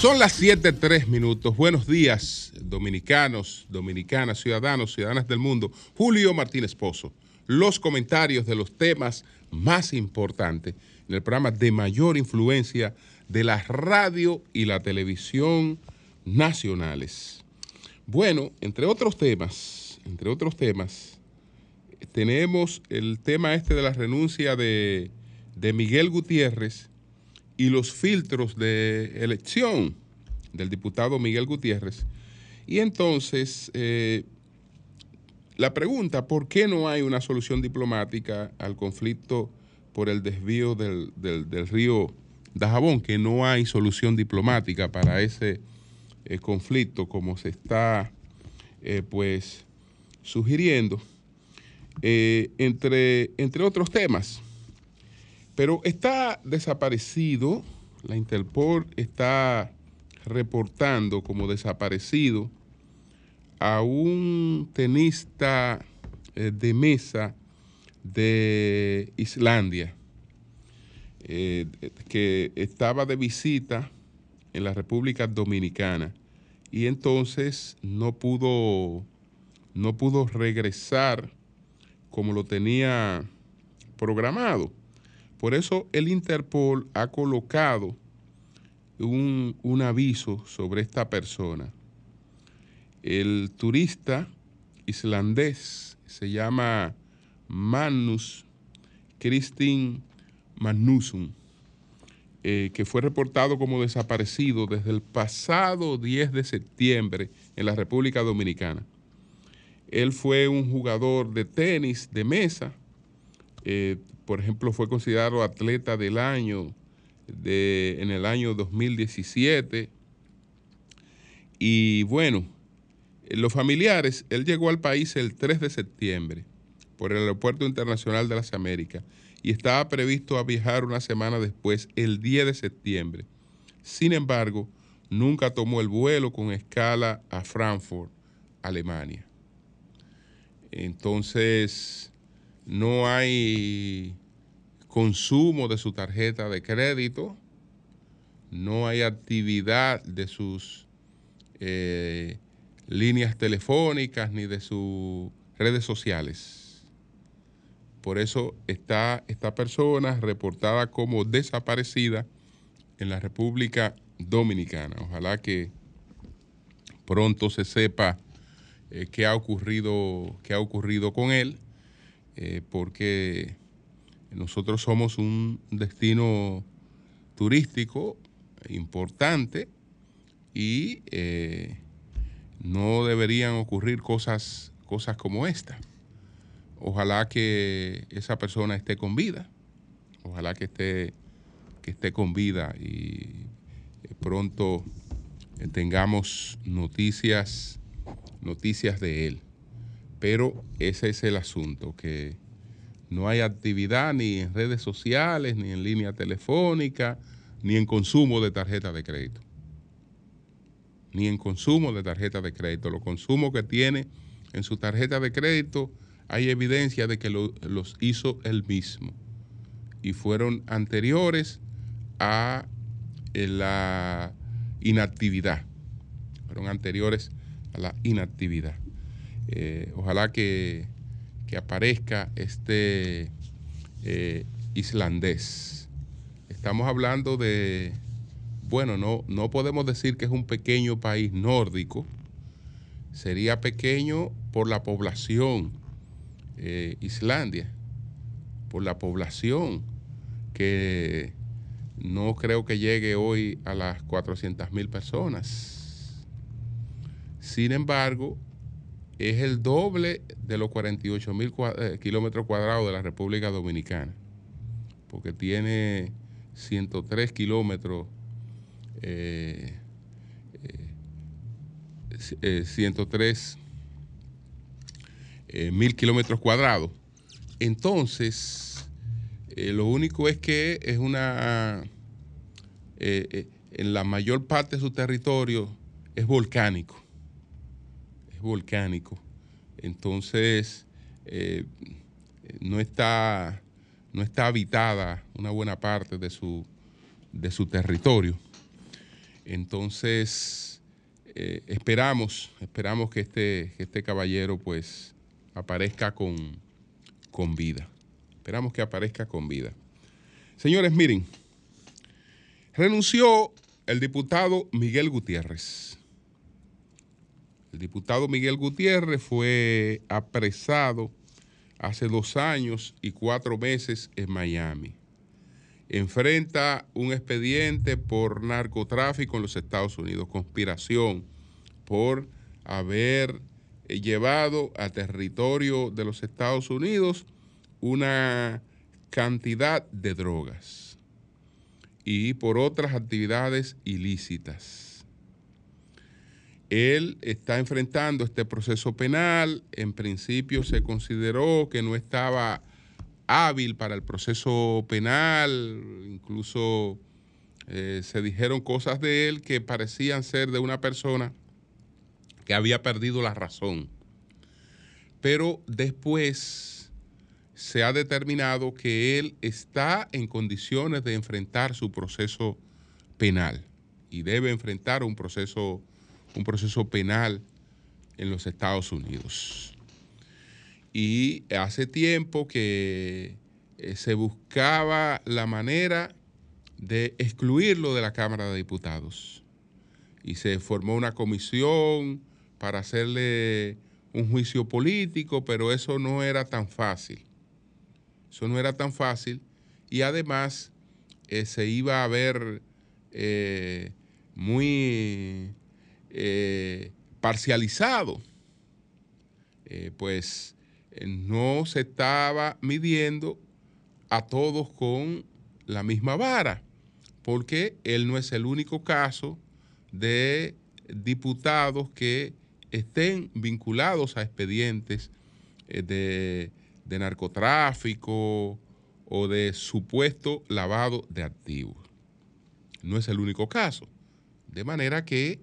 Son las 7, 3 minutos. Buenos días, dominicanos, dominicanas, ciudadanos, ciudadanas del mundo. Julio Martínez Pozo. Los comentarios de los temas más importantes el programa de mayor influencia de la radio y la televisión nacionales. Bueno, entre otros temas, entre otros temas, tenemos el tema este de la renuncia de, de Miguel Gutiérrez y los filtros de elección del diputado Miguel Gutiérrez. Y entonces, eh, la pregunta, ¿por qué no hay una solución diplomática al conflicto por el desvío del, del- del río Dajabón? Que no hay solución diplomática para ese eh, conflicto como se está eh, pues sugiriendo, eh, entre, entre otros temas. Pero está desaparecido, la Interpol está reportando como desaparecido a un tenista de mesa de Islandia, eh, que estaba de visita en la República Dominicana y entonces no pudo, no pudo regresar como lo tenía programado. Por eso el Interpol ha colocado un, un aviso sobre esta persona. El turista islandés se llama Magnus Kristin Magnusson, eh, que fue reportado como desaparecido desde el pasado 10 de septiembre en la República Dominicana. Él fue un jugador de tenis de mesa, eh, por ejemplo, fue considerado atleta del año de, en el año 2017. Y bueno, los familiares, él llegó al país el 3 de septiembre por el Aeropuerto Internacional de las Américas y estaba previsto viajar una semana después, el 10 de septiembre. Sin embargo, nunca tomó el vuelo con escala a Frankfurt, Alemania. Entonces, no hay consumo de su tarjeta de crédito, no hay actividad de sus eh, líneas telefónicas ni de sus redes sociales. Por eso está esta persona reportada como desaparecida en la República Dominicana. Ojalá que pronto se sepa eh, qué ha ocurrido, qué ha ocurrido con él, eh, porque nosotros somos un destino turístico importante y eh, no deberían ocurrir cosas, cosas como esta. Ojalá que esa persona esté con vida, ojalá que esté, que esté con vida y eh, pronto eh, tengamos noticias, noticias de él. Pero ese es el asunto, que no hay actividad ni en redes sociales, ni en línea telefónica, ni en consumo de tarjeta de crédito. Ni en consumo de tarjeta de crédito. Los consumos que tiene en su tarjeta de crédito hay evidencia de que lo- los hizo él mismo. Y fueron anteriores a eh, la inactividad. Fueron anteriores a la inactividad. Eh, ojalá que, que aparezca este eh, islandés. Estamos hablando de, bueno, no, no podemos decir que es un pequeño país nórdico, sería pequeño por la población, eh, Islandia, por la población, que no creo que llegue hoy a las 400 mil personas. Sin embargo, es el doble de los 48 mil kilómetros cuadrados de la República Dominicana, porque tiene 103 kilómetros, eh, eh, eh, 103 eh, mil kilómetros cuadrados. Entonces, eh, lo único es que es una, eh, en la mayor parte de su territorio es volcánico. Es volcánico. Entonces, no, está, no está habitada una buena parte de su, de su territorio. Entonces, esperamos, esperamos que este, que este caballero pues aparezca con, con vida. Esperamos que aparezca con vida. Señores, miren, renunció el diputado Miguel Gutiérrez. El diputado Miguel Gutiérrez fue apresado hace dos años y cuatro meses en Miami. Enfrenta un expediente por narcotráfico en los Estados Unidos, conspiración por haber llevado a territorio de los Estados Unidos una cantidad de drogas y por otras actividades ilícitas. Él está enfrentando este proceso penal. En principio se consideró que no estaba hábil para el proceso penal. Incluso eh, se dijeron cosas de él que parecían ser de una persona que había perdido la razón. Pero después se ha determinado que él está en condiciones de enfrentar su proceso penal y debe enfrentar un proceso, un proceso penal en los Estados Unidos. Y hace tiempo que eh, se buscaba la manera de excluirlo de la Cámara de Diputados. Y se formó una comisión para hacerle un juicio político, pero eso no era tan fácil. Eso no era tan fácil y además eh, se iba a ver eh, muy eh, parcializado. Pues no se estaba midiendo a todos con la misma vara, porque él no es el único caso de diputados que estén vinculados a expedientes eh, de, de narcotráfico o de supuesto lavado de activos. No es el único caso. De manera que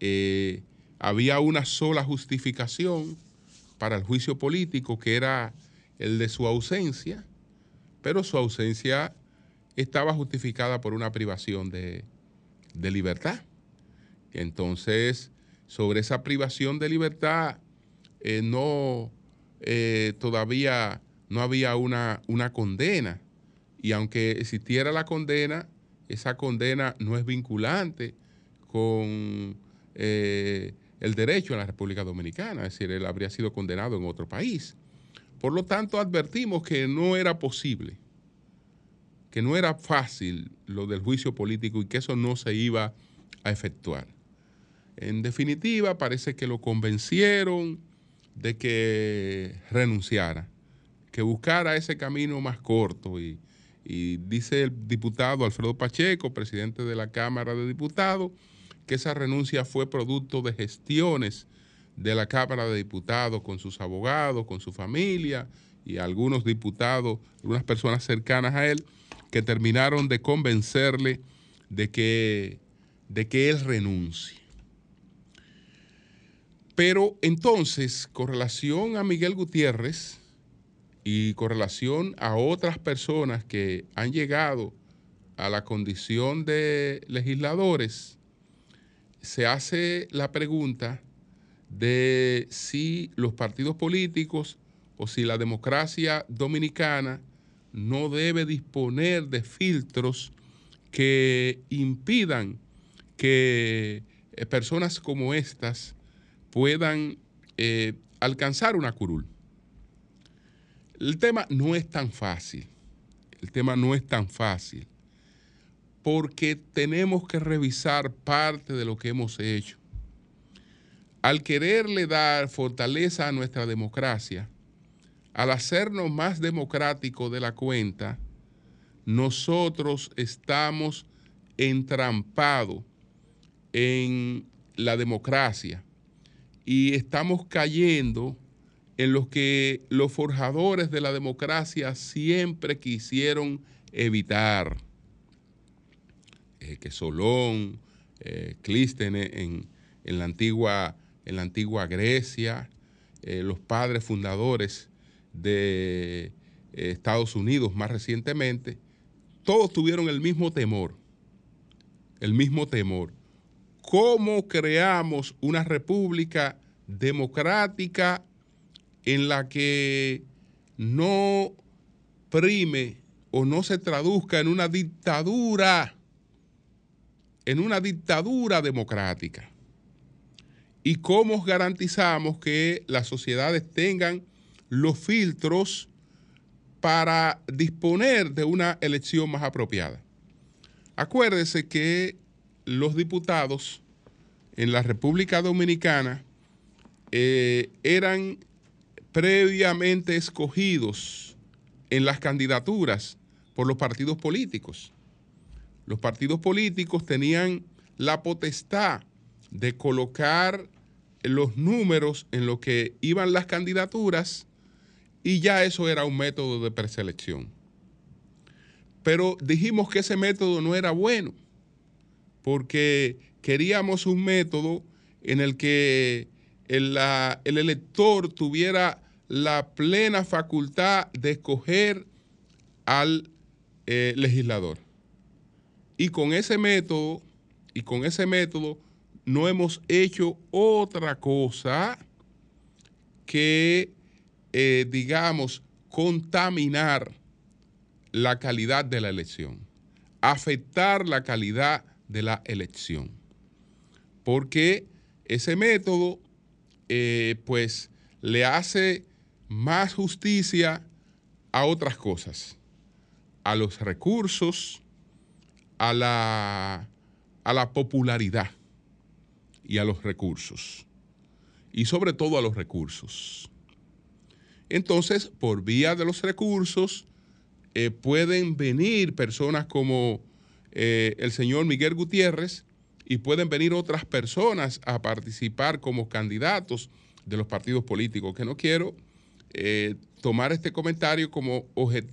eh, había una sola justificación para el juicio político, que era el de su ausencia, pero su ausencia estaba justificada por una privación de, de libertad. Entonces, sobre esa privación de libertad, eh, no eh, todavía no había una, una condena. Y aunque existiera la condena, esa condena no es vinculante con eh, el derecho en la República Dominicana, es decir, él habría sido condenado en otro país. Por lo tanto, advertimos que no era posible, que no era fácil lo del juicio político y que eso no se iba a efectuar. En definitiva, parece que lo convencieron de que renunciara, que buscara ese camino más corto y, y dice el diputado Alfredo Pacheco, presidente de la Cámara de Diputados, que esa renuncia fue producto de gestiones de la Cámara de Diputados con sus abogados, con su familia y algunos diputados, algunas personas cercanas a él, que terminaron de convencerle de que, de que él renuncie. Pero entonces, con relación a Miguel Gutiérrez y con relación a otras personas que han llegado a la condición de legisladores, se hace la pregunta de si los partidos políticos o si la democracia dominicana no debe disponer de filtros que impidan que eh, personas como estas puedan eh, alcanzar una curul. El tema no es tan fácil. El tema no es tan fácil. Porque tenemos que revisar parte de lo que hemos hecho. Al quererle dar fortaleza a nuestra democracia, al hacernos más democráticos de la cuenta, nosotros estamos entrampados en la democracia y estamos cayendo en lo que los forjadores de la democracia siempre quisieron evitar. eh, que Solón, eh, Clístenes en, en la antigua, en la antigua Grecia, eh, los padres fundadores de eh, Estados Unidos más recientemente, todos tuvieron el mismo temor, el mismo temor. ¿Cómo creamos una república democrática en la que no prime o no se traduzca en una dictadura, en una dictadura democrática? ¿Y cómo garantizamos que las sociedades tengan los filtros para disponer de una elección más apropiada? Acuérdese que los diputados en la República Dominicana eh, eran previamente escogidos en las candidaturas por los partidos políticos. Los partidos políticos tenían la potestad de colocar los números en lo que iban las candidaturas y ya eso era un método de preselección. Pero dijimos que ese método no era bueno porque queríamos un método en el que el, el elector tuviera la plena facultad de escoger al eh, legislador. Y con ese método, y con ese método, no hemos hecho otra cosa que, eh, digamos, contaminar la calidad de la elección, afectar la calidad de la elección. Porque ese método, eh, pues, le hace más justicia a otras cosas, a los recursos, a la, a la popularidad y a los recursos. Y sobre todo a los recursos. Entonces, por vía de los recursos, eh, pueden venir personas como eh, el señor Miguel Gutiérrez y pueden venir otras personas a participar como candidatos de los partidos políticos, que no quiero eh, tomar este comentario como,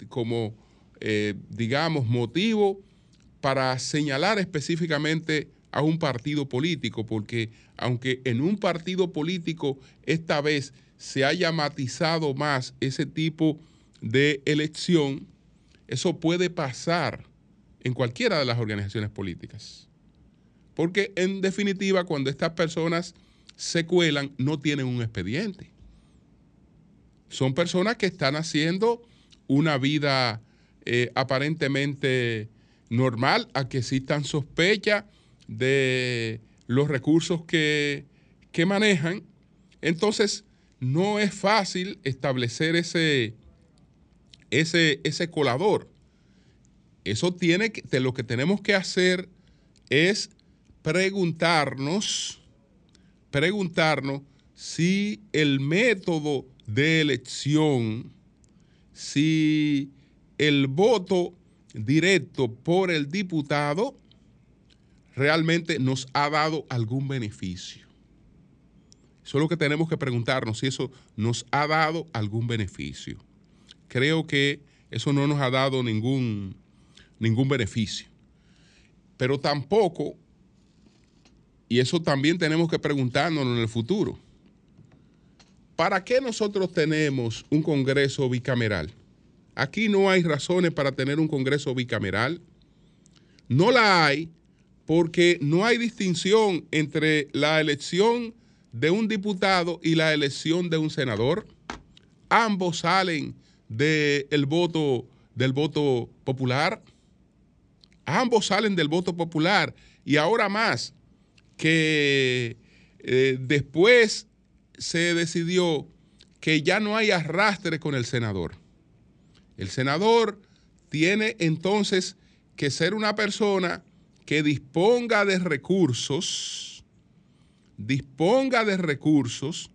como eh, digamos, motivo para señalar específicamente a un partido político, porque aunque en un partido político esta vez se haya matizado más ese tipo de elección, eso puede pasar en cualquiera de las organizaciones políticas. Porque en definitiva, cuando estas personas se cuelan, no tienen un expediente. Son personas que están haciendo una vida eh, aparentemente normal, a que existan sospechas de los recursos que, que manejan. Entonces, no es fácil establecer ese, ese, ese colador. Eso tiene que, lo que tenemos que hacer es preguntarnos, preguntarnos si el método de elección, si el voto directo por el diputado realmente nos ha dado algún beneficio. Eso es lo que tenemos que preguntarnos, si eso nos ha dado algún beneficio. Creo que eso no nos ha dado ningún, ningún beneficio. Pero tampoco, y eso también tenemos que preguntarnos en el futuro, ¿para qué nosotros tenemos un Congreso bicameral? Aquí no hay razones para tener un Congreso bicameral. No la hay porque no hay distinción entre la elección de un diputado y la elección de un senador. Ambos salen del voto, del voto popular. Ambos salen del voto popular. Y ahora más, que eh, después se decidió que ya no hay arrastre con el senador. El senador tiene entonces que ser una persona que disponga de recursos, disponga de recursos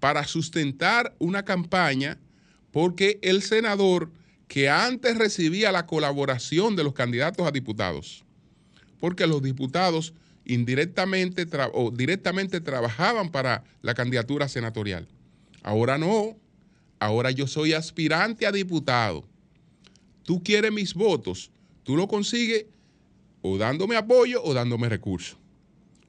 para sustentar una campaña, porque el senador que antes recibía la colaboración de los candidatos a diputados, porque los diputados indirectamente o directamente trabajaban para la candidatura senatorial. Ahora no, ahora yo soy aspirante a diputado. Tú quieres mis votos, tú lo consigues o dándome apoyo o dándome recursos.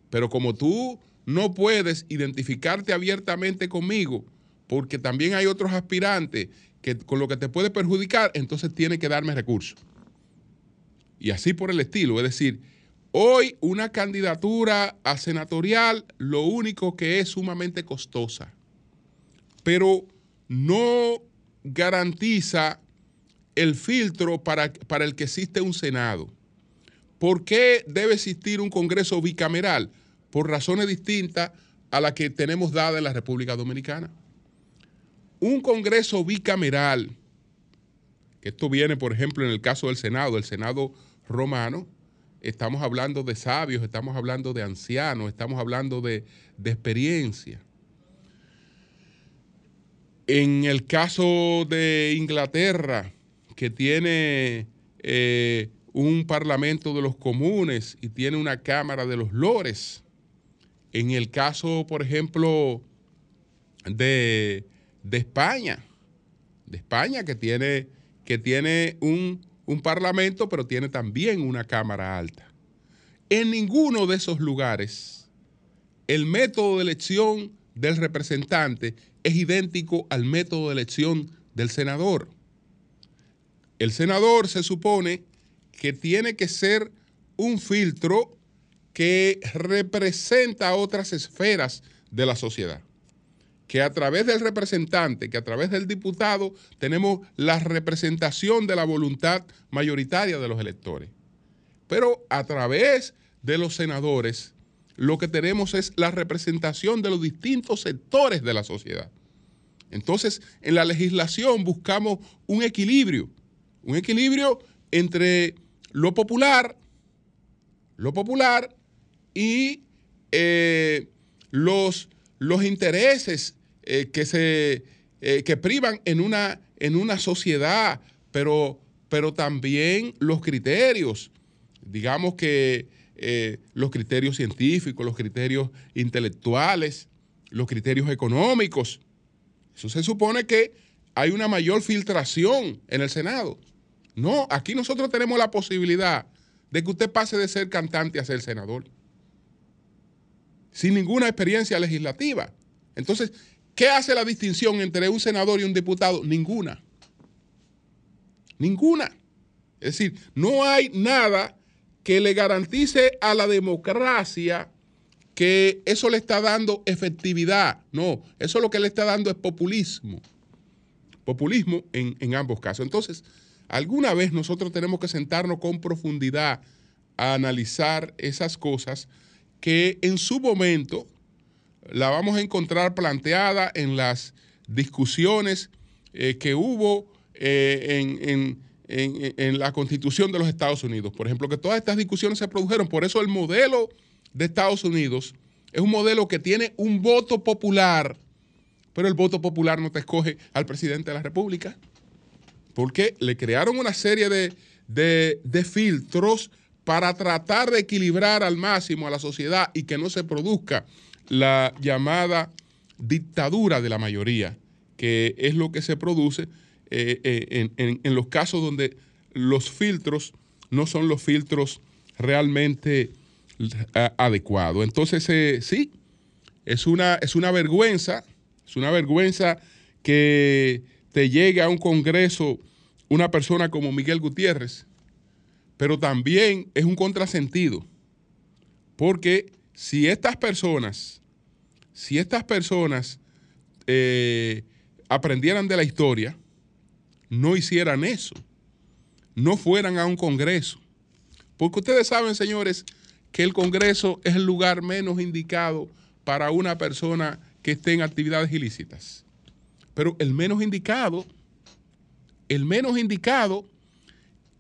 Pero como tú no puedes identificarte abiertamente conmigo, porque también hay otros aspirantes que con lo que te puede perjudicar, entonces tiene que darme recursos. Y así por el estilo. Es decir, hoy una candidatura a senatorial lo único que es sumamente costosa, pero no garantiza el filtro para, para el que existe un Senado. ¿Por qué debe existir un Congreso bicameral? Por razones distintas a las que tenemos dadas en la República Dominicana. Un Congreso bicameral, que esto viene, por ejemplo, en el caso del Senado, el Senado romano, estamos hablando de sabios, estamos hablando de ancianos, estamos hablando de, de experiencia. En el caso de Inglaterra, que tiene eh, un parlamento de los comunes y tiene una cámara de los lores. En el caso, por ejemplo, de, de España, de España que tiene, que tiene un, un parlamento, pero tiene también una cámara alta. En ninguno de esos lugares el método de elección del representante es idéntico al método de elección del senador. El senador se supone que tiene que ser un filtro que representa otras esferas de la sociedad. Que a través del representante, que a través del diputado, tenemos la representación de la voluntad mayoritaria de los electores. Pero a través de los senadores, lo que tenemos es la representación de los distintos sectores de la sociedad. Entonces, en la legislación buscamos un equilibrio un equilibrio entre lo popular, lo popular y eh, los, los, intereses eh, que se eh, que privan en una, en una sociedad, pero, pero también los criterios, digamos que los criterios científicos, los criterios intelectuales, los criterios económicos. Eso se supone que hay una mayor filtración en el Senado. No, aquí nosotros tenemos la posibilidad de que usted pase de ser cantante a ser senador. Sin ninguna experiencia legislativa. Entonces, ¿qué hace la distinción entre un senador y un diputado? Ninguna. Ninguna. Es decir, no hay nada que le garantice a la democracia que eso le está dando efectividad. No, eso lo que le está dando es populismo. Populismo en, en ambos casos. Entonces, Alguna vez nosotros tenemos que sentarnos con profundidad a analizar esas cosas que en su momento la vamos a encontrar planteada en las discusiones eh, que hubo eh, en, en, la constitución de los Estados Unidos. Por ejemplo, que todas estas discusiones se produjeron. Por eso el modelo de Estados Unidos es un modelo que tiene un voto popular, pero el voto popular no te escoge al presidente de la República porque le crearon una serie de, filtros para tratar de equilibrar al máximo a la sociedad y que no se produzca la llamada dictadura de la mayoría, que es lo que se produce eh, eh, en, los casos donde los filtros no son los filtros realmente eh, adecuados. Entonces, sí, es una, es una vergüenza, es una vergüenza que te llegue a un Congreso una persona como Miguel Gutiérrez, pero también es un contrasentido, porque si estas personas, si estas personas eh, aprendieran de la historia, no hicieran eso, no fueran a un Congreso. Porque ustedes saben, señores, que el Congreso es el lugar menos indicado para una persona que esté en actividades ilícitas. Pero el menos indicado el menos indicado,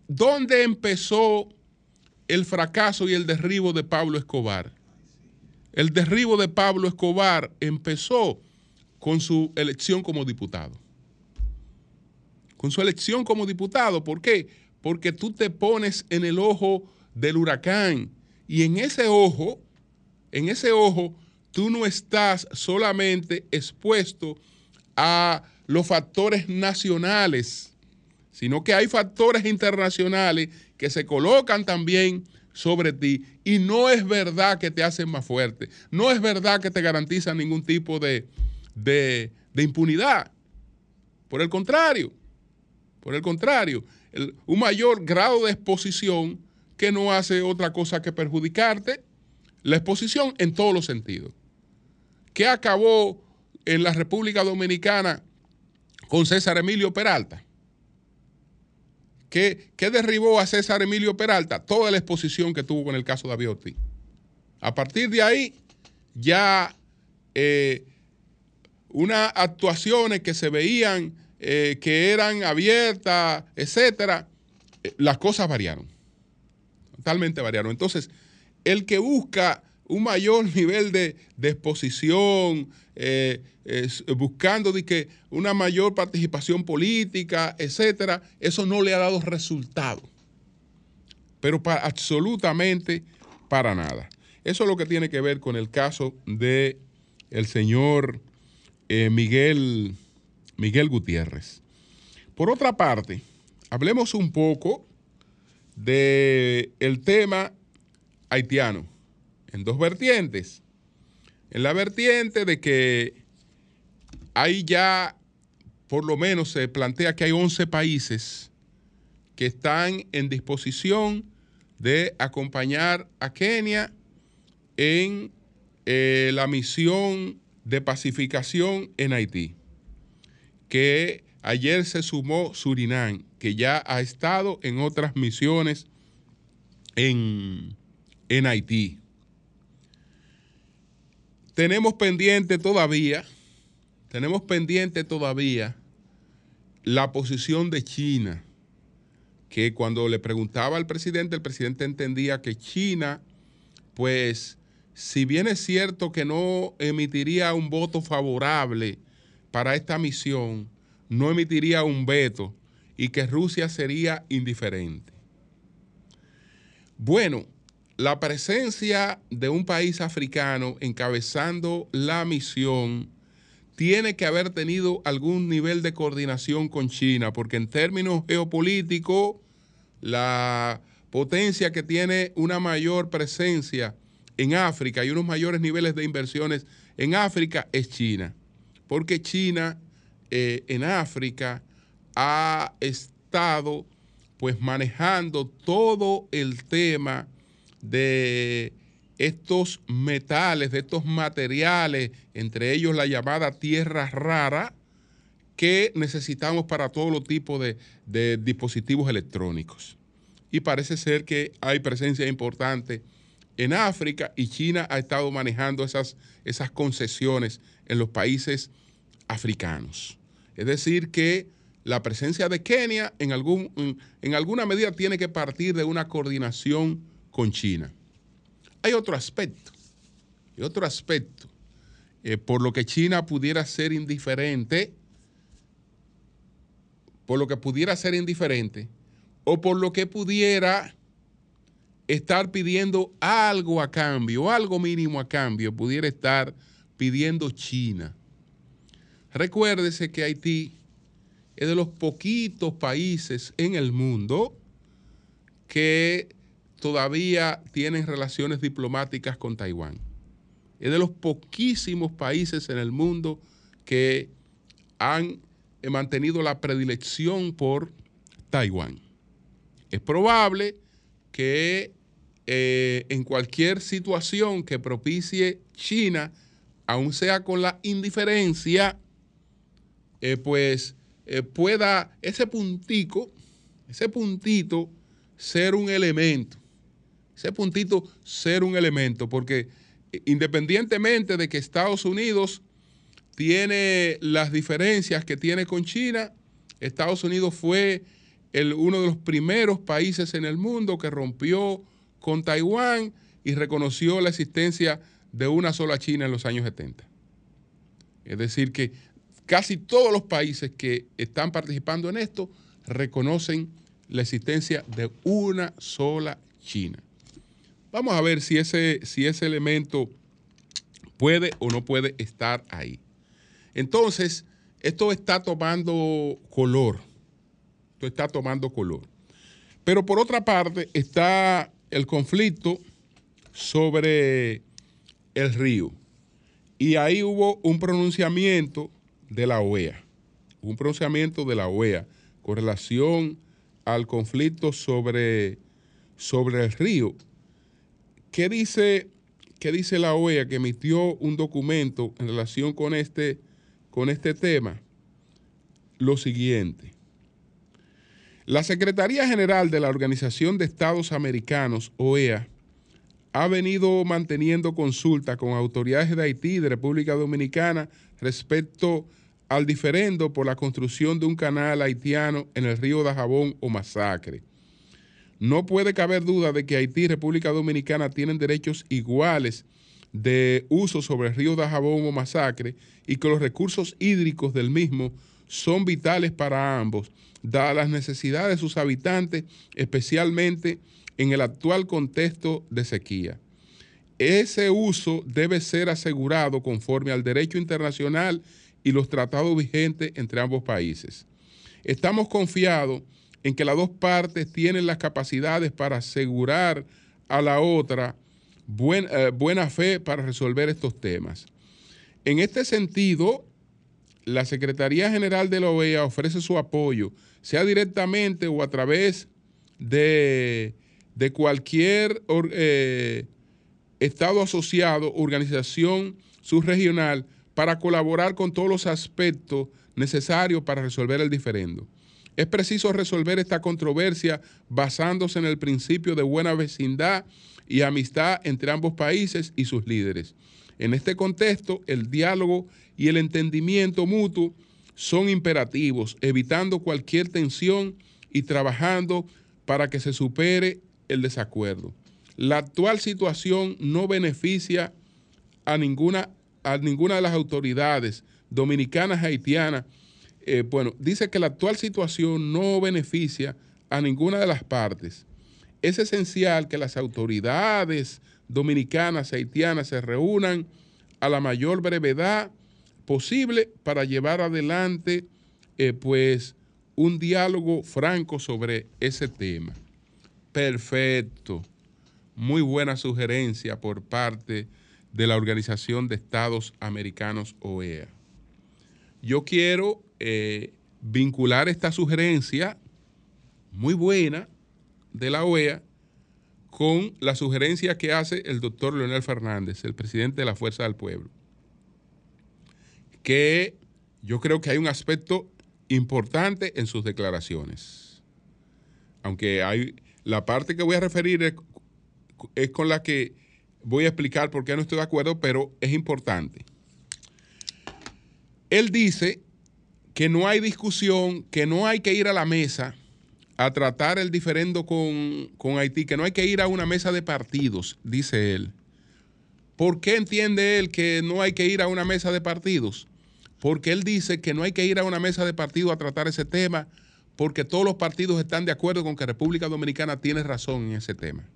¿dónde empezó el fracaso y el derribo de Pablo Escobar? El derribo de Pablo Escobar empezó con su elección como diputado. Con su elección como diputado. ¿Por qué? Porque tú te pones en el ojo del huracán y en ese ojo, en ese ojo, tú no estás solamente expuesto a los factores nacionales, sino que hay factores internacionales que se colocan también sobre ti y no es verdad que te hacen más fuerte, no es verdad que te garantizan ningún tipo de, de, impunidad. Por el contrario, por el contrario, un mayor grado de exposición que no hace otra cosa que perjudicarte, la exposición en todos los sentidos. ¿Qué acabó en la República Dominicana con César Emilio Peralta? ¿Qué, qué derribó a César Emilio Peralta? Toda la exposición que tuvo con el caso de David Ortiz. A partir de ahí, ya eh, unas actuaciones que se veían eh, que eran abiertas, etcétera, eh, las cosas variaron. Totalmente variaron. Entonces, el que busca un mayor nivel de, de exposición, eh, buscando de que una mayor participación política, etcétera, eso no le ha dado resultado. Pero para, absolutamente para nada. Eso es lo que tiene que ver con el caso de el señor eh, Miguel, Miguel Gutiérrez. Por otra parte, hablemos un poco de el tema haitiano en dos vertientes. En la vertiente de que hay ya, por lo menos se plantea que hay 11 países que están en disposición de acompañar a Kenia en eh, la misión de pacificación en Haití, que ayer se sumó Surinam, que ya ha estado en otras misiones en, en Haití. Tenemos pendiente todavía, tenemos pendiente todavía la posición de China, que cuando le preguntaba al presidente, el presidente entendía que China, pues, si bien es cierto que no emitiría un voto favorable para esta misión, no emitiría un veto y que Rusia sería indiferente. Bueno, la presencia de un país africano encabezando la misión tiene que haber tenido algún nivel de coordinación con China, porque en términos geopolíticos, la potencia que tiene una mayor presencia en África y unos mayores niveles de inversiones en África es China, porque China eh, en África ha estado pues manejando todo el tema de estos metales, de estos materiales, entre ellos la llamada tierra rara, que necesitamos para todo los tipos de, de dispositivos electrónicos. Y parece ser que hay presencia importante en África y China ha estado manejando esas, esas concesiones en los países africanos. Es decir, que la presencia de Kenia en, algún, en, en alguna medida tiene que partir de una coordinación con China. Hay otro aspecto, hay otro aspecto, eh, por lo que China pudiera ser indiferente, por lo que pudiera ser indiferente, o por lo que pudiera estar pidiendo algo a cambio, algo mínimo a cambio, pudiera estar pidiendo China. Recuérdese que Haití es de los poquitos países en el mundo que todavía tienen relaciones diplomáticas con Taiwán. Es de los poquísimos países en el mundo que han mantenido la predilección por Taiwán. Es probable que eh, en cualquier situación que propicie China, aun sea con la indiferencia, eh, pues eh, pueda ese puntico, ese puntito ser un elemento, ese puntito ser un elemento, porque eh, independientemente de que Estados Unidos tiene las diferencias que tiene con China, Estados Unidos fue uno de los primeros países en el mundo que rompió con Taiwán y reconoció la existencia de una sola China en los años 70. Es decir, que casi todos los países que están participando en esto reconocen la existencia de una sola China. Vamos a ver si ese, si ese elemento puede o no puede estar ahí. Entonces, esto está tomando color. Esto está tomando color. Pero por otra parte, está el conflicto sobre el río. Y ahí hubo un pronunciamiento de la OEA, un pronunciamiento de la OEA con relación al conflicto sobre, sobre el río. ¿Qué dice, ¿Qué dice la OEA que emitió un documento en relación con este, con este tema? Lo siguiente. La Secretaría General de la Organización de Estados Americanos, OEA, ha venido manteniendo consulta con autoridades de Haití y de República Dominicana respecto al diferendo por la construcción de un canal haitiano en el río Dajabón o Masacre. No puede caber duda de que Haití y República Dominicana tienen derechos iguales de uso sobre el río Dajabón o Masacre y que los recursos hídricos del mismo son vitales para ambos, dadas las necesidades de sus habitantes, especialmente en el actual contexto de sequía. Ese uso debe ser asegurado conforme al derecho internacional y los tratados vigentes entre ambos países. Estamos confiados en que las dos partes tienen las capacidades para asegurar a la otra eh, buena fe para resolver estos temas. En este sentido, la Secretaría General de la OEA ofrece su apoyo, sea directamente o a través de de cualquier eh, Estado asociado, organización subregional, para colaborar con todos los aspectos necesarios para resolver el diferendo. Es preciso resolver esta controversia basándose en el principio de buena vecindad y amistad entre ambos países y sus líderes. En este contexto, el diálogo y el entendimiento mutuo son imperativos, evitando cualquier tensión y trabajando para que se supere el desacuerdo. La actual situación no beneficia a ninguna, a ninguna de las autoridades dominicanas haitianas. Eh, bueno, dice que la actual situación no beneficia a ninguna de las partes. Es esencial que las autoridades dominicanas haitianas se reúnan a la mayor brevedad posible para llevar adelante eh, pues un diálogo franco sobre ese tema. Perfecto. Muy buena sugerencia por parte de la Organización de Estados Americanos OEA. Yo quiero eh, vincular esta sugerencia muy buena de la OEA con la sugerencia que hace el doctor Leonel Fernández, el presidente de la Fuerza del Pueblo, que yo creo que hay un aspecto importante en sus declaraciones, aunque hay la parte que voy a referir es, con la que voy a explicar por qué no estoy de acuerdo, pero es importante. Él dice que no hay discusión, que no hay que ir a la mesa a tratar el diferendo con, con, Haití, que no hay que ir a una mesa de partidos, dice él. ¿Por qué entiende él que no hay que ir a una mesa de partidos? Porque él dice que no hay que ir a una mesa de partidos a tratar ese tema porque todos los partidos están de acuerdo con que República Dominicana tiene razón en ese tema.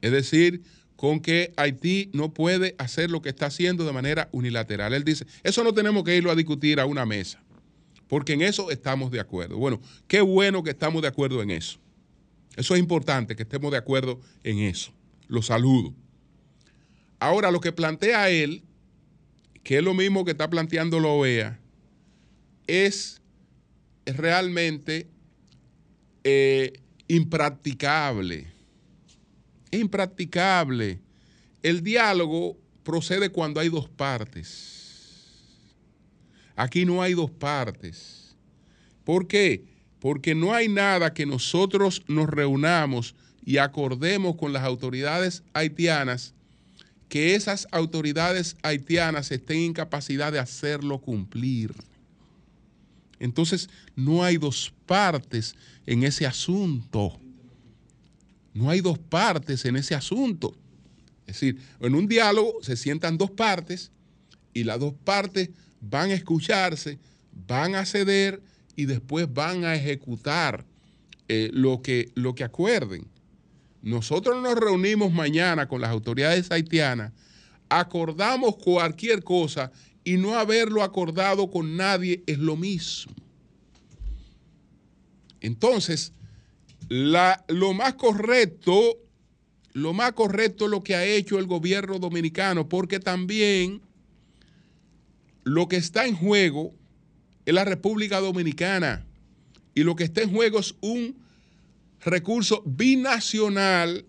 Es decir, con que Haití no puede hacer lo que está haciendo de manera unilateral. Él dice, eso no tenemos que irlo a discutir a una mesa, porque en eso estamos de acuerdo. Bueno, qué bueno que estamos de acuerdo en eso. Eso es importante, que estemos de acuerdo en eso. Lo saludo. Ahora, lo que plantea él, que es lo mismo que está planteando la OEA, es realmente eh, impracticable. Impracticable. El diálogo procede cuando hay dos partes. Aquí no hay dos partes. ¿Por qué? Porque no hay nada que nosotros nos reunamos y acordemos con las autoridades haitianas que esas autoridades haitianas estén en capacidad de hacerlo cumplir. Entonces, no hay dos partes en ese asunto. No hay dos partes en ese asunto. Es decir, en un diálogo se sientan dos partes y las dos partes van a escucharse, van a ceder y después van a ejecutar eh, lo, que, lo que acuerden. Nosotros nos reunimos mañana con las autoridades haitianas, acordamos cualquier cosa y no haberlo acordado con nadie es lo mismo. Entonces, lo más correcto, lo más correcto es lo que ha hecho el gobierno dominicano, porque también lo que está en juego es la República Dominicana y lo que está en juego es un recurso binacional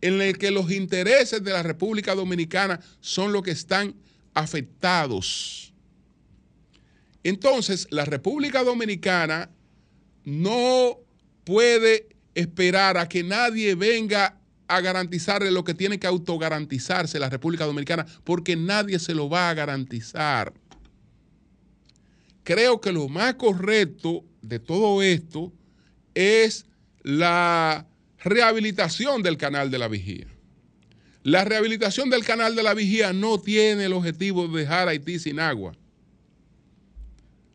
en el que los intereses de la República Dominicana son los que están afectados. Entonces, la República Dominicana no puede esperar a que nadie venga a garantizarle lo que tiene que autogarantizarse la República Dominicana, porque nadie se lo va a garantizar. Creo que lo más correcto de todo esto es la rehabilitación del canal de la vigía. La rehabilitación del canal de la vigía no tiene el objetivo de dejar a Haití sin agua,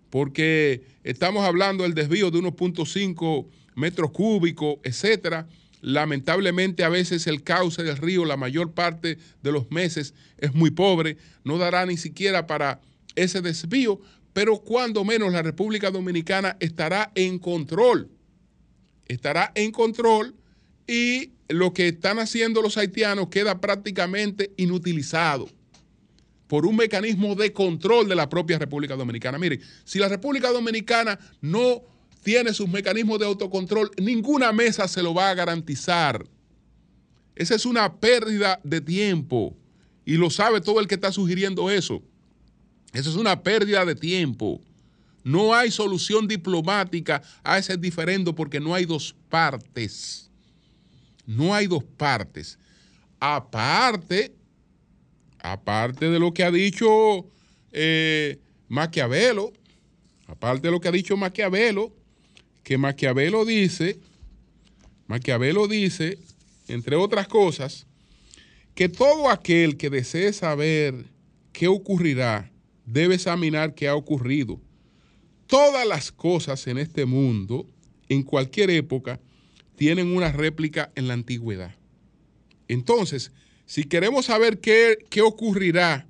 porque estamos hablando del desvío de 1.5 metros cúbicos, etcétera. Lamentablemente a veces el cauce del río, la mayor parte de los meses, es muy pobre, no dará ni siquiera para ese desvío, pero cuando menos la República Dominicana estará en control, estará en control y lo que están haciendo los haitianos queda prácticamente inutilizado por un mecanismo de control de la propia República Dominicana. Miren, si la República Dominicana no tiene sus mecanismos de autocontrol, ninguna mesa se lo va a garantizar. Esa es una pérdida de tiempo y lo sabe todo el que está sugiriendo eso. Esa es una pérdida de tiempo. No hay solución diplomática a ese diferendo porque no hay dos partes. No hay dos partes. Aparte, aparte de lo que ha dicho eh, Maquiavelo, aparte de lo que ha dicho Maquiavelo, que Maquiavelo dice, Maquiavelo dice, entre otras cosas, que todo aquel que desee saber qué ocurrirá debe examinar qué ha ocurrido. Todas las cosas en este mundo, en cualquier época, tienen una réplica en la antigüedad. Entonces, si queremos saber qué, qué ocurrirá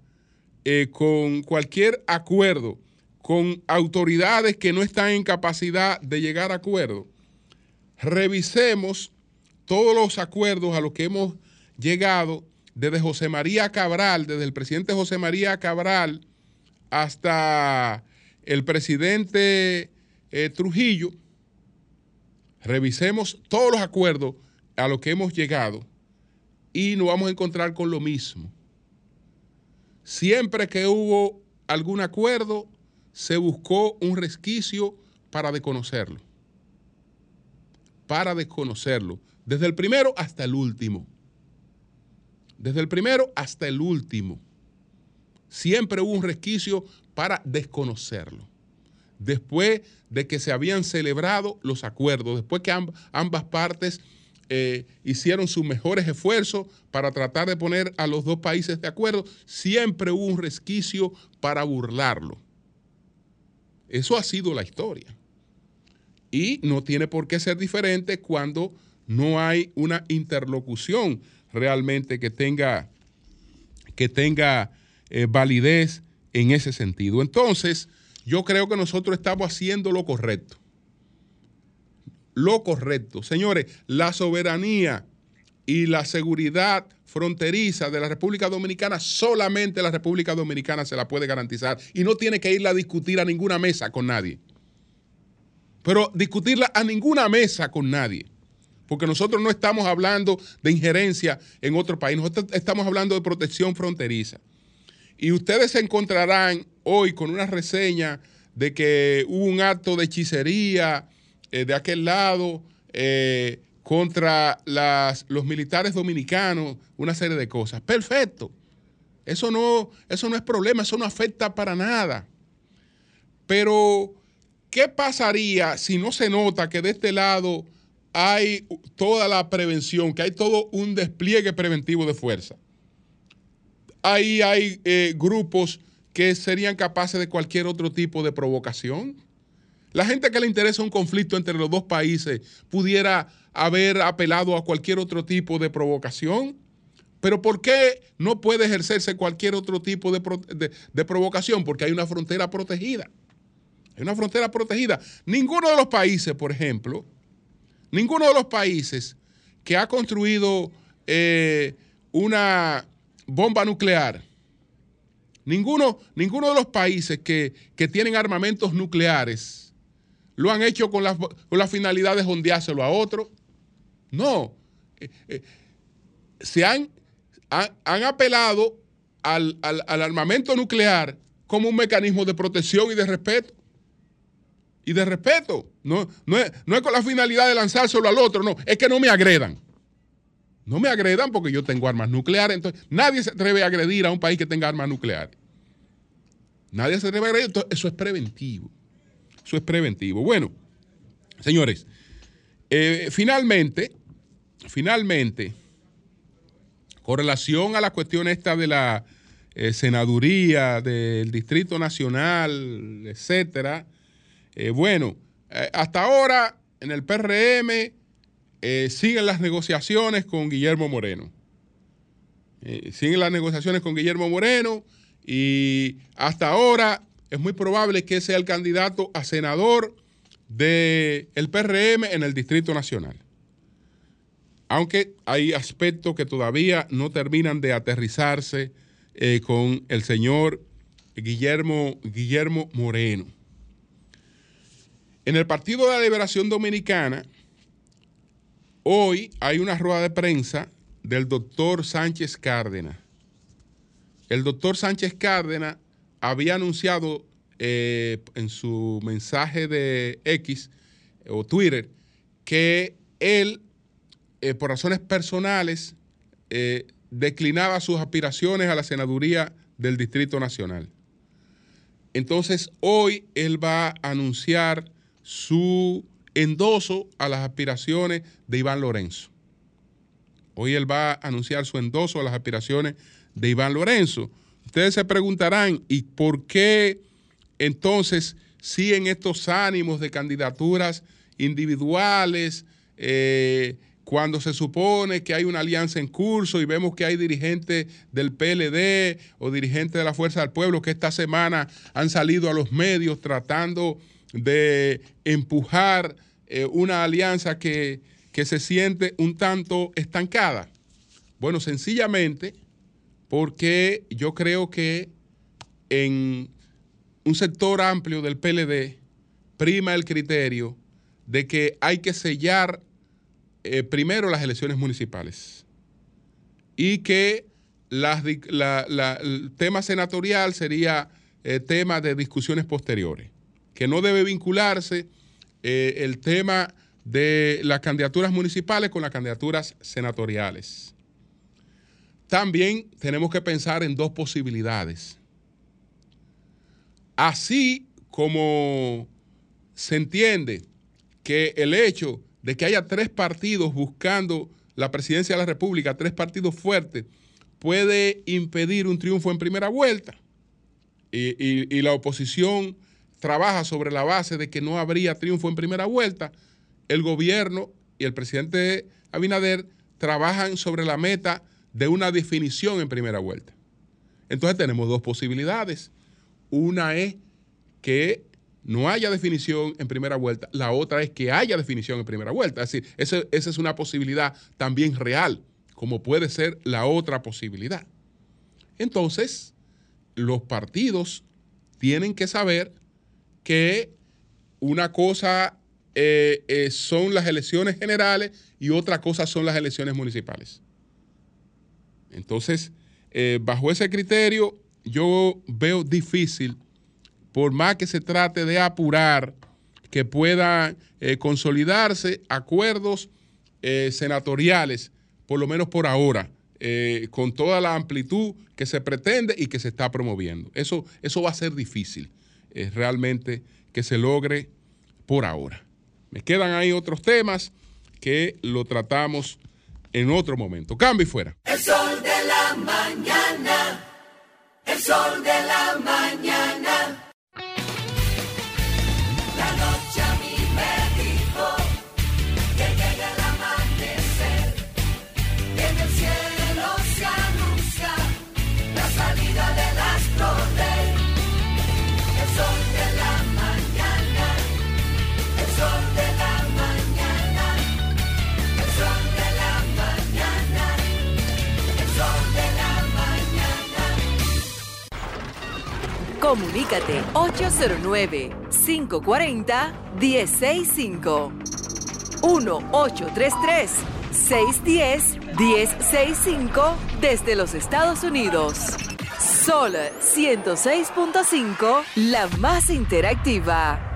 eh, con cualquier acuerdo, con autoridades que no están en capacidad de llegar a acuerdo, revisemos todos los acuerdos a los que hemos llegado desde José María Cabral, desde el presidente José María Cabral hasta el presidente eh, Trujillo, revisemos todos los acuerdos a los que hemos llegado y nos vamos a encontrar con lo mismo. Siempre que hubo algún acuerdo, se buscó un resquicio para desconocerlo. Para desconocerlo. Desde el primero hasta el último. Desde el primero hasta el último. Siempre hubo un resquicio para desconocerlo. Después de que se habían celebrado los acuerdos, después que ambas partes eh, hicieron sus mejores esfuerzos para tratar de poner a los dos países de acuerdo, siempre hubo un resquicio para burlarlo. Eso ha sido la historia. Y no tiene por qué ser diferente cuando no hay una interlocución realmente que tenga, que tenga eh, validez en ese sentido. Entonces, yo creo que nosotros estamos haciendo lo correcto. Lo correcto. Señores, la soberanía y la seguridad fronteriza de la República Dominicana, solamente la República Dominicana se la puede garantizar y no tiene que irla a discutir a ninguna mesa con nadie. Pero discutirla a ninguna mesa con nadie. Porque nosotros no estamos hablando de injerencia en otro país, nosotros estamos hablando de protección fronteriza. Y ustedes se encontrarán hoy con una reseña de que hubo un acto de hechicería eh, de aquel lado eh, contra los militares dominicanos, una serie de cosas. Perfecto. Eso no, eso no es problema, eso no afecta para nada. Pero, ¿qué pasaría si no se nota que de este lado hay toda la prevención, que hay todo un despliegue preventivo de fuerza? Ahí hay eh, grupos que serían capaces de cualquier otro tipo de provocación. La gente que le interesa un conflicto entre los dos países pudiera haber apelado a cualquier otro tipo de provocación. Pero ¿por qué no puede ejercerse cualquier otro tipo de, de, provocación? Porque hay una frontera protegida. Hay una frontera protegida. Ninguno de los países, por ejemplo, ninguno de los países que ha construido eh, una bomba nuclear, ninguno, ninguno de los países que, que tienen armamentos nucleares lo han hecho con la, con la finalidad de jondeárselo a otro. No. Eh, eh, se han, han, apelado al, al- al armamento nuclear como un mecanismo de protección y de respeto. Y de respeto. No, no, es, no es con la finalidad de lanzárselo al otro, no. Es que no me agredan. No me agredan porque yo tengo armas nucleares. Entonces, nadie se atreve a agredir a un país que tenga armas nucleares. Nadie se atreve a agredir. Entonces, eso es preventivo. Eso es preventivo. Bueno, señores, eh, finalmente, finalmente, con relación a la cuestión esta de la eh, senaduría, del Distrito Nacional, etcétera, eh, bueno, eh, hasta ahora en el PRM siguen las negociaciones con Guillermo Moreno. Siguen las negociaciones con Guillermo Moreno y hasta ahora es muy probable que sea el candidato a senador del PRM en el Distrito Nacional. Aunque hay aspectos que todavía no terminan de aterrizarse eh, con el señor Guillermo, Guillermo Moreno. En el Partido de la Liberación Dominicana, hoy hay una rueda de prensa del doctor Sánchez Cárdenas. El doctor Sánchez Cárdenas había anunciado eh, en su mensaje de X o Twitter que él, eh, por razones personales, eh, declinaba sus aspiraciones a la senaduría del Distrito Nacional. Entonces, hoy él va a anunciar su endoso a las aspiraciones de Iván Lorenzo. Hoy él va a anunciar su endoso a las aspiraciones de Iván Lorenzo. Ustedes se preguntarán, ¿y por qué entonces siguen estos ánimos de candidaturas individuales eh, cuando se supone que hay una alianza en curso y vemos que hay dirigentes del PLD o dirigentes de la Fuerza del Pueblo que esta semana han salido a los medios tratando de empujar eh, una alianza que, que se siente un tanto estancada? Bueno, sencillamente porque yo creo que en un sector amplio del PLD prima el criterio de que hay que sellar eh, primero las elecciones municipales y que las la- el tema senatorial sería eh, tema de discusiones posteriores, que no debe vincularse eh, el tema de las candidaturas municipales con las candidaturas senatoriales. También tenemos que pensar en dos posibilidades. Así como se entiende que el hecho de que haya tres partidos buscando la presidencia de la República, tres partidos fuertes, puede impedir un triunfo en primera vuelta. Y, y- la oposición trabaja sobre la base de que no habría triunfo en primera vuelta. El gobierno y el presidente Abinader trabajan sobre la meta de una definición en primera vuelta. Entonces tenemos dos posibilidades. Una es que no haya definición en primera vuelta, la otra es que haya definición en primera vuelta. Es decir, ese- esa es una posibilidad también real, como puede ser la otra posibilidad. Entonces, los partidos tienen que saber que una cosa eh, eh, son las elecciones generales y otra cosa son las elecciones municipales. Entonces, eh, bajo ese criterio, yo veo difícil, por más que se trate de apurar, que puedan eh, consolidarse acuerdos eh, senatoriales, por lo menos por ahora, eh, con toda la amplitud que se pretende y que se está promoviendo. Eso, eso va a ser difícil, realmente, que se logre por ahora. Me quedan ahí otros temas que lo tratamos en otro momento. Cambio y fuera. El sol de la mañana. El sol de la mañana. Comunícate 809-540-1065. 1-833-610-1065 desde los Estados Unidos. Sol 106.5, la más interactiva.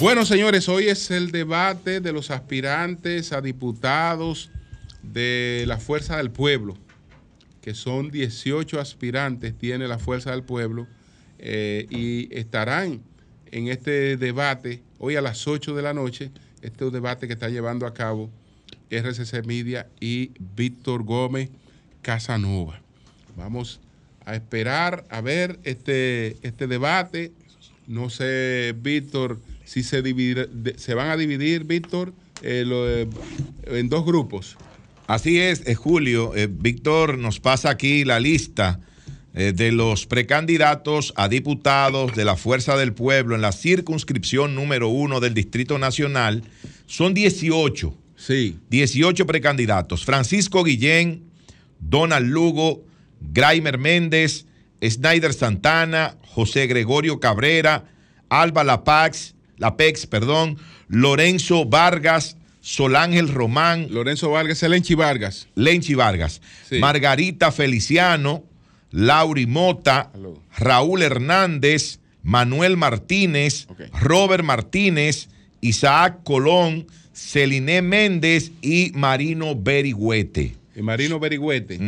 Bueno, señores, hoy es el debate de los aspirantes a diputados de la Fuerza del Pueblo, que son 18 aspirantes, tiene la Fuerza del Pueblo, eh, y estarán en este debate hoy a las 8 de la noche, este debate que está llevando a cabo RCC Media y Víctor Gómez Casanova. Vamos a esperar a ver este, este debate. No sé, Víctor, si se, divide- de- se van a dividir, Víctor, eh, en dos grupos. Así es, eh, Julio. Eh, Víctor nos pasa aquí la lista eh, de los precandidatos a diputados de la Fuerza del Pueblo en la circunscripción número uno del Distrito Nacional. Son 18. Sí. 18 precandidatos. Francisco Guillén, Donald Lugo, Graimer Méndez, Snyder Santana, José Gregorio Cabrera, Alba Lapax, Lapex, perdón, Lorenzo Vargas, Solángel Román, Lorenzo Vargas, Elenchi Vargas. Lenchi Vargas, Sí. Margarita Feliciano, Lauri Mota. Raúl Hernández, Manuel Martínez. Robert Martínez, Isaac Colón, Celine Méndez y Marino Berigüete. Y Marino Berigüete.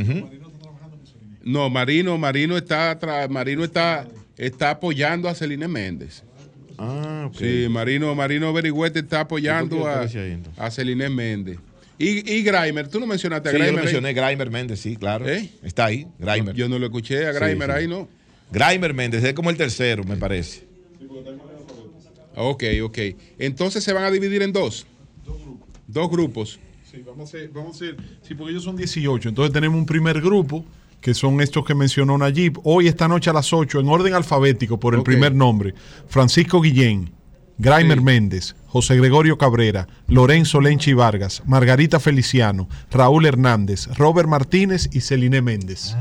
No, Marino, Marino está Marino está, está apoyando a Celine Méndez. Ah, Sí, Marino, Marino Berigüete está apoyando ¿Y por qué a, a Celine Méndez. Y, y Graimer, tú no mencionaste a Sí, yo lo mencioné, Graimer Méndez, sí, claro. ¿Eh? Está ahí, Graimer. Yo no lo escuché a Sí, sí. ahí, ¿no? Graimer Méndez es como el tercero, me parece. Ok, ok. Entonces se van a dividir en dos. Dos grupos. Sí, vamos a hacer, vamos a hacer, sí, porque ellos son 18. Entonces tenemos un primer grupo, que son estos que mencionó Nayib. Hoy, esta noche a las 8, en orden alfabético, por el primer nombre. Francisco Guillén, Graimer Sí. Méndez, José Gregorio Cabrera, Lorenzo Lenchi Vargas, Margarita Feliciano, Raúl Hernández, Robert Martínez y Celine Méndez.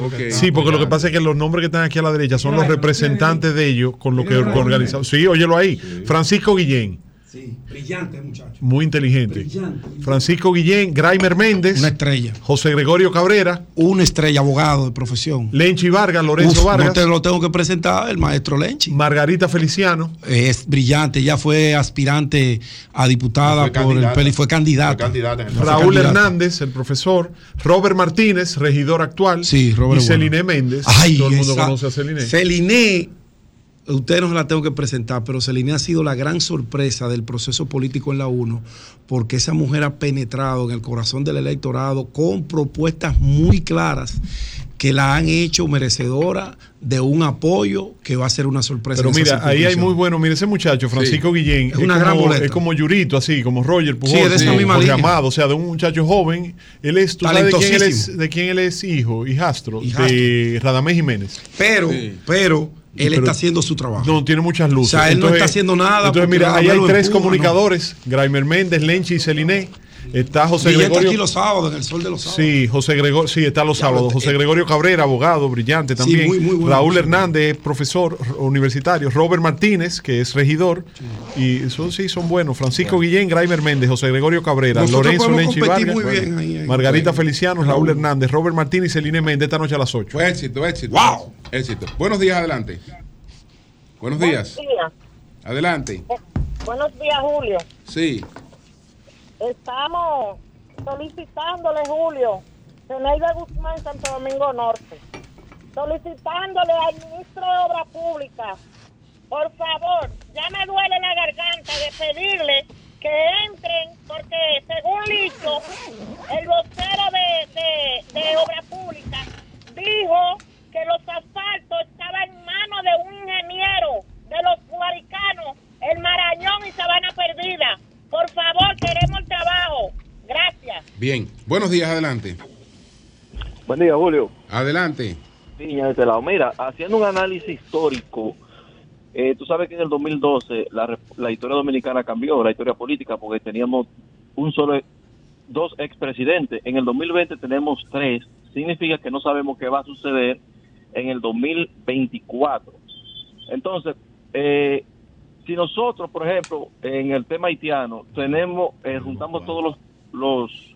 Ok. Sí, porque lo que pasa es que los nombres que están aquí a la derecha son los representantes de ellos con lo que organizamos. Sí, óyelo ahí. Francisco Guillén, Sí, brillante muchacho. muy inteligente. Brillante. Francisco Guillén, Graimer Méndez, Una estrella. José Gregorio Cabrera, Una estrella, abogado de profesión. Lenchi Vargas, Lorenzo Uf, Vargas, No te lo tengo que presentar, el maestro Lenchi. Margarita Feliciano, Es brillante, ella fue aspirante a diputada Fue por el candidata. PEL y fue candidata. Fue candidata en el- Fue Raúl candidata. Hernández, el profesor, Robert Martínez, regidor actual, Sí, Robert y bueno. Celine Méndez. Ay, Todo el mundo esa- conoce a Celine. Celine, usted no se la tengo que presentar, pero Celine ha sido la gran sorpresa del proceso político en la 1, porque esa mujer ha penetrado en el corazón del electorado con propuestas muy claras que la han hecho merecedora de un apoyo que va a ser una sorpresa. Pero mira, ahí hay muy bueno. Mira ese muchacho, Francisco Guillén. Es una gran como, boleta. es como Yurito, así, como Roger Pujol. Sí, es de esa misma o sea, de un muchacho joven. Él es, ¿tú sabes de quién él es, de quién él es hijo, hijastro? Hijastro. De Radamés Jiménez. Pero, Sí. pero, él Pero- está haciendo su trabajo. No, tiene muchas luces. O sea, él no está haciendo nada Entonces, mira, ahí hay tres empuja, comunicadores: Graimer Méndez, Lenchi y Celine. Está José Guillén está Gregorio. aquí los sábados, en el sol de los sábados. Sí, José Gregorio, sí, está los Ya, sábados. eh, José Gregorio Cabrera, abogado, brillante Sí, también. muy, muy bueno. Raúl Hernández, profesor universitario. Robert Martínez, que es regidor. Y son, sí, son buenos. Francisco Guillén, Graimer Méndez, José Gregorio Cabrera, Nosotros Lorenzo Lenchi Vargas, muy bien ahí, ahí. Margarita Feliciano, Raúl Hernández, Robert Martínez y Celine Méndez esta noche a las 8. Pues éxito, éxito. ¡Wow! Éxito. Buenos días, adelante. Buenos días. Buenos días. Adelante. Buenos días, Julio. Sí. Estamos solicitándole, Julio, Zeneida Guzmán, Santo Domingo Norte, solicitándole al ministro de Obras Públicas, por favor, ya me duele la garganta de pedirle que entren, porque según Licho, el vocero de, de, Obras Públicas dijo que los asfaltos estaban en manos de un ingeniero de los guaricanos, el Marañón y Sabana Perdida. Por favor, queremos el trabajo. Gracias. Bien. Buenos días, adelante. Buen día, Julio. Adelante. Piña de este lado. Mira, haciendo un análisis histórico, eh, tú sabes que en el 2012 la, la historia dominicana cambió, la historia política, porque teníamos un solo dos expresidentes. En el 2020 tenemos tres. Significa que no sabemos qué va a suceder en el 2024. Entonces, eh, si nosotros, por ejemplo, en el tema haitiano, tenemos, eh, juntamos todos los, los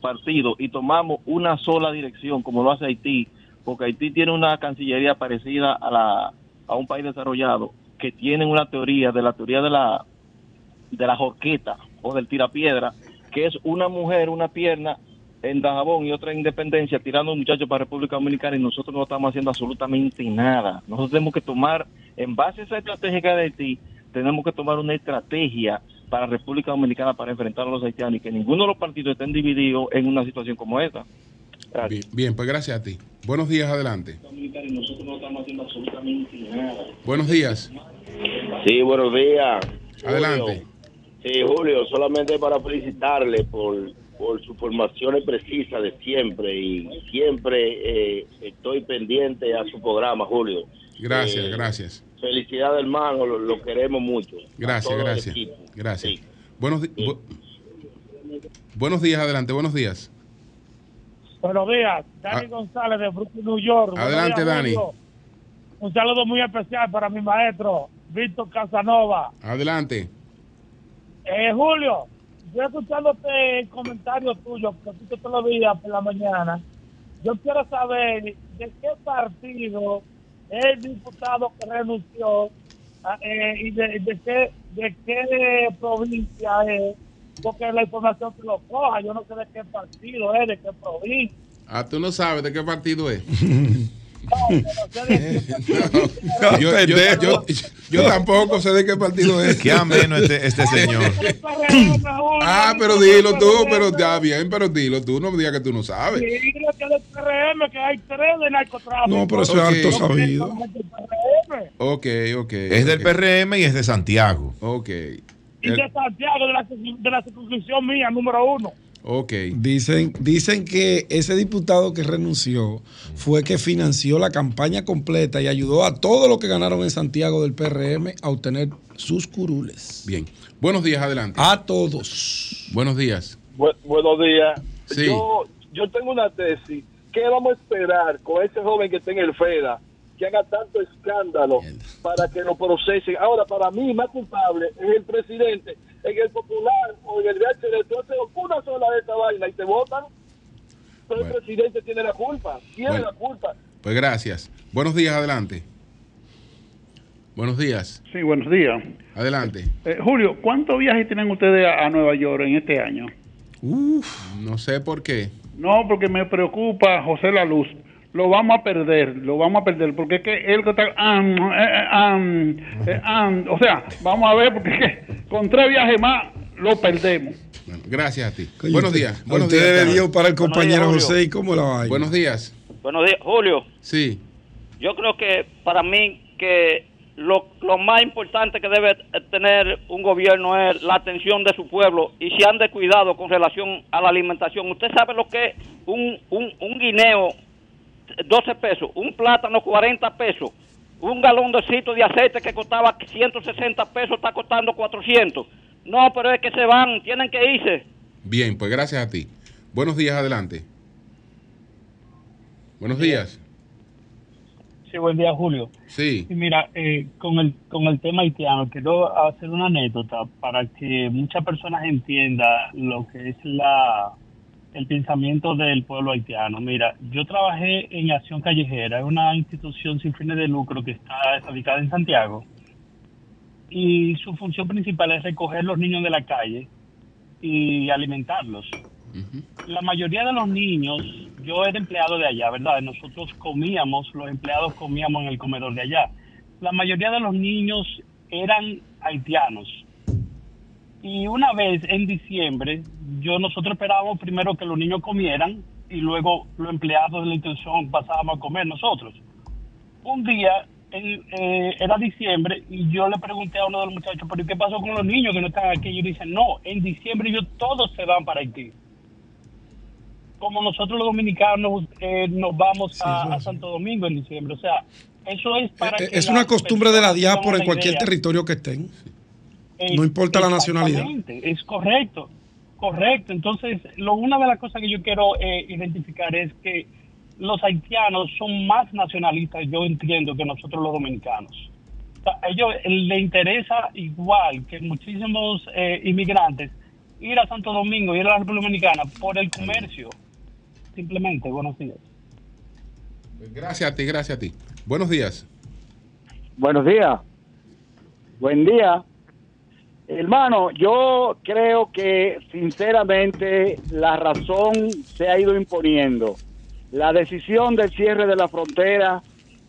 partidos y tomamos una sola dirección, como lo hace Haití, porque Haití tiene una cancillería parecida a, la, a un país desarrollado, que tienen una teoría, de la teoría de la, de la jorqueta o del tirapiedra, que es una mujer, una pierna en Dajabón y otra en Independencia, tirando a un muchacho para República Dominicana y nosotros no estamos haciendo absolutamente nada. Nosotros tenemos que tomar, en base a esa estrategia de Haití, tenemos que tomar una estrategia para República Dominicana para enfrentar a los haitianos y que ninguno de los partidos estén divididos en una situación como esta. Bien, bien, pues gracias a ti. Buenos días, adelante. Y nosotros no estamos haciendo absolutamente nada. Buenos días. Sí, buenos días. Adelante. Sí, Julio, solamente para felicitarle por, por sus formaciones precisas de siempre y siempre eh, estoy pendiente a su programa, Julio. Gracias, Eh, gracias. Felicidades, hermano, lo, lo queremos mucho. Gracias, gracias. Gracias. Buenos, bu- buenos días, adelante, buenos días. Buenos días, Dani Ah. González de Brooklyn, New York. Buenos Adelante, días, Dani. Un saludo muy especial para mi maestro, Víctor Casanova. Adelante. Eh, Julio, yo escuchándote el comentario tuyo, que tú todos los días por la mañana, yo quiero saber de qué partido el diputado que renunció ah, eh, y de, de qué, de qué provincia es, porque la información que lo coja, yo no sé de qué partido es, de qué provincia. Ah, tú no sabes de qué partido es. No, yo, yo, pendejo. yo- yo tampoco sé de qué partido es. Qué ameno este, este señor. Ah, pero dilo tú, pero ya bien, pero dilo tú, no me digas que tú no sabes. Que del PRM, que hay tres de narcotráfico. No, pero eso es harto sabido. Ok, ok. Es del. PRM y es de Santiago. Ok. Y de Santiago, de la, de la circunscripción mía, número uno. Ok. Dicen, dicen que ese diputado que renunció fue que financió la campaña completa y ayudó a todos los que ganaron en Santiago del PRM a obtener sus curules. Bien. Buenos días, adelante. A todos. Buenos días. Bu- buenos días. Sí. Yo, yo tengo una tesis. ¿Qué vamos a esperar con ese joven que está en el FEDA, que haga tanto escándalo para que lo procesen? Ahora, para mí, más culpable es el presidente. En el Popular o en el VHD, tú haces una sola de esta vaina y te votan. Pero Bueno. el presidente tiene la culpa. Tiene Bueno. la culpa. Pues gracias. Buenos días, adelante. Buenos días. Sí, buenos días. Adelante. Eh, Julio, ¿cuántos viajes tienen ustedes a, a Nueva York en este año? Uf, no sé por qué. No, porque me preocupa José La Luz. Lo vamos a perder, lo vamos a perder, porque es que él que está... am, o sea, vamos a ver, porque es que con tres viajes más lo perdemos. Bueno, gracias a ti. Coño, buenos usted- días. a Buenos usted días. le Carlos. dio para el compañero Buenos días, José y cómo la vaina. Buenos días. Buenos días, Julio. Sí. Yo creo que para mí que lo, lo más importante que debe tener un gobierno es la atención de su pueblo y si han descuidado con relación a la alimentación. Usted sabe lo que es un, un, un guineo, 12 pesos, un plátano, 40 pesos, un galón de cito de aceite que costaba 160 pesos está costando 400. No, pero es que se van, tienen que irse. Bien, pues gracias a ti. Buenos días, adelante. Buenos días. Sí, buen día, Julio. Sí. Y mira, eh, con, el, con el tema haitiano, quiero hacer una anécdota para que muchas personas entiendan lo que es la el pensamiento del pueblo haitiano. Mira, yo trabajé en Acción Callejera, es una institución sin fines de lucro que está radicada en Santiago. Y su función principal es recoger los niños de la calle y alimentarlos. La mayoría de los niños, yo era empleado de allá, ¿verdad? Nosotros comíamos, los empleados comíamos en el comedor de allá. La mayoría de los niños eran haitianos. Y una vez en diciembre, yo nosotros esperábamos primero que los niños comieran y luego los empleados de la institución pasábamos a comer nosotros. Un día en- eh, era diciembre y yo le pregunté a uno de los muchachos, ¿pero qué pasó con los niños que no están aquí? Y ellos dicen, no, en diciembre ellos todos se van para Haití. Como nosotros los dominicanos eh, nos vamos a, a Santo Domingo en diciembre. O sea, eso es para Eh, que Es una costumbre de la diáspora en cualquier idea. territorio que estén. Eh, No importa la nacionalidad. exactamente, Es correcto. Correcto, entonces lo, una de las cosas que yo quiero eh, identificar es que los haitianos son más nacionalistas, yo entiendo, que nosotros los dominicanos. O sea, a ellos les interesa igual que muchísimos eh, inmigrantes ir a Santo Domingo, ir a la República Dominicana por el comercio. Simplemente, buenos días. Gracias a ti, gracias a ti. Buenos días. Buenos días. Buen día. Hermano, yo creo que sinceramente la razón se ha ido imponiendo. La decisión del cierre de la frontera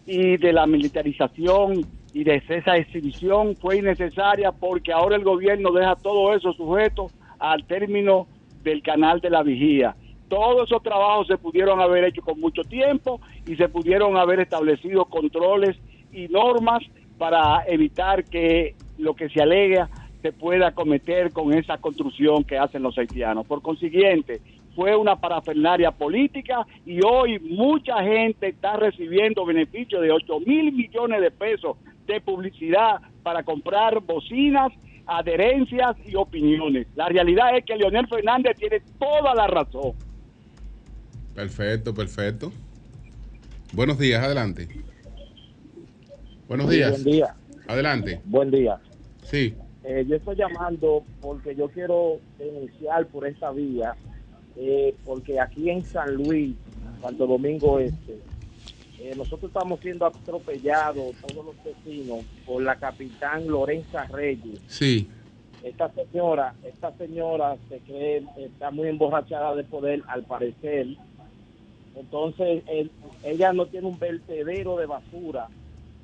y de la militarización y de esa exhibición fue innecesaria porque ahora el gobierno deja todo eso sujeto al término del canal de la vigía. Todos esos trabajos se pudieron haber hecho con mucho tiempo y se pudieron haber establecido controles y normas para evitar que lo que se alega se pueda cometer con esa construcción que hacen los haitianos. Por consiguiente, fue una parafernaria política y hoy mucha gente está recibiendo beneficios de 8 mil millones de pesos de publicidad para comprar bocinas, adherencias y opiniones. La realidad es que Leonel Fernández tiene toda la razón. Perfecto, perfecto. Buenos días, adelante. Buenos Sí, días. buen día. Adelante. Buen día. Sí. Eh, yo estoy llamando porque yo quiero denunciar por esta vía, eh, porque aquí en San Luis, Santo Domingo Este, eh, nosotros estamos siendo atropellados, todos los vecinos, por la capitán Lorenza Reyes. Sí. Esta señora, esta señora se cree, está muy emborrachada de poder, al parecer. Entonces, él- ella no tiene un vertedero de basura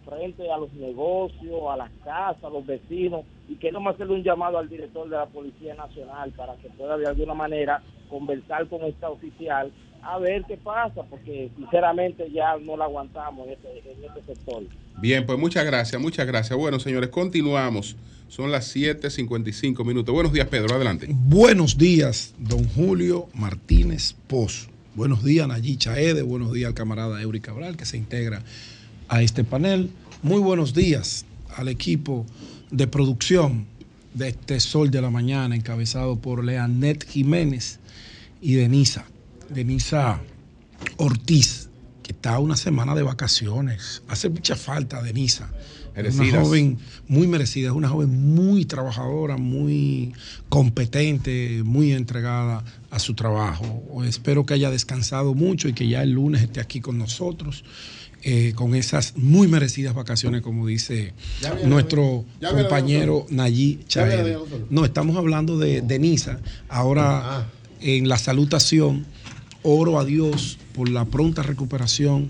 frente a los negocios, a las casas, a los vecinos, y queremos hacerle un llamado al director de la Policía Nacional para que pueda de alguna manera conversar con esta oficial a ver qué pasa, porque sinceramente ya no la aguantamos en este, en este sector. Bien, pues muchas gracias, muchas gracias. Bueno, señores, continuamos. Son las 7:55 minutos. Buenos días, Pedro. Adelante. Buenos días, don Julio Martínez Pozo. Buenos días, Nayí Chaede. Buenos días al camarada Eury Cabral, que se integra a este panel. Muy buenos días al equipo de producción de este Sol de la Mañana, encabezado por Leanet Jiménez y Denisa. Denisa Ortiz, que está una semana de vacaciones. Hace mucha falta, Denisa. Una joven muy merecida, es una joven muy trabajadora, muy competente, muy entregada a su trabajo. Espero que haya descansado mucho y que ya el lunes esté aquí con nosotros. Eh, con esas muy merecidas vacaciones, como dice viene, nuestro compañero Nayí Gonzalo. No, estamos hablando de Denisa. Ahora, Ah. en la salutación, oro a Dios por la pronta recuperación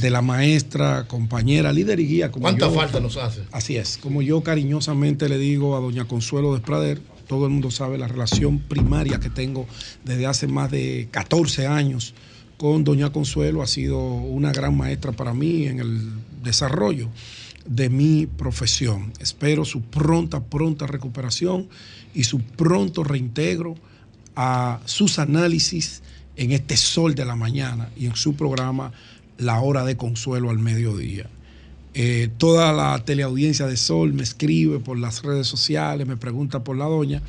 de la maestra, compañera, líder y guía. Como ¿Cuánta yo- falta nos hace? Así es, como yo cariñosamente le digo a doña Consuelo Desprader, todo el mundo sabe la relación primaria que tengo desde hace más de 14 años con doña Consuelo, ha sido una gran maestra para mí en el desarrollo de mi profesión. Espero su pronta, pronta recuperación y su pronto reintegro a sus análisis en este sol de la mañana y en su programa La Hora de Consuelo al mediodía. Eh, toda la teleaudiencia de Sol me escribe por las redes sociales, me pregunta por la doña.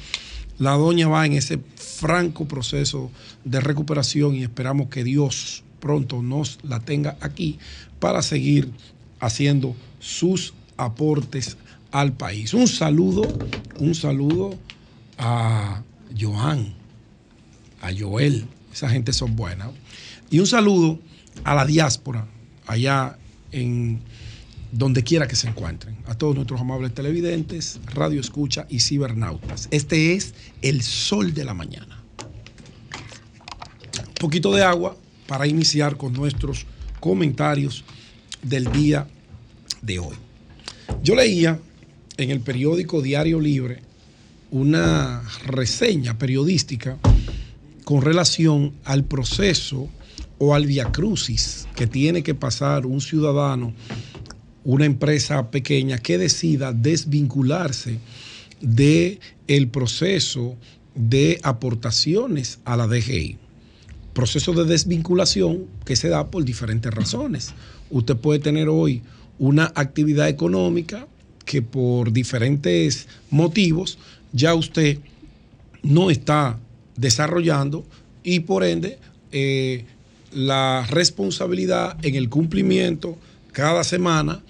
La doña va en ese franco proceso de recuperación y esperamos que Dios pronto nos la tenga aquí para seguir haciendo sus aportes al país. Un saludo, un saludo a Joan, a Joel, esa gente son buenas. Y un saludo a la diáspora allá en donde quiera que se encuentren, a todos nuestros amables televidentes, radio escucha y cibernautas. Este es el sol de la mañana. Un poquito de agua para iniciar con nuestros comentarios del día de hoy. Yo leía en el periódico Diario Libre una reseña periodística con relación al proceso o al viacrucis que tiene que pasar un ciudadano, una empresa pequeña que decida desvincularse de el proceso de aportaciones a la DGI. Proceso de desvinculación que se da por diferentes razones. Usted puede tener hoy una actividad económica que por diferentes motivos ya usted no está desarrollando y por ende eh, la responsabilidad en el cumplimiento cada semana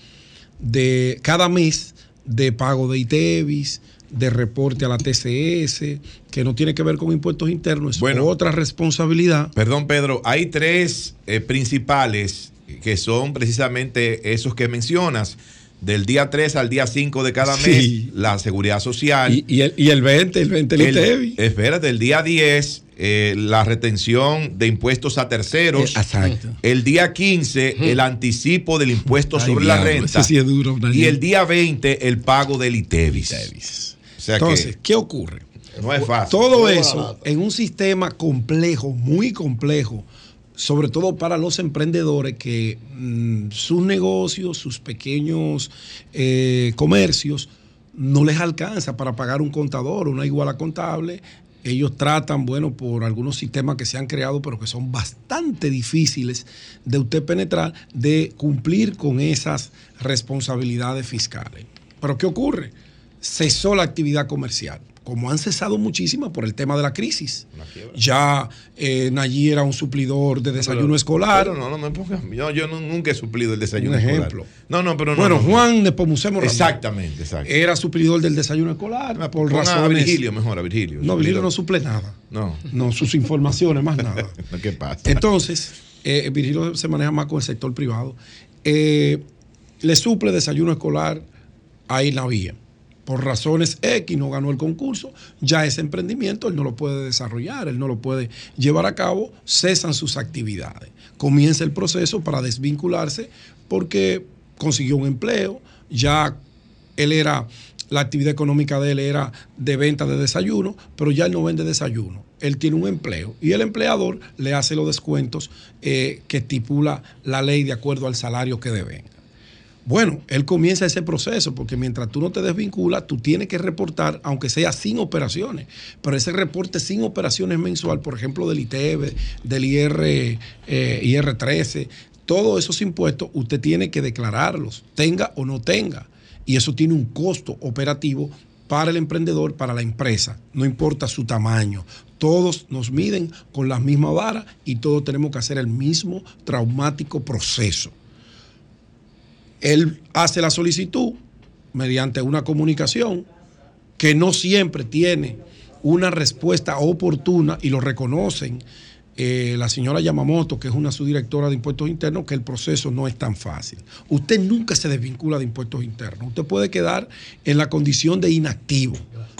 de cada mes de pago de ITEVIS, de reporte a la TCS, que no tiene que ver con impuestos internos, es otra responsabilidad. Perdón, Pedro, hay tres eh, principales que son precisamente esos que mencionas. Del día 3 al día 5 de cada Sí. mes, la seguridad social. Y, y el, y el 20, el 20 el El- ITEVIS. espérate, el día 10, eh, la retención de impuestos a terceros. Eh, exacto. El día 15, el anticipo del impuesto Ay, sobre la renta. sí es duro, y el día 20, el pago del ITEVIS. O sea Entonces, que ¿qué ocurre? no es fácil. Todo No eso barato. en un sistema complejo, muy complejo, sobre todo para los emprendedores que mm, sus negocios, sus pequeños eh, comercios, no les alcanza para pagar un contador, una iguala contable. Ellos tratan, bueno, por algunos sistemas que se han creado, pero que son bastante difíciles de usted penetrar, de cumplir con esas responsabilidades fiscales. Pero ¿qué ocurre? Cesó la actividad comercial, como han cesado muchísimas por el tema de la crisis. Ya eh, Nayí era un suplidor de desayuno Pero- escolar. pero no, no me pongas. Yo, yo nunca he suplido el desayuno Un escolar. ejemplo. No, no, pero no. bueno, no. Juan Nepomucemo Exactamente, exacto. era suplidor del desayuno escolar por Pon a. Virgilio mejor, a Virgilio. No, Virgilio no suple nada. No. No, sus informaciones, más nada. ¿Qué pasa? Entonces, eh, Virgilio se maneja más con el sector privado. Eh, le suple desayuno escolar a Isla Vía. Por razones X no ganó el concurso, ya ese emprendimiento él no lo puede desarrollar, él no lo puede llevar a cabo, cesan sus actividades. Comienza el proceso para desvincularse porque consiguió un empleo, ya él era, la actividad económica de él era de venta de desayuno, pero ya él no vende desayuno. Él tiene un empleo y el empleador le hace los descuentos eh, que estipula la ley de acuerdo al salario que deben. Bueno, él comienza ese proceso porque mientras tú no te desvinculas, tú tienes que reportar, aunque sea sin operaciones, pero ese reporte sin operaciones mensual, por ejemplo, del ITEB, del IR, eh, IR13, todos esos impuestos, usted tiene que declararlos, tenga o no tenga. Y eso tiene un costo operativo para el emprendedor, para la empresa, no importa su tamaño. Todos nos miden con la misma vara y todos tenemos que hacer el mismo traumático proceso. Él hace la solicitud mediante una comunicación que no siempre tiene una respuesta oportuna y lo reconocen eh, la señora Yamamoto, que es una subdirectora de impuestos internos, que el proceso no es tan fácil. Usted nunca se desvincula de impuestos internos. Usted puede quedar en la condición de inactivo,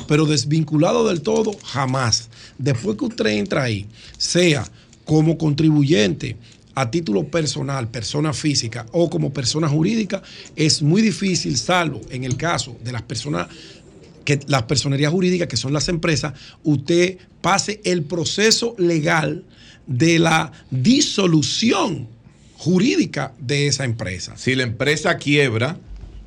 pero desvinculado del todo, jamás. Después que usted entra ahí, sea como contribuyente a título personal, persona física o como persona jurídica, es muy difícil, salvo en el caso de las personas que las personerías jurídicas, que son las empresas, usted pase el proceso legal de la disolución jurídica de esa empresa. Si la empresa quiebra,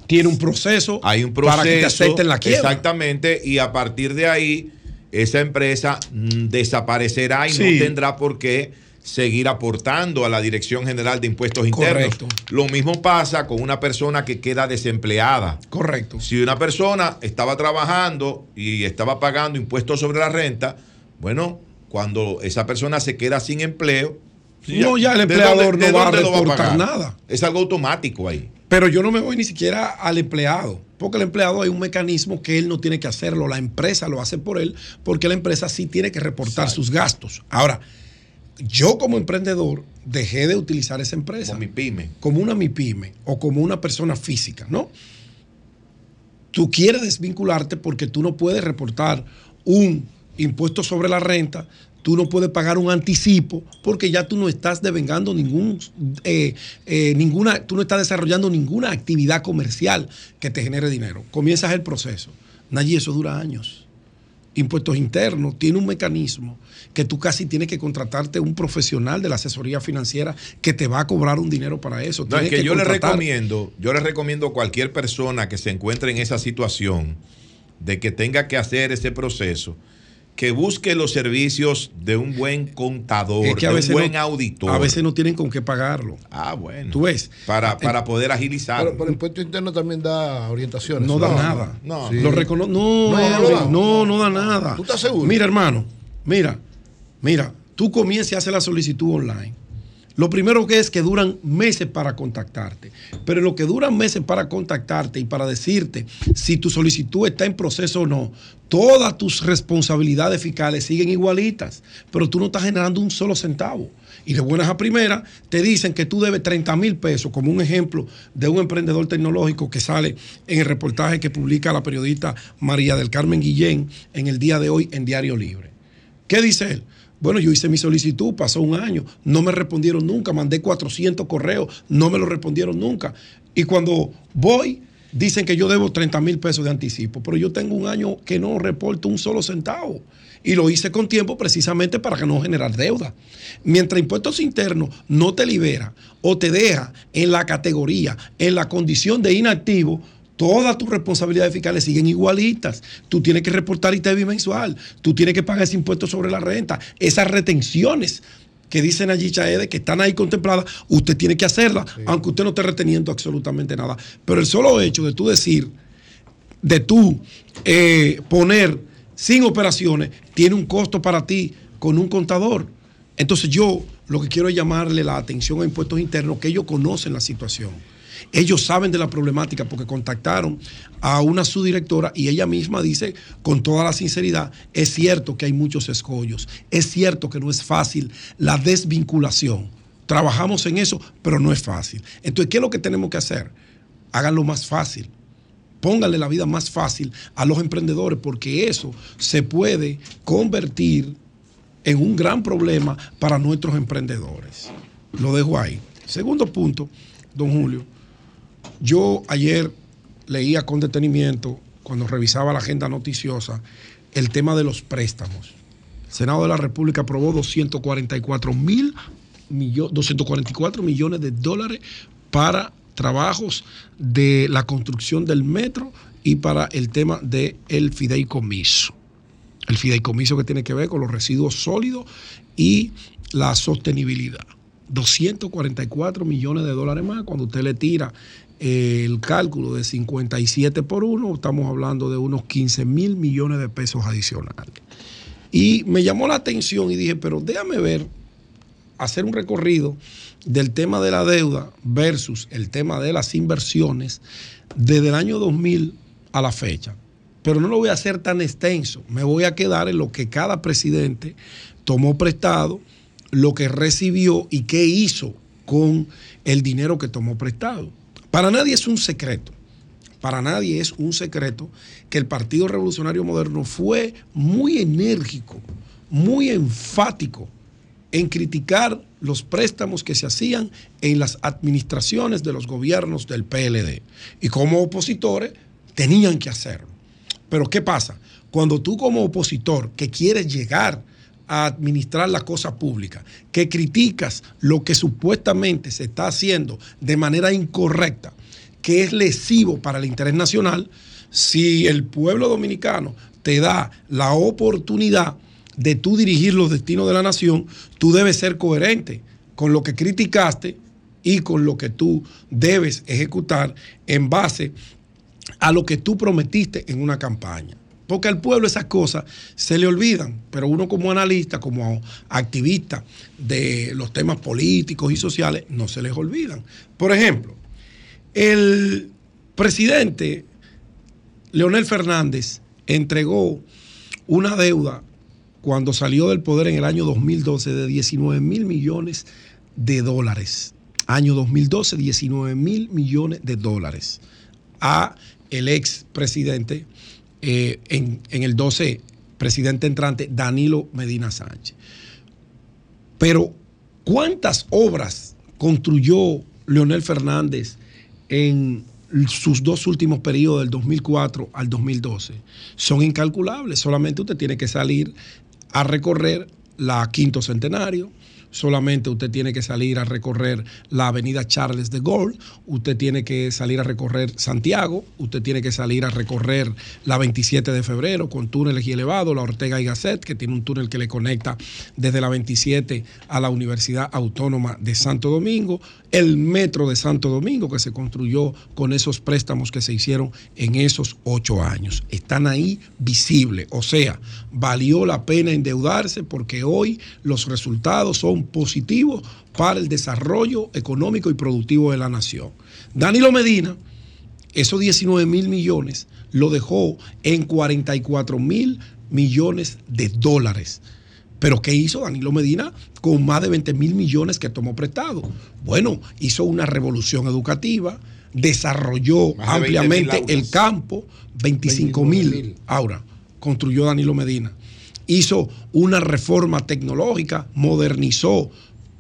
tiene un proceso, hay un proceso para que te acepten la quiebra. Exactamente, y a partir de ahí esa empresa mm, desaparecerá y Sí. no tendrá por qué seguir aportando a la Dirección General de Impuestos Internos. Correcto. Lo mismo pasa con una persona que queda desempleada. Correcto. Si una persona estaba trabajando y estaba pagando impuestos sobre la renta, bueno, cuando esa persona se queda sin empleo, No, ya el ¿de empleador dónde- no va a reportar nada. Es algo automático ahí. Pero yo no me voy ni siquiera al empleado, porque el empleado hay un mecanismo que él no tiene que hacerlo, la empresa lo hace por él, porque la empresa sí tiene que reportar sus gastos. Ahora, yo como emprendedor dejé de utilizar esa empresa. Como mi pyme. Como una MIPYME o como una persona física, ¿no? Tú quieres desvincularte porque tú no puedes reportar un impuesto sobre la renta, tú no puedes pagar un anticipo porque ya tú no estás devengando ningún, eh, eh, ninguna, tú no estás desarrollando ninguna actividad comercial que te genere dinero. Comienzas el proceso. Nayi, eso dura años. Impuestos internos, tiene un mecanismo que tú casi tienes que contratarte un profesional de la asesoría financiera que te va a cobrar un dinero para eso. No, es que, yo le recomiendo, yo le recomiendo a cualquier persona que se encuentre en esa situación de que tenga que hacer ese proceso, que busque los servicios de un buen contador, Es que a de veces un buen no- auditor. A veces no tienen con qué pagarlo. Ah, bueno. Tú ves. Para, para poder agilizar. Pero, pero el impuesto interno también da orientaciones. No da nada. No, Lo recono- no, No, Henry, no, no, no da nada. ¿Tú estás seguro? Mira, hermano, Mira, mira, tú comienzas y haces la solicitud online. Lo primero que es que duran meses para contactarte. Pero lo que duran meses para contactarte y para decirte si tu solicitud está en proceso o no, todas tus responsabilidades fiscales siguen igualitas, pero tú no estás generando un solo centavo. Y de buenas a primeras te dicen que tú debes 30 mil pesos, como un ejemplo de un emprendedor tecnológico que sale en el reportaje que publica la periodista María del Carmen Guillén en el día de hoy en Diario Libre. ¿Qué dice él? Bueno, yo hice mi solicitud, pasó un año, no me respondieron nunca, mandé 400 correos, no me lo respondieron nunca. Y cuando voy, dicen que yo debo 30 mil pesos de anticipo, pero yo tengo un año que no reporto un solo centavo. Y lo hice con tiempo precisamente para que no generar deuda. Mientras impuestos internos no te libera o te deja en la categoría, en la condición de inactivo, Todas tus responsabilidades fiscales siguen igualitas. Tú tienes que reportar ITV mensual. Tú tienes que pagar ese impuesto sobre la renta. Esas retenciones que dicen allí Chaede que están ahí contempladas, usted tiene que hacerlas, aunque usted no esté reteniendo absolutamente nada. Pero el solo hecho de tú decir, de tú eh, poner sin operaciones, tiene un costo para ti con un contador. Entonces yo lo que quiero es llamarle la atención a impuestos internos, que ellos conocen la situación. Ellos saben de la problemática porque contactaron a una subdirectora y ella misma dice con toda la sinceridad, es cierto que hay muchos escollos, es cierto que no es fácil la desvinculación. Trabajamos en eso, pero no es fácil. Entonces, ¿qué es lo que tenemos que hacer? Háganlo más fácil. Pónganle la vida más fácil a los emprendedores porque eso se puede convertir en un gran problema para nuestros emprendedores. Lo dejo ahí. Segundo punto, don Julio, yo ayer leía con detenimiento, cuando revisaba la agenda noticiosa, el tema de los préstamos. El Senado de la República aprobó 244 mil 244 millones de dólares para trabajos de la construcción del metro y para el tema del el fideicomiso. El fideicomiso que tiene que ver con los residuos sólidos y la sostenibilidad. 244 millones de dólares más cuando usted le tira el cálculo de 57 por 1, estamos hablando de unos 15 mil millones de pesos adicionales. Y me llamó la atención y dije, pero déjame ver, hacer un recorrido del tema de la deuda versus el tema de las inversiones desde el año 2000 a la fecha. Pero no lo voy a hacer tan extenso, me voy a quedar en lo que cada presidente tomó prestado, lo que recibió y qué hizo con el dinero que tomó prestado. Para nadie es un secreto, para nadie es un secreto que el Partido Revolucionario Moderno fue muy enérgico, muy enfático en criticar los préstamos que se hacían en las administraciones de los gobiernos del PLD. Y como opositores tenían que hacerlo. Pero ¿qué pasa? Cuando tú como opositor que quieres llegar a administrar la cosa pública, que criticas lo que supuestamente se está haciendo de manera incorrecta, que es lesivo para el interés nacional, si el pueblo dominicano te da la oportunidad de tú dirigir los destinos de la nación, tú debes ser coherente con lo que criticaste y con lo que tú debes ejecutar en base a lo que tú prometiste en una campaña. Porque al pueblo esas cosas se le olvidan, pero uno como analista, como activista de los temas políticos y sociales, no se les olvidan. Por ejemplo, el presidente Leonel Fernández entregó una deuda cuando salió del poder en el año 2012 de 19 mil millones de dólares. Año 2012, 19 mil millones de dólares a el ex presidente eh, en, en el 12, presidente entrante Danilo Medina Sánchez. Pero, ¿cuántas obras construyó Leonel Fernández en sus dos últimos periodos, del 2004 al 2012? Son incalculables. Solamente usted tiene que salir a recorrer la Quinto Centenario, solamente usted tiene que salir a recorrer la avenida Charles de Gaulle, usted tiene que salir a recorrer Santiago, usted tiene que salir a recorrer la 27 de febrero con túneles y elevados, la Ortega y Gasset, que tiene un túnel que le conecta desde la 27 a la Universidad Autónoma de Santo Domingo, el metro de Santo Domingo que se construyó con esos préstamos que se hicieron en esos ocho años. Están ahí visibles, o sea, valió la pena endeudarse porque hoy los resultados son positivos para el desarrollo económico y productivo de la nación. Danilo Medina, esos 19 mil millones, lo dejó en 44 mil millones de dólares. Pero ¿qué hizo Danilo Medina con más de 20 mil millones que tomó prestado? Bueno, hizo una revolución educativa, desarrolló Más de 20.000 ampliamente el campo, 25 mil ahora construyó Danilo Medina. Hizo una reforma tecnológica, modernizó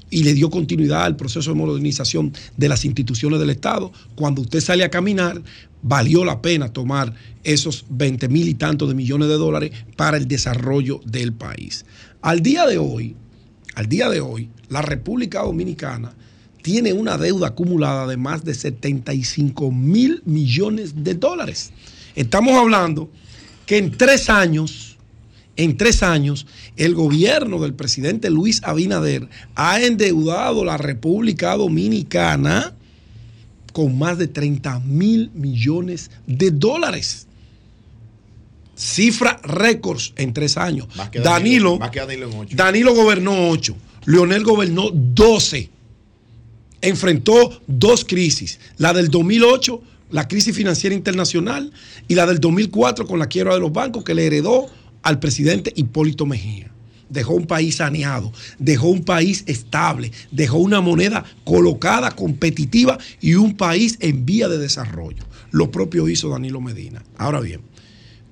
y le dio continuidad al proceso de modernización de las instituciones del Estado. Cuando usted sale a caminar, valió la pena tomar esos 20 mil y tantos de millones de dólares para el desarrollo del país. Al día de hoy, al día de hoy, la República Dominicana tiene una deuda acumulada de más de 75 mil millones de dólares. Estamos hablando que en tres años, en tres años, el gobierno del presidente Luis Abinader ha endeudado la República Dominicana con más de 30 mil millones de dólares. Cifra récords en tres años. Más que Danilo, más que Danilo en ocho. Danilo gobernó 8, Leonel gobernó 12. Enfrentó dos crisis, la del 2008, la crisis financiera internacional, y la del 2004 con la quiebra de los bancos que le heredó al presidente Hipólito Mejía. Dejó un país saneado, dejó un país estable, dejó una moneda colocada, competitiva y un país en vía de desarrollo. Lo propio hizo Danilo Medina. Ahora bien,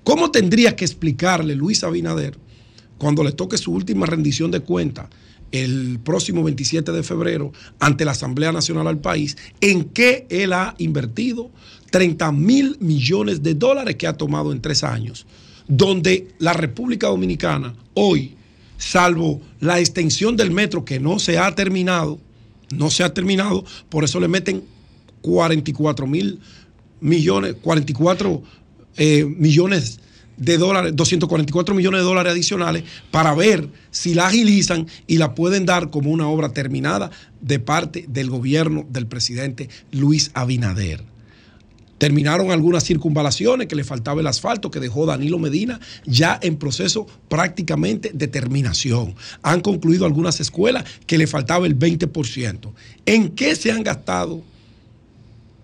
¿Cómo tendría que explicarle Luis Abinader cuando le toque su última rendición de cuentas el próximo 27 de febrero ante la Asamblea Nacional al país en qué él ha invertido 30 mil millones de dólares que ha tomado en tres años? Donde la República Dominicana hoy, salvo la extensión del metro que no se ha terminado, no se ha terminado, por eso le meten 44 mil millones, 44 eh, millones de dólares, 244 millones de dólares adicionales para ver si la agilizan y la pueden dar como una obra terminada de parte del gobierno del presidente Luis Abinader. Terminaron algunas circunvalaciones que le faltaba el asfalto que dejó Danilo Medina ya en proceso prácticamente de terminación. Han concluido algunas escuelas que le faltaba el 20%. ¿En qué se han gastado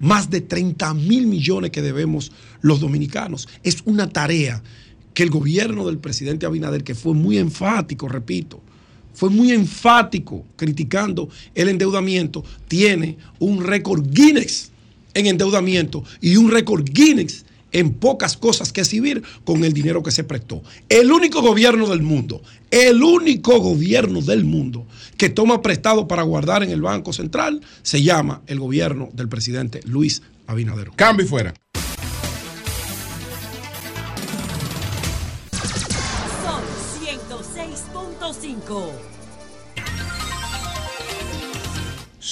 más de 30 mil millones que debemos los dominicanos. Es una tarea que el gobierno del presidente Abinader, que fue muy enfático, repito, fue muy enfático criticando el endeudamiento, tiene un récord Guinness en endeudamiento y un récord Guinness en pocas cosas que exhibir con el dinero que se prestó. El único gobierno del mundo, el único gobierno del mundo que toma prestado para guardar en el Banco Central se llama el gobierno del presidente Luis Abinader. Cambio y fuera.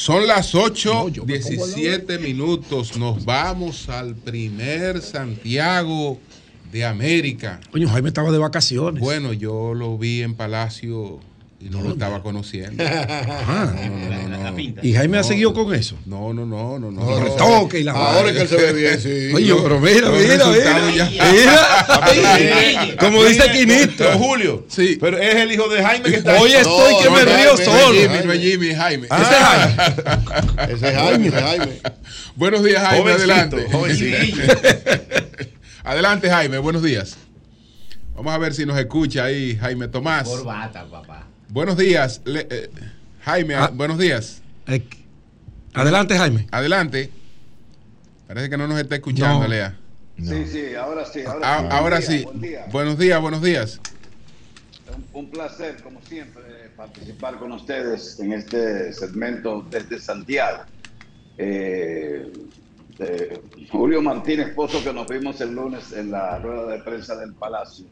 Son las 8, 17 minutos. Nos vamos al primer Santiago de América. Coño, Jaime estaba de vacaciones. Bueno, yo lo vi en Palacio y no lo estaba conociendo. Ajá. No, no, no, no. ¿Y Jaime ha seguido con eso? No, no, no, no. no. Retoque y la Ahora es que él se ve bien, sí. Oye, pero mira, mira, mira. Mira. Como dice Quinito. Pero Julio, Sí. pero es el hijo de Jaime que está Hoy estoy que No, me no, río Jaime, solo. Jimmy, no es Jimmy, es Jaime. Ese es Jaime, ese es Jaime. Buenos días, Jaime. Jovencito, adelante. jovencito. adelante, Jaime. Buenos días. Vamos a ver si nos escucha ahí, Jaime Tomás. Corbata, papá. Buenos días, Le- eh, Jaime. Ah. Buenos días. Eh, Adelante, Jaime. Adelante. Parece que no nos está escuchando, No. Lea. Sí, sí, ahora sí. Ahora, Ah, sí. Ahora día, sí. buen día. Buenos días, buenos días. Un, un placer, como siempre, participar con ustedes en este segmento desde Santiago. Eh, eh, Julio Martínez Pozo, que nos vimos el lunes en la rueda de prensa del Palacio,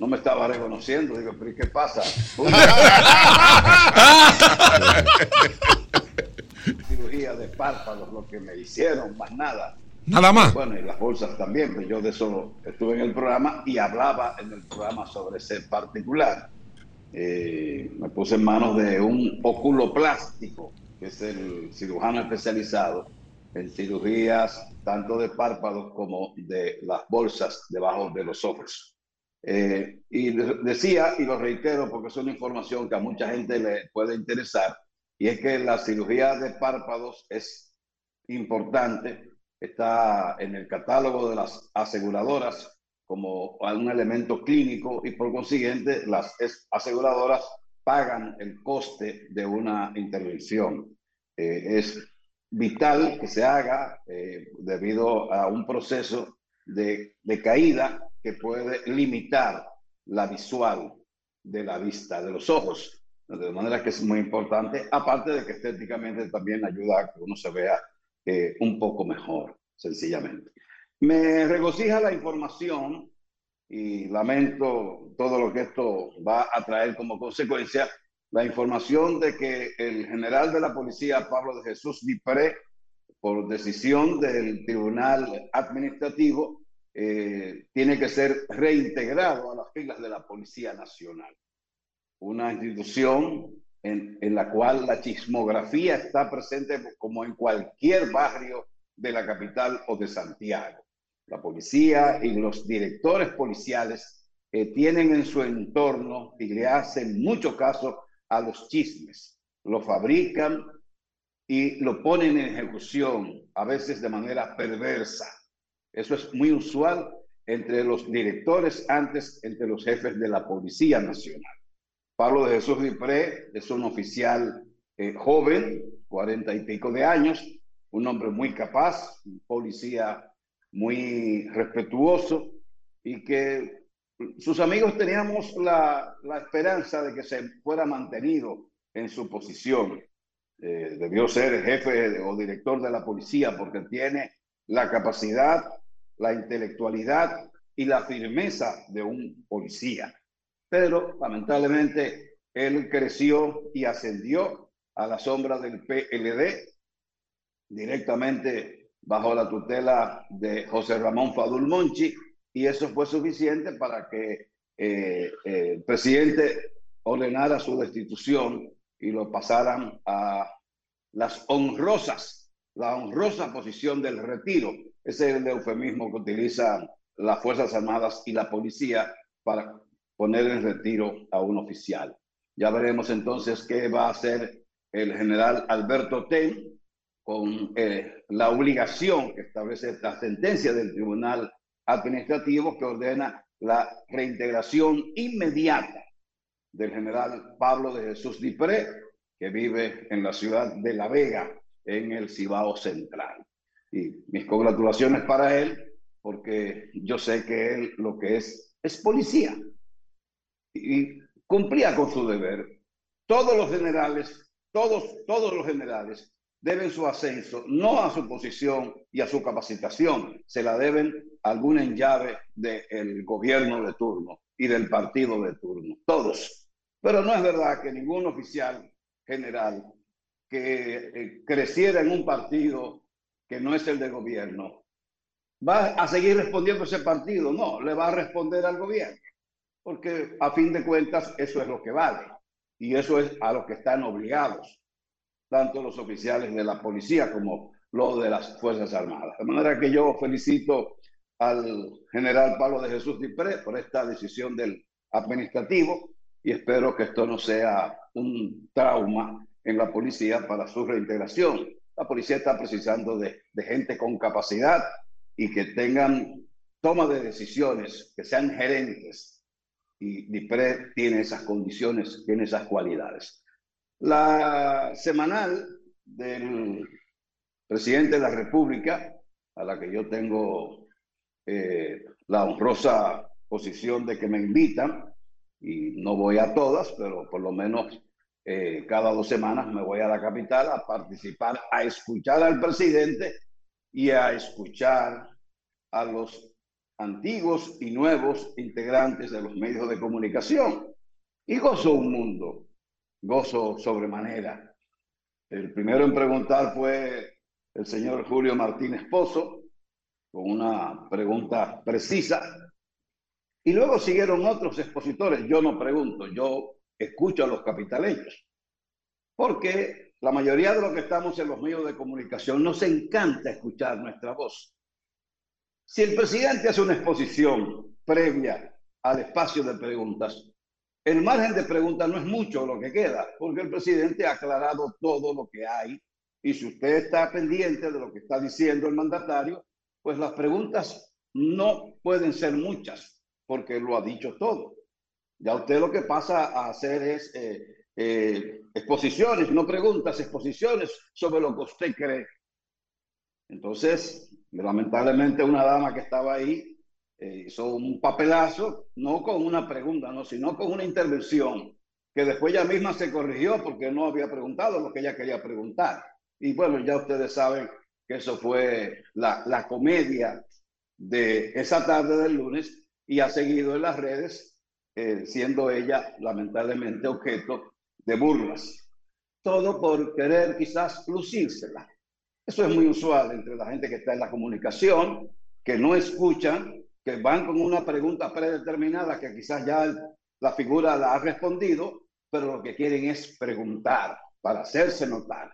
no me estaba reconociendo. Digo, pero ¿y qué pasa? cirugía de párpados, lo que me hicieron, más nada. Nada más. Bueno, y las bolsas también, pues yo de eso estuve en el programa y hablaba en el programa sobre ese particular. Eh, me puse en manos de un oculoplástico, que es el cirujano especializado en cirugías tanto de párpados como de las bolsas debajo de los ojos. Eh, y de- decía, y lo reitero porque es una información que a mucha gente le puede interesar, y es que la cirugía de párpados es importante, está en el catálogo de las aseguradoras como un elemento clínico y por consiguiente las aseguradoras pagan el coste de una intervención. Eh, es vital que se haga eh, debido a un proceso de, de caída que puede limitar la visual de la vista, de los ojos. De manera que es muy importante, aparte de que estéticamente también ayuda a que uno se vea eh, un poco mejor, sencillamente. Me regocija la información y lamento todo lo que esto va a traer como consecuencia, la información de que el general de la policía, Pablo de Jesús Dipré, por decisión del Tribunal Administrativo, eh, tiene que ser reintegrado a las filas de la Policía Nacional. Una institución en, la cual la chismografía está presente como en cualquier barrio de la capital o de Santiago. La policía y los directores policiales eh, tienen en su entorno y le hacen mucho caso a los chismes. Lo fabrican y lo ponen en ejecución, a veces de manera perversa. Eso es muy usual entre los directores, antes entre los jefes de la Policía Nacional. Pablo de Jesús Dipré es un oficial eh, joven, cuarenta y pico de años, un hombre muy capaz, un policía muy respetuoso y que sus amigos teníamos la, esperanza de que se fuera mantenido en su posición. Eh, debió ser jefe o director de la policía porque tiene la capacidad, la intelectualidad y la firmeza de un policía. Pero lamentablemente él creció y ascendió a la sombra del PLD directamente bajo la tutela de José Ramón Fadul Monchi y eso fue suficiente para que eh, el presidente ordenara su destitución y lo pasaran a las honrosas, la honrosa posición del retiro. Ese es el eufemismo que utilizan las Fuerzas Armadas y la policía para poner en retiro a un oficial. Ya veremos entonces qué va a hacer el general Alberto Ten con eh, la obligación que establece la sentencia del Tribunal Administrativo que ordena la reintegración inmediata del general Pablo de Jesús Dipré, que vive en la ciudad de La Vega, en el Cibao Central. Y mis congratulaciones para él, porque yo sé que él lo que es es policía y cumplía con su deber. Todos los generales, todos, todos los generales deben su ascenso no a su posición y a su capacitación, se la deben a alguna llave del gobierno de turno y del partido de turno, todos. Pero no es verdad que ningún oficial general que eh, creciera en un partido que no es el de gobierno va a seguir respondiendo ese partido, no, le va a responder al gobierno, porque a fin de cuentas eso es lo que vale y eso es a lo que están obligados tanto los oficiales de la policía como los de las Fuerzas Armadas. De manera que yo felicito al general Pablo de Jesús Dipré por esta decisión del administrativo y espero que esto no sea un trauma en la policía para su reintegración. La policía está precisando de, gente con capacidad y que tengan toma de decisiones, que sean gerentes. Y Dipré tiene esas condiciones, tiene esas cualidades. La semanal del presidente de la República, a la que yo tengo eh, la honrosa posición de que me invitan, y no voy a todas, pero por lo menos eh, cada dos semanas me voy a la capital a participar, a escuchar al presidente y a escuchar a los antiguos y nuevos integrantes de los medios de comunicación. Y gozo un mundo, gozo sobremanera. El primero en preguntar fue el señor Julio Martínez Pozo, con una pregunta precisa. Y luego siguieron otros expositores. Yo no pregunto, yo escucho a los capitaleños. Porque la mayoría de los que estamos en los medios de comunicación nos encanta escuchar nuestra voz. Si el presidente hace una exposición previa al espacio de preguntas, el margen de preguntas no es mucho lo que queda, porque el presidente ha aclarado todo lo que hay. Y si usted está pendiente de lo que está diciendo el mandatario, pues las preguntas no pueden ser muchas, porque lo ha dicho todo. Ya usted lo que pasa a hacer es eh, eh, exposiciones, no preguntas, exposiciones sobre lo que usted cree. Entonces, lamentablemente una dama que estaba ahí eh, hizo un papelazo, no con una pregunta, no, sino con una intervención, que después ella misma se corrigió porque no había preguntado lo que ella quería preguntar. Y bueno, ya ustedes saben que eso fue la, la comedia de esa tarde del lunes y ha seguido en las redes, eh, siendo ella lamentablemente objeto de burlas. Todo por querer quizás lucírsela. Eso es muy usual entre la gente que está en la comunicación, que no escuchan que van con una pregunta predeterminada que quizás ya la figura la ha respondido, pero lo que quieren es preguntar para hacerse notar.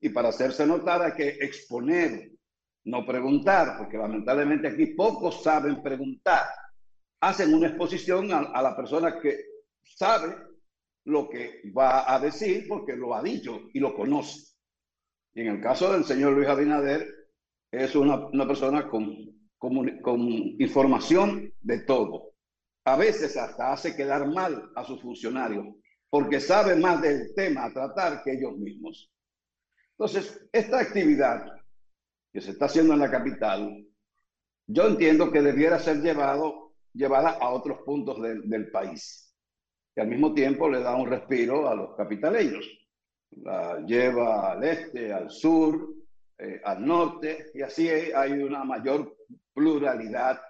Y para hacerse notar hay que exponer, no preguntar, porque lamentablemente aquí pocos saben preguntar. Hacen una exposición a, a la persona que sabe lo que va a decir porque lo ha dicho y lo conoce. Y en el caso del señor Luis Abinader, es una, una persona con con, información de todo. A veces hasta hace quedar mal a sus funcionarios porque sabe más del tema a tratar que ellos mismos. Entonces, esta actividad que se está haciendo en la capital, yo entiendo que debiera ser llevado, llevada a otros puntos del país, que al mismo tiempo le da un respiro a los capitaleños. La lleva al este, al sur, eh, al norte, y así hay una mayor pluralidad,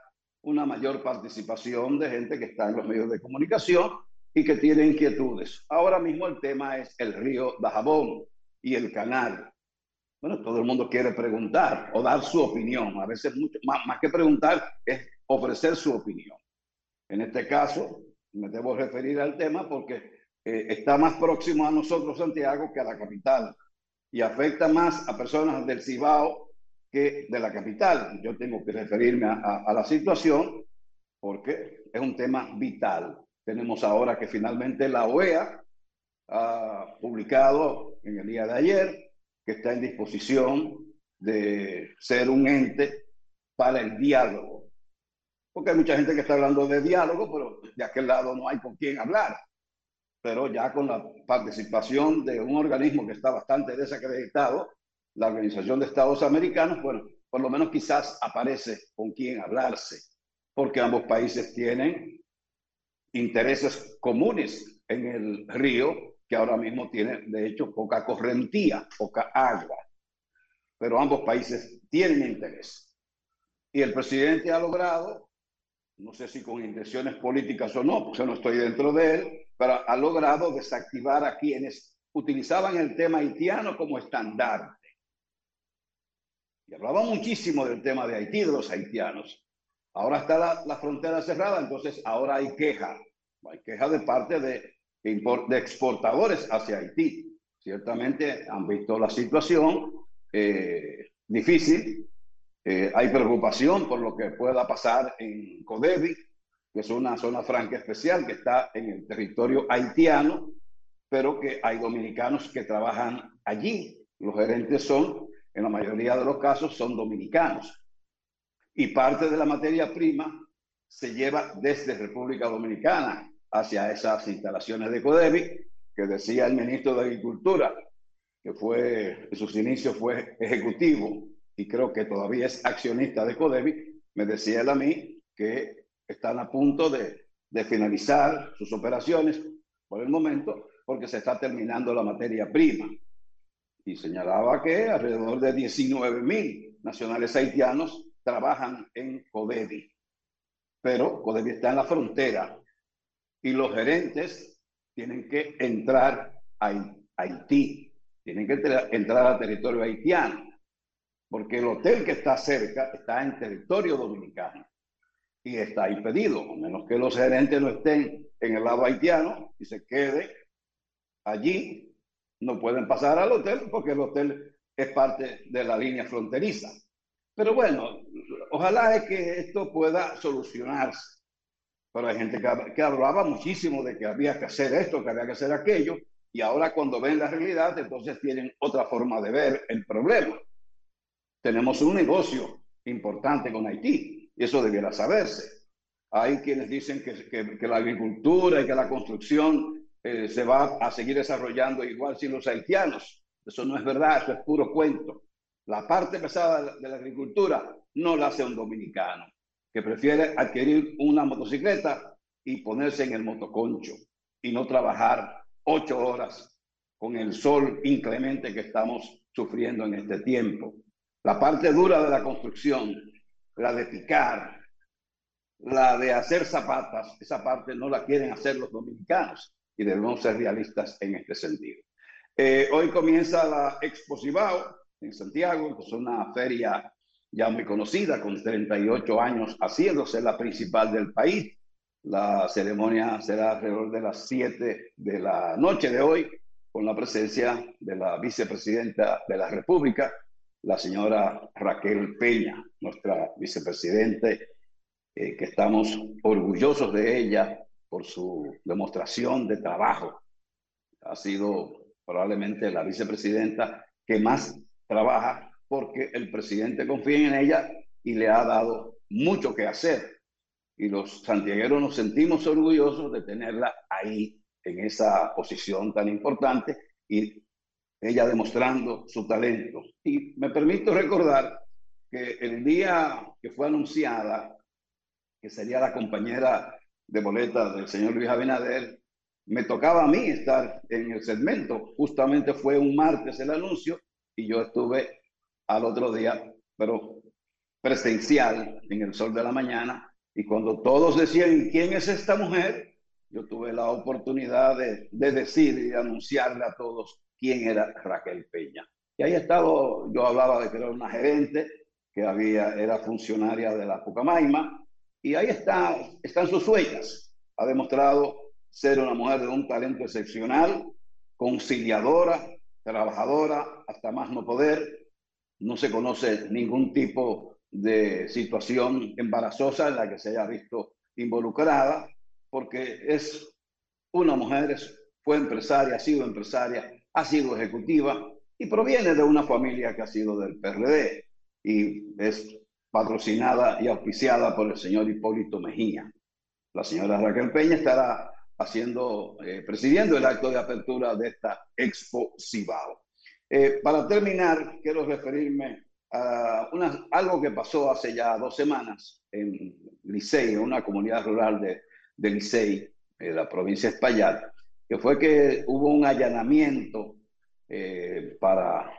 una mayor participación de gente que está en los medios de comunicación y que tiene inquietudes. Ahora mismo el tema es el río Dajabón y el canal. Bueno, todo el mundo quiere preguntar o dar su opinión. A veces mucho, más, más que preguntar es ofrecer su opinión. En este caso, me debo referir al tema porque eh, está más próximo a nosotros Santiago que a la capital y afecta más a personas del Cibao que de la capital. Yo tengo que referirme a, la situación porque es un tema vital. Tenemos ahora que finalmente la OEA ha publicado en el día de ayer que está en disposición de ser un ente para el diálogo. Porque hay mucha gente que está hablando de diálogo, pero de aquel lado no hay con quién hablar. Pero ya con la participación de un organismo que está bastante desacreditado, la Organización de Estados Americanos, bueno, por lo menos quizás aparece con quién hablarse, porque ambos países tienen intereses comunes en el río, que ahora mismo tiene, de hecho, poca correntía, poca agua. Pero ambos países tienen interés. Y el presidente ha logrado, no sé si con intenciones políticas o no, porque no estoy dentro de él, pero ha logrado desactivar a quienes utilizaban el tema haitiano como estandarte y hablaba muchísimo del tema de Haití, de los haitianos. Ahora está la, frontera cerrada, entonces ahora hay queja. Hay queja de parte de, exportadores hacia Haití. Ciertamente han visto la situación eh, difícil. Eh, hay preocupación por lo que pueda pasar en Codevi, que es una zona franca especial que está en el territorio haitiano, pero que hay dominicanos que trabajan allí. Los gerentes son en la mayoría de los casos son dominicanos. Y parte de la materia prima se lleva desde República Dominicana hacia esas instalaciones de Codevi, que decía el ministro de Agricultura, que fue, en sus inicios fue ejecutivo y creo que todavía es accionista de Codevi, me decía él a mí que están a punto de, de finalizar sus operaciones por el momento porque se está terminando la materia prima y señalaba que alrededor de 19 mil nacionales haitianos trabajan en CODEDI. pero Codevi está en la frontera y los gerentes tienen que entrar a Haití, tienen que entrar- al territorio haitiano, porque el hotel que está cerca está en territorio dominicano y está impedido, a menos que los gerentes no estén en el lado haitiano y se quede allí, no pueden pasar al hotel porque el hotel es parte de la línea fronteriza. Pero bueno, ojalá es que esto pueda solucionarse. Pero hay gente que, que hablaba muchísimo de que había que hacer esto, que había que hacer aquello, y ahora cuando ven la realidad, entonces tienen otra forma de ver el problema. Tenemos un negocio importante con Haití, y eso debiera saberse. Hay quienes dicen que, que- que la agricultura y que la construcción eh, se va a seguir desarrollando igual sin los haitianos. Eso no es verdad, eso es puro cuento. La parte pesada de la, agricultura no la hace un dominicano, que prefiere adquirir una motocicleta y ponerse en el motoconcho y no trabajar ocho horas con el sol inclemente que estamos sufriendo en este tiempo. La parte dura de la construcción, la de picar, la de hacer zapatas, esa parte no la quieren hacer los dominicanos y debemos ser realistas en este sentido. Eh, hoy comienza la Expo Cibao en Santiago, que es una feria ya muy conocida, con 38 años haciéndose la principal del país. La ceremonia será alrededor de las 7 de la noche de hoy, con la presencia de la vicepresidenta de la República, la señora Raquel Peña, nuestra vicepresidente, eh, que estamos orgullosos de ella por su demostración de trabajo. Ha sido probablemente la vicepresidenta que más trabaja porque el presidente confía en ella y le ha dado mucho que hacer. Y los santiagueros nos sentimos orgullosos de tenerla ahí en esa posición tan importante y ella demostrando su talento. Y me permito recordar que el día que fue anunciada que sería la compañera de boleta del señor Luis Abinader, me tocaba a mí estar en el segmento. Justamente fue un martes el anuncio y yo estuve al otro día, pero presencial en el sol de la mañana. Y cuando todos decían, "¿Y ¿quién es esta mujer? Yo tuve la oportunidad de, de decir y de anunciarle a todos quién era Raquel Peña. Y ahí estado, yo hablaba de que era una gerente, que había, era funcionaria de la Pucamaima, y ahí está, están sus huellas. Ha demostrado ser una mujer de un talento excepcional, conciliadora, trabajadora, hasta más no poder. No se conoce ningún tipo de situación embarazosa en la que se haya visto involucrada, porque es una mujer, fue empresaria, ha sido empresaria, ha sido ejecutiva y proviene de una familia que ha sido del PRD y es patrocinada y auspiciada por el señor Hipólito Mejía. La señora Raquel Peña estará haciendo, eh, presidiendo el acto de apertura de esta Expo Cibao. Eh, para terminar, quiero referirme a algo que pasó hace ya dos semanas en Licey, en una comunidad rural de, de Licey, en la provincia de que fue que hubo un allanamiento eh, para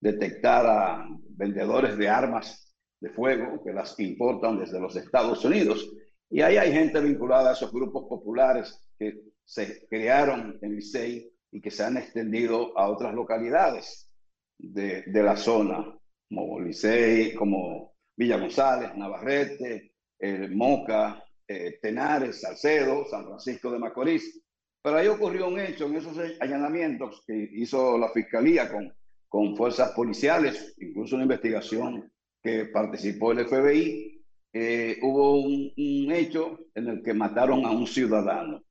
detectar a vendedores de armas de fuego que las importan desde los Estados Unidos. Y ahí hay gente vinculada a esos grupos populares que se crearon en Licey y que se han extendido a otras localidades de, de la zona, como Licey, como Villa González, Navarrete, eh, Moca, eh, Tenares, Salcedo, San Francisco de Macorís. Pero ahí ocurrió un hecho en esos allanamientos que hizo la fiscalía con, con fuerzas policiales, incluso una investigación que participó el FBI. eh, hubo un, hecho en el que mataron a un ciudadano.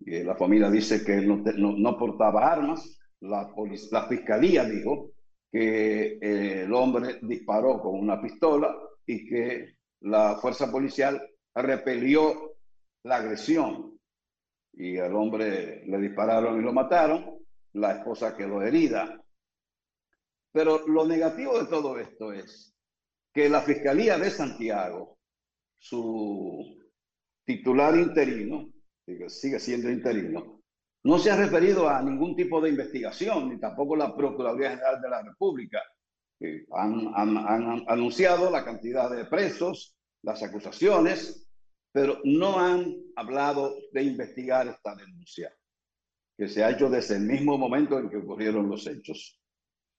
Y la familia dice que no, no, portaba armas. La fiscalía dijo que eh, el hombre disparó con una pistola y que la fuerza policial repelió la agresión y al hombre le dispararon y lo mataron, la esposa quedó herida. Pero lo negativo de todo esto es que la Fiscalía de Santiago, su titular interino, que sigue siendo interino, no se ha referido a ningún tipo de investigación, ni tampoco la Procuraduría General de la República. que han, han- han anunciado la cantidad de presos las acusaciones, pero no han hablado de investigar esta denuncia, que se ha hecho desde el mismo momento en que ocurrieron los hechos.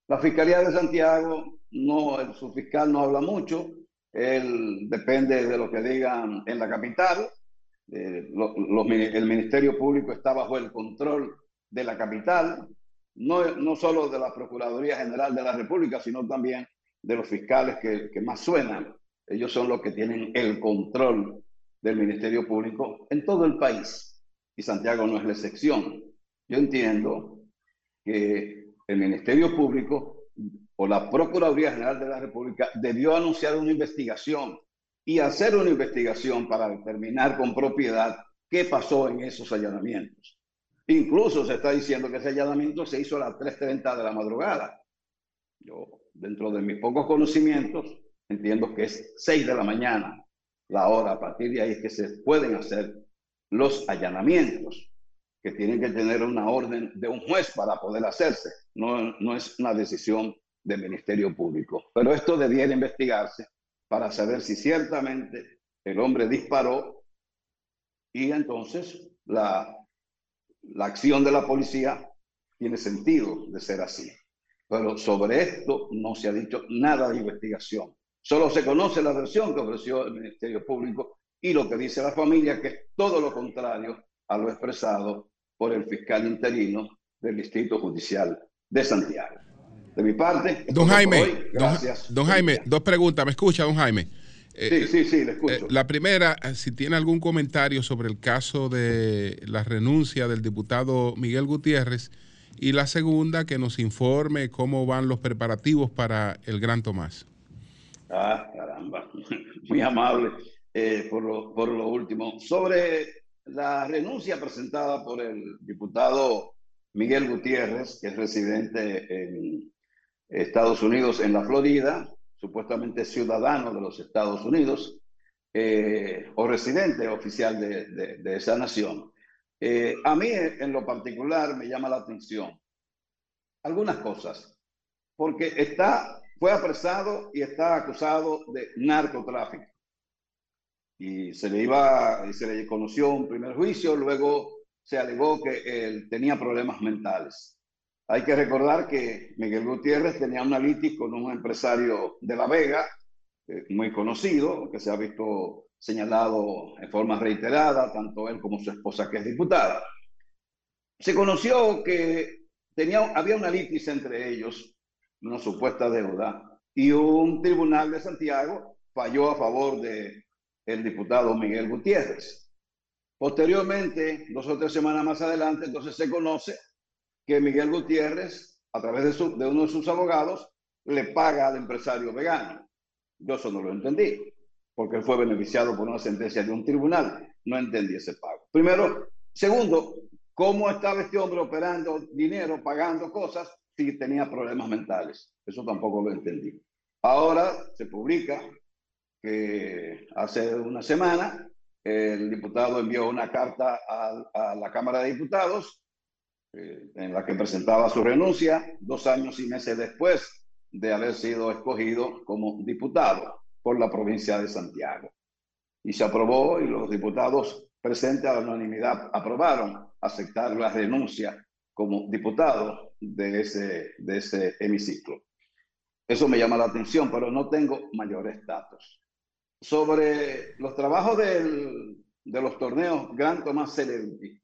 La Fiscalía de Santiago, no, el subfiscal no habla mucho, él depende de lo que digan en la capital. Eh, el Ministerio Público está bajo el control de la capital, no, no solo de la Procuraduría General de la República, sino también de los fiscales que más suenan. Ellos son los que tienen el control del Ministerio Público en todo el país. Y Santiago no es la excepción. Yo entiendo que el Ministerio Público o la Procuraduría General de la República debió anunciar una investigación y hacer una investigación para determinar con propiedad qué pasó en esos allanamientos. Incluso se está diciendo que ese allanamiento se hizo a las 3.30 de la madrugada. Yo, dentro de mis pocos conocimientos, entiendo que es 6 de la mañana la hora. A partir de ahí es que se pueden hacer los allanamientos, que tienen que tener una orden de un juez para poder hacerse. No, no es una decisión del Ministerio Público. Pero esto debiera investigarse para saber si ciertamente el hombre disparó y entonces la, la acción de la policía tiene sentido de ser así. Pero sobre esto no se ha dicho nada de investigación. Solo se conoce la versión que ofreció el Ministerio Público y lo que dice la familia, que es todo lo contrario a lo expresado por el fiscal interino del Distrito Judicial de Santiago. De mi parte, Don Jaime, hoy. gracias. don Jaime, dos preguntas. ¿Me escucha, don Jaime? Sí, sí, sí, le escucho. Eh, la primera, eh, si tiene algún comentario sobre el caso de la renuncia del diputado Miguel Gutiérrez. Y la segunda, que nos informe cómo van los preparativos para el Gran Tomás. Ah, caramba. Muy amable eh, por, lo, por lo último. Sobre la renuncia presentada por el diputado Miguel Gutiérrez, que es residente en Estados Unidos, en la Florida, supuestamente ciudadano de los Estados Unidos, eh, o residente oficial de, de- de esa nación. Eh, a mí, en lo particular, me llama la atención algunas cosas, porque está, fue apresado y está acusado de narcotráfico. Y se le iba, y se le conoció un primer juicio, luego se alegó que él tenía problemas mentales. Hay que recordar que Miguel Gutiérrez tenía una litis con un empresario de La Vega, eh, muy conocido, que se ha visto señalado en forma reiterada, tanto él como su esposa, que es diputada. Se conoció que tenía, había una litis entre ellos, una supuesta deuda, y un tribunal de Santiago falló a favor de el diputado Miguel Gutiérrez. Posteriormente, dos o tres semanas más adelante, entonces se conoce que Miguel Gutiérrez, a través de, de uno de sus abogados, le paga al empresario vegano. Yo eso no lo entendí, porque fue beneficiado por una sentencia de un tribunal. No entendí ese pago. Primero. Segundo, ¿cómo estaba este hombre operando dinero, pagando cosas, si tenía problemas mentales? Eso tampoco lo entendí. Ahora se publica que hace una semana el diputado envió una carta a, la Cámara de Diputados eh, en la que presentaba su renuncia dos años y meses después de haber sido escogido como diputado por la provincia de Santiago. Y se aprobó y los diputados presentes a la unanimidad aprobaron aceptar la renuncia como diputado de ese, de ese hemiciclo. Eso me llama la atención, pero no tengo mayores datos. Sobre los trabajos del- de los torneos Gran Tomás Celebrity,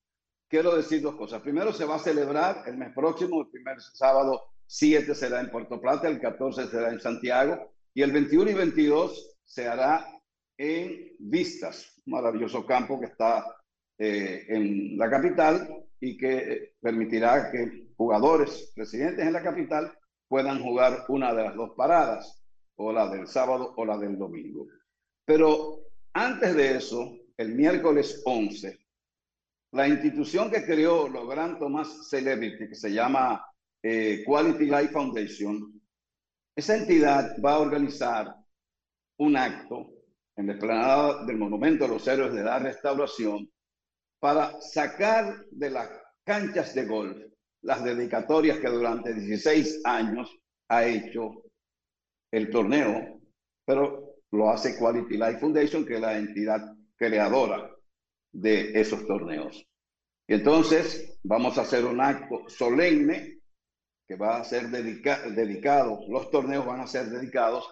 quiero decir dos cosas. Primero, se va a celebrar el mes próximo, el primer sábado 7 será en Puerto Plata, el 14 será en Santiago y el 21 y 22 se hará en Vistas, un maravilloso campo que está eh, en la capital y que permitirá que jugadores residentes en la capital puedan jugar una de las dos paradas, o la del sábado o la del domingo. Pero antes de eso, el miércoles 11, la institución que creó los Gran Tomás Celebrity, que se llama eh, Quality Life Foundation, esa entidad va a organizar un acto en la explanada del Monumento a los Héroes de la Restauración para sacar de las canchas de golf las dedicatorias que durante 16 años ha hecho el torneo, pero lo hace Quality Life Foundation, que es la entidad creadora de esos torneos. Y entonces vamos a hacer un acto solemne que va a ser dedica- dedicado, los torneos van a ser dedicados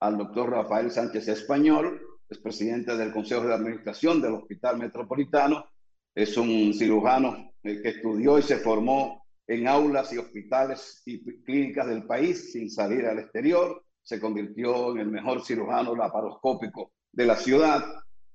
al doctor Rafael Sánchez Español, es presidente del Consejo de Administración del Hospital Metropolitano, es un cirujano que estudió y se formó en aulas y hospitales y clínicas del país sin salir al exterior, se convirtió en el mejor cirujano laparoscópico de la ciudad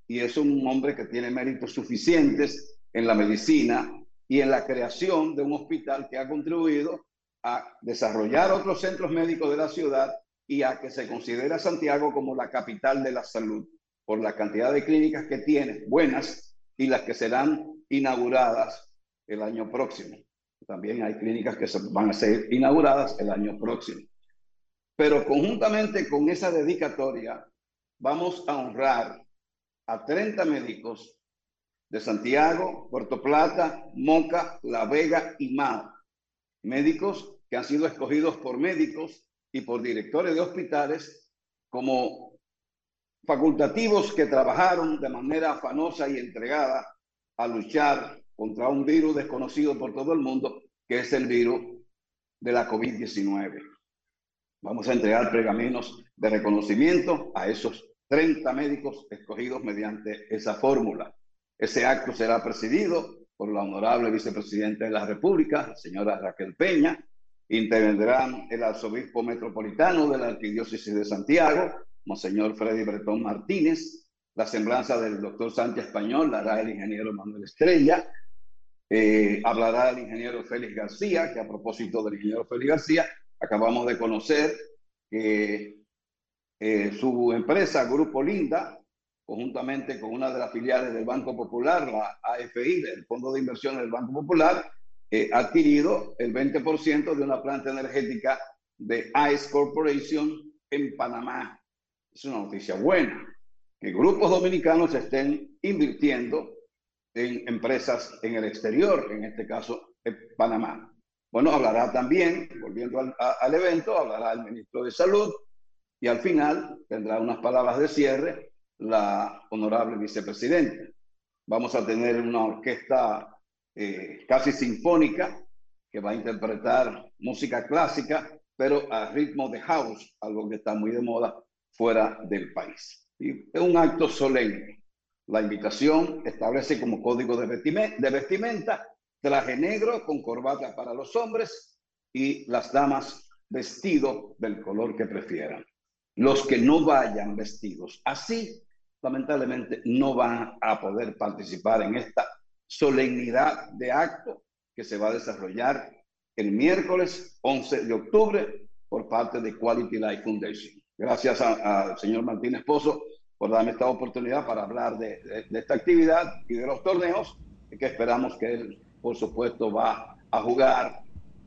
y es un hombre que tiene méritos suficientes en la medicina y en la creación de un hospital que ha contribuido a desarrollar otros centros médicos de la ciudad y a que se considera Santiago como la capital de la salud por la cantidad de clínicas que tiene, buenas, y las que serán inauguradas el año próximo. También hay clínicas que van a ser inauguradas el año próximo. Pero conjuntamente con esa dedicatoria, vamos a honrar a 30 médicos de Santiago, Puerto Plata, Moca, La Vega y Mao. Médicos que han sido escogidos por médicos y por directores de hospitales como facultativos que trabajaron de manera afanosa y entregada a luchar contra un virus desconocido por todo el mundo, que es el virus de la COVID-19. Vamos a entregar pergaminos de reconocimiento a esos 30 médicos escogidos mediante esa fórmula. Ese acto será presidido por la honorable vicepresidenta de la República, señora Raquel Peña. Intervendrán el arzobispo metropolitano de la Arquidiócesis de Santiago, Monseñor Freddy Bretón Martínez. La semblanza del doctor Sánchez Español la hará el ingeniero Manuel Estrella. Eh, hablará el ingeniero Félix García, que a propósito del ingeniero Félix García, acabamos de conocer que eh, su empresa, Grupo Linda, conjuntamente con una de las filiales del Banco Popular, la AFI, del Fondo de Inversiones del Banco Popular, eh, ha adquirido el 20% de una planta energética de ICE Corporation en Panamá. Es una noticia buena, que grupos dominicanos estén invirtiendo en empresas en el exterior, en este caso en Panamá. Bueno, hablará también, volviendo al, a- al evento, hablará el ministro de Salud y al final tendrá unas palabras de cierre la honorable vicepresidenta. Vamos a tener una orquesta eh, casi sinfónica que va a interpretar música clásica, pero a ritmo de house, algo que está muy de moda fuera del país. Es un acto solemne. La invitación establece como código de vestimenta traje negro con corbata para los hombres y las damas vestido del color que prefieran. Los que no vayan vestidos así, lamentablemente no van a poder participar en esta solemnidad de acto que se va a desarrollar el miércoles 11 de octubre por parte de Quality Life Foundation. Gracias a- al señor Martínez Pozo por darme esta oportunidad para hablar de, de- de esta actividad y de los torneos que esperamos que él, por supuesto, va a jugar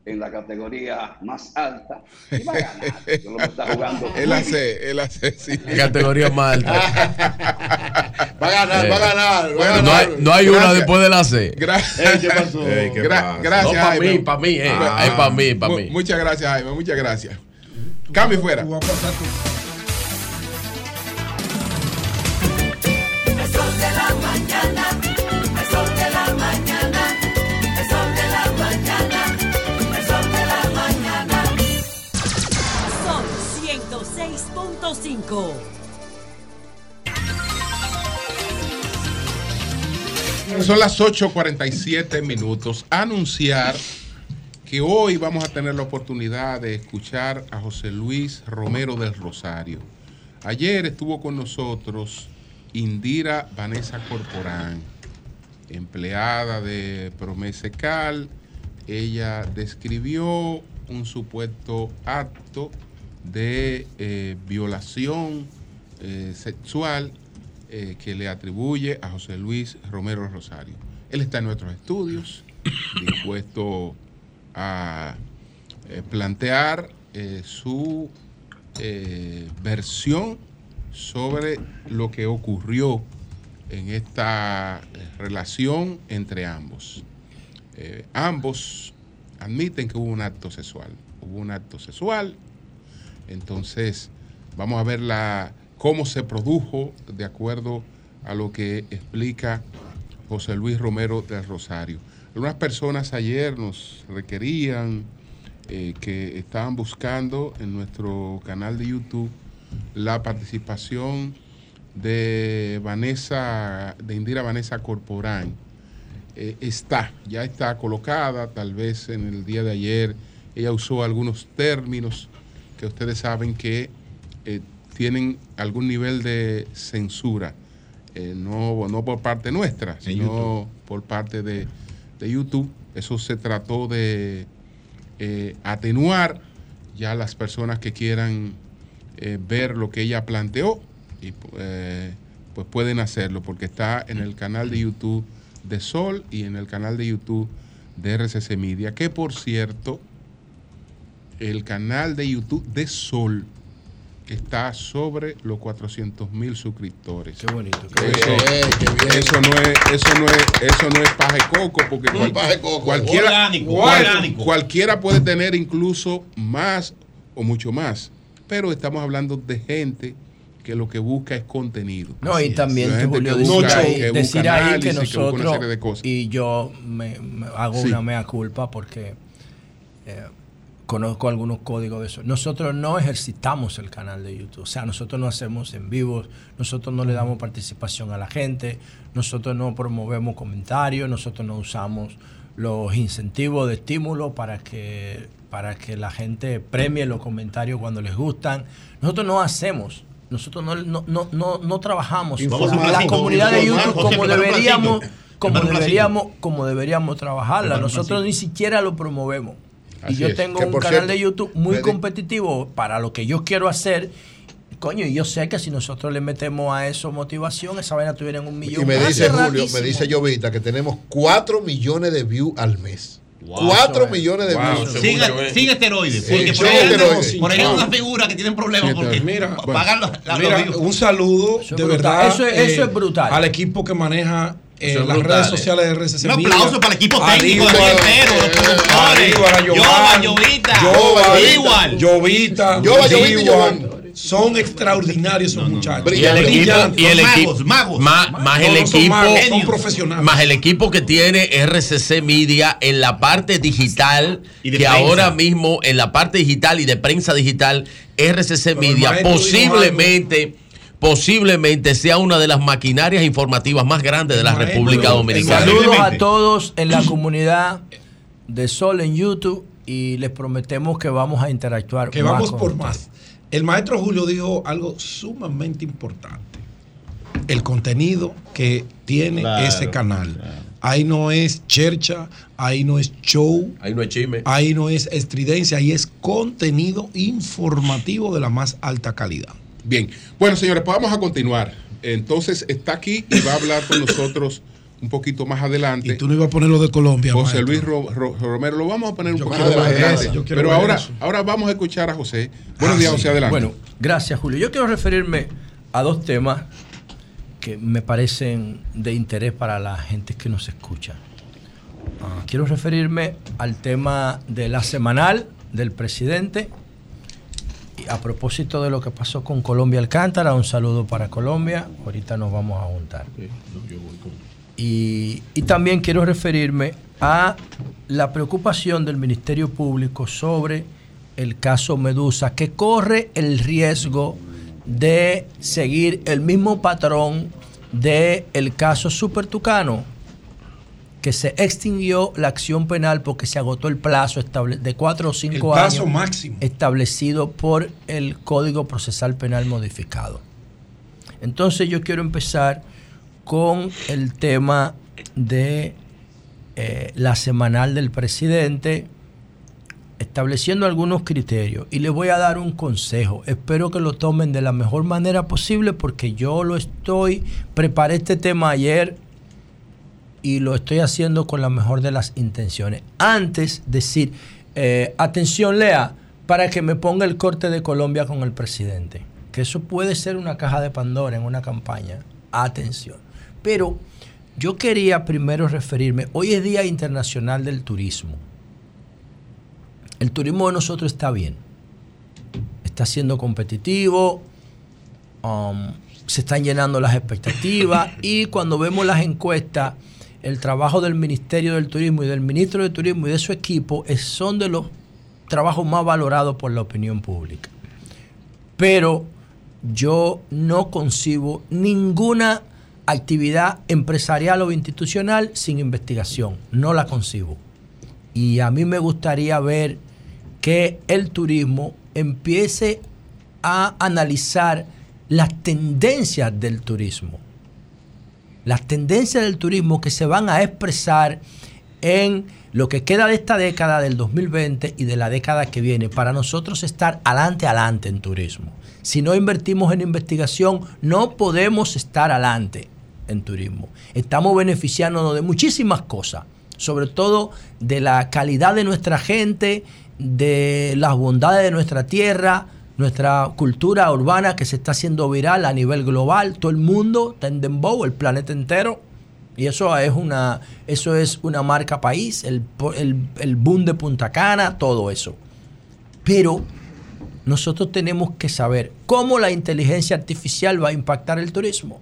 en la categoría más alta y va a ganar. Yo lo está jugando. Él hace, él hace, sí. Categoría más alta. Va a ganar, va a ganar. Va a No hay, no hay una Gracias. después de la C. Gracias. Ey, ¿qué pasó? Ey, ¿qué Gra- pasa? gracias, No, pa' Jaime. mí, pa' mí, eh. Ah, Es pa' mí, pa' mu- mí. Muchas gracias, Jaime. Muchas gracias. Cambio fuera. Tú vas a pasar tu- El sol de la mañana, el sol de la mañana, el sol de la mañana, el sol de la mañana. Sol 106.5. Son las 8.47 minutos. Anunciar que hoy vamos a tener la oportunidad de escuchar a José Luis Romero del Rosario. Ayer estuvo con nosotros Indira Vanessa Corporán, empleada de Promesecal. Ella describió un supuesto acto de eh, violación eh, sexual eh, que le atribuye a José Luis Romero Rosario. Él está en nuestros estudios, dispuesto a eh, plantear eh, su eh, versión sobre lo que ocurrió en esta relación entre ambos. Ambos admiten que hubo un acto sexual. Hubo un acto sexual. Entonces, vamos a ver la cómo se produjo, de acuerdo a lo que explica José Luis Romero del Rosario. Algunas personas ayer nos requerían eh, que estaban buscando en nuestro canal de YouTube la participación de Vanessa, de Indira Vanessa Corporán. Eh, está, ya está colocada, tal vez en el día de ayer ella usó algunos términos que ustedes saben que eh, tienen algún nivel de censura, eh, no, no por parte nuestra, sino por parte de, de YouTube. Eso se trató de eh, atenuar ya las personas que quieran eh, ver lo que ella planteó y pues pueden hacerlo porque está en el canal de YouTube de Sol y en el canal de YouTube de RCC Media, que por cierto, el canal de YouTube de Sol está sobre los 400 mil suscriptores. Qué bonito. Eso, eso no es, eso no es, eso no es paje coco, porque No es paje coco, cualquiera, orgánico, cual- orgánico. cualquiera puede tener incluso más o mucho más, pero estamos hablando de gente que lo que busca es contenido. No, y también, gente Julio, que decir, busca- que decir ahí que análisis, una nosotros, serie de cosas. y yo me, me hago Sí. una mea culpa porque eh, conozco algunos códigos de eso. Nosotros no ejercitamos el canal de YouTube, o sea, nosotros no hacemos en vivos, nosotros no le damos participación a la gente, nosotros no promovemos comentarios, nosotros no usamos los incentivos de estímulo para que, para que la gente premie los comentarios cuando les gustan. Nosotros no hacemos. Nosotros no, no, no, no, no trabajamos la comunidad de YouTube como deberíamos, como deberíamos, como deberíamos trabajarla. Nosotros ni siquiera lo promovemos. Así y yo es. tengo Que, un canal cierto, de YouTube muy competitivo para lo que yo quiero hacer. Coño, y yo sé que si nosotros le metemos a eso motivación, esa vaina tuviera un millón. Y me Hace dice Julio, me dice Jovita que tenemos 4 millones de views al mes. 4 millones de views. Sin, sin esteroides. Sí, Porque por ahí esteroides. por ahí hay Wow. una figura que tienen problemas porque Mira, pagan los, Mira, los views. un saludo Eso de brutal. verdad. Eso es- eso es brutal. Al equipo que maneja eh, las brutal, redes eh. sociales de RCC Un Media. aplauso para el equipo técnico de Entero, los productores. Aníbal, a Yoba, Yovan, Llovita, Yoba, igual. Jovita, Yoba, Jovita y Yovan. Son extraordinarios esos muchachos. Y el equipo, y el equipo más, más No, el no son equipo, magos, son profesionales. más el equipo que tiene RCC Media en la parte digital, Y que prensa. ahora mismo en la parte digital y de prensa digital, RCC el Media posiblemente posiblemente sea una de las maquinarias informativas más grandes de la República Dominicana. Saludos a todos en la comunidad de Sol en YouTube y les prometemos que vamos a interactuar que más vamos con por ustedes. más. El maestro Julio dijo algo sumamente importante. El contenido que tiene Claro, ese canal. Ahí no es chercha, ahí no es show, Ahí no es chisme. ahí no es estridencia, ahí es contenido informativo de la más alta calidad. Bien, bueno señores, pues vamos a continuar. Entonces está aquí y va a hablar con nosotros un poquito más adelante. Tú no ibas a poner lo de Colombia. José maestro. Luis Ro- Ro- Romero, lo vamos a poner un Yo poquito más adelante. Pero ahora, eso. ahora vamos a escuchar a José. Buenos días, Ah, José, sí. adelante. Bueno, gracias, Julio. Yo quiero referirme a dos temas que me parecen de interés para la gente que nos escucha. Ah, quiero referirme al tema de la semanal del presidente. Y a propósito de lo que pasó con Colombia Alcántara, un saludo para Colombia. Ahorita nos vamos a juntar. Y, y también quiero referirme a la preocupación del Ministerio Público sobre el caso Medusa, que corre el riesgo de seguir el mismo patrón del el caso Super Tucano, que se extinguió la acción penal porque se agotó el plazo estable- de cuatro o cinco El años plazo máximo. establecido por el Código Procesal Penal modificado. Entonces yo quiero empezar con el tema de eh, la semanal del presidente, estableciendo algunos criterios. Y les voy a dar un consejo. Espero que lo tomen de la mejor manera posible porque yo lo estoy, preparé este tema ayer y lo estoy haciendo con la mejor de las intenciones. Antes decir, eh, atención Lea, para que me ponga el corte de Colombia con el presidente. Que eso puede ser una caja de Pandora en una campaña. Atención. Pero yo quería primero referirme, hoy es Día Internacional del Turismo. El turismo de nosotros está bien. Está siendo competitivo. um, se están llenando las expectativas y cuando vemos las encuestas, el trabajo del Ministerio del Turismo y del Ministro de Turismo y de su equipo es- son de los trabajos más valorados por la opinión pública. Pero yo no concibo ninguna actividad empresarial o institucional sin investigación. No la concibo. Y a mí me gustaría ver que el turismo empiece a analizar las tendencias del turismo. Las tendencias del turismo que se van a expresar en lo que queda de esta década del 2020 y de la década que viene para nosotros estar adelante, adelante en turismo. Si no invertimos en investigación, no podemos estar adelante en turismo. Estamos beneficiándonos de muchísimas cosas, sobre todo de la calidad de nuestra gente, de las bondades de nuestra tierra, nuestra cultura urbana que se está haciendo viral a nivel global, todo el mundo está en dembow, el planeta entero. Y eso es una, eso es una marca país, el, el, el boom de Punta Cana, todo eso. Pero nosotros tenemos que saber cómo la inteligencia artificial va a impactar el turismo.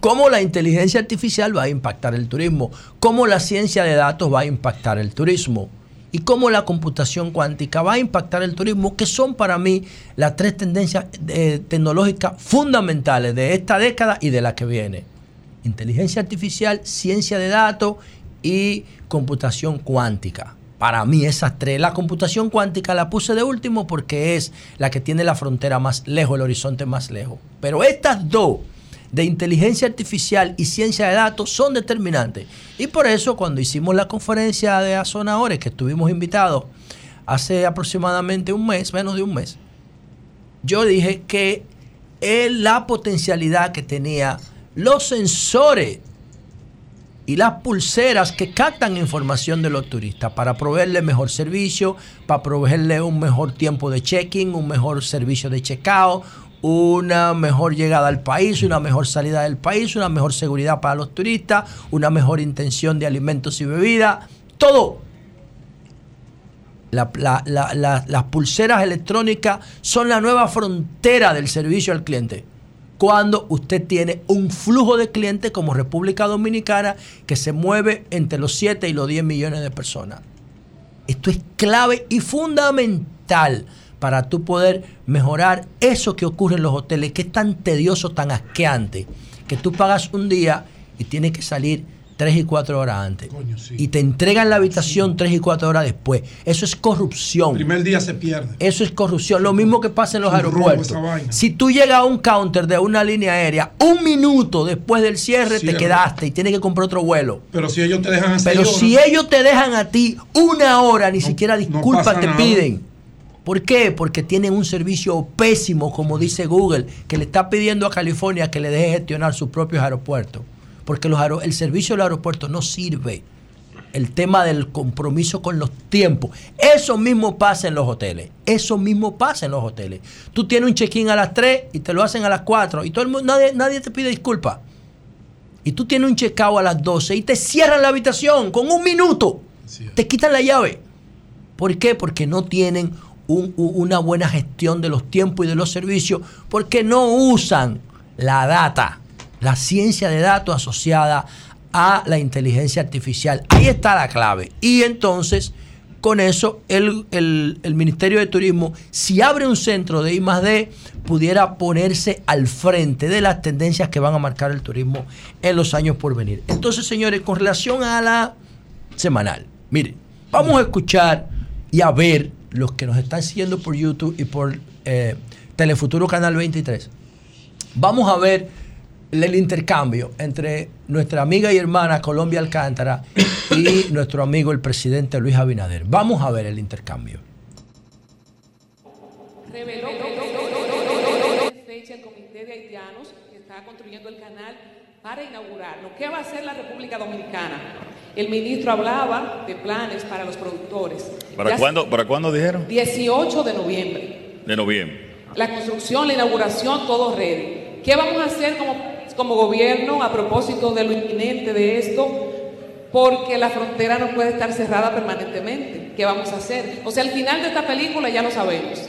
Cómo la inteligencia artificial va a impactar el turismo. Cómo la ciencia de datos va a impactar el turismo. Y cómo la computación cuántica va a impactar el turismo, que son para mí las tres tendencias eh, tecnológicas fundamentales de esta década y de la que viene. Inteligencia artificial, ciencia de datos y computación cuántica. Para mí esas tres, la computación cuántica la puse de último porque es la que tiene la frontera más lejos, el horizonte más lejos. Pero estas dos, de inteligencia artificial y ciencia de datos, son determinantes. Y por eso cuando hicimos la conferencia de Azonadores, que estuvimos invitados hace aproximadamente un mes, menos de un mes, yo dije que es la potencialidad que tenía los sensores y las pulseras que captan información de los turistas para proveerle mejor servicio, para proveerle un mejor tiempo de check-in, un mejor servicio de check-out, una mejor llegada al país, una mejor salida del país, una mejor seguridad para los turistas, una mejor intención de alimentos y bebidas, todo. La- la- la- la- las pulseras electrónicas son la nueva frontera del servicio al cliente. Cuando usted tiene un flujo de clientes como República Dominicana que se mueve entre los 7 y los 10 millones de personas. Esto es clave y fundamental para tú poder mejorar eso que ocurre en los hoteles, que es tan tedioso, tan asqueante, que tú pagas un día y tienes que salir tres y cuatro horas antes. Y te entregan la habitación tres y cuatro horas después. Eso es corrupción. El primer día se pierde. Eso es corrupción. Lo mismo que pasa en los aeropuertos. Si tú llegas a un counter de una línea aérea, un minuto después del cierre te quedaste y tienes que comprar otro vuelo. Pero si ellos te dejan hacer Pero si ellos te dejan a ti una hora, ni siquiera disculpas te nada. piden. ¿Por qué? Porque tienen un servicio pésimo, como dice Google, que le está pidiendo a California que le deje gestionar sus propios aeropuertos. Porque los el servicio del aeropuerto no sirve. El tema del compromiso con los tiempos. Eso mismo pasa en los hoteles. Eso mismo pasa en los hoteles. Tú tienes un check-in a las 3 y te lo hacen a las 4 y todo el mundo, nadie, nadie te pide disculpas. Y tú tienes un check-out a las 12 y te cierran la habitación con un minuto. Te quitan la llave. ¿Por qué? Porque no tienen una buena gestión de los tiempos y de los servicios, porque no usan la data, la ciencia de datos asociada a la inteligencia artificial. Ahí está la clave. Y entonces, con eso, el, el- el Ministerio de Turismo, si abre un centro de I D, pudiera ponerse al frente de las tendencias que van a marcar el turismo en los años por venir. Entonces, señores, con relación a la semanal, miren, vamos a escuchar y a ver los que nos están siguiendo por YouTube y por eh, Telefuturo Canal 23. Vamos a ver el intercambio entre nuestra amiga y hermana Colombia Alcántara y nuestro amigo el presidente Luis Abinader. Vamos a ver el intercambio. reveló fecha el Comité de Haitianos que está construyendo el canal para inaugurarlo. ¿Qué va a hacer la República Dominicana? El ministro hablaba de planes para los productores. ¿Para Ya- cuándo, ¿Para cuándo dijeron? 18 de noviembre. De noviembre. La construcción, la inauguración, todo ready. ¿Qué vamos a hacer como, como gobierno a propósito de lo inminente de esto? Porque la frontera no puede estar cerrada permanentemente. ¿Qué vamos a hacer? O sea, al final de esta película ya lo sabemos.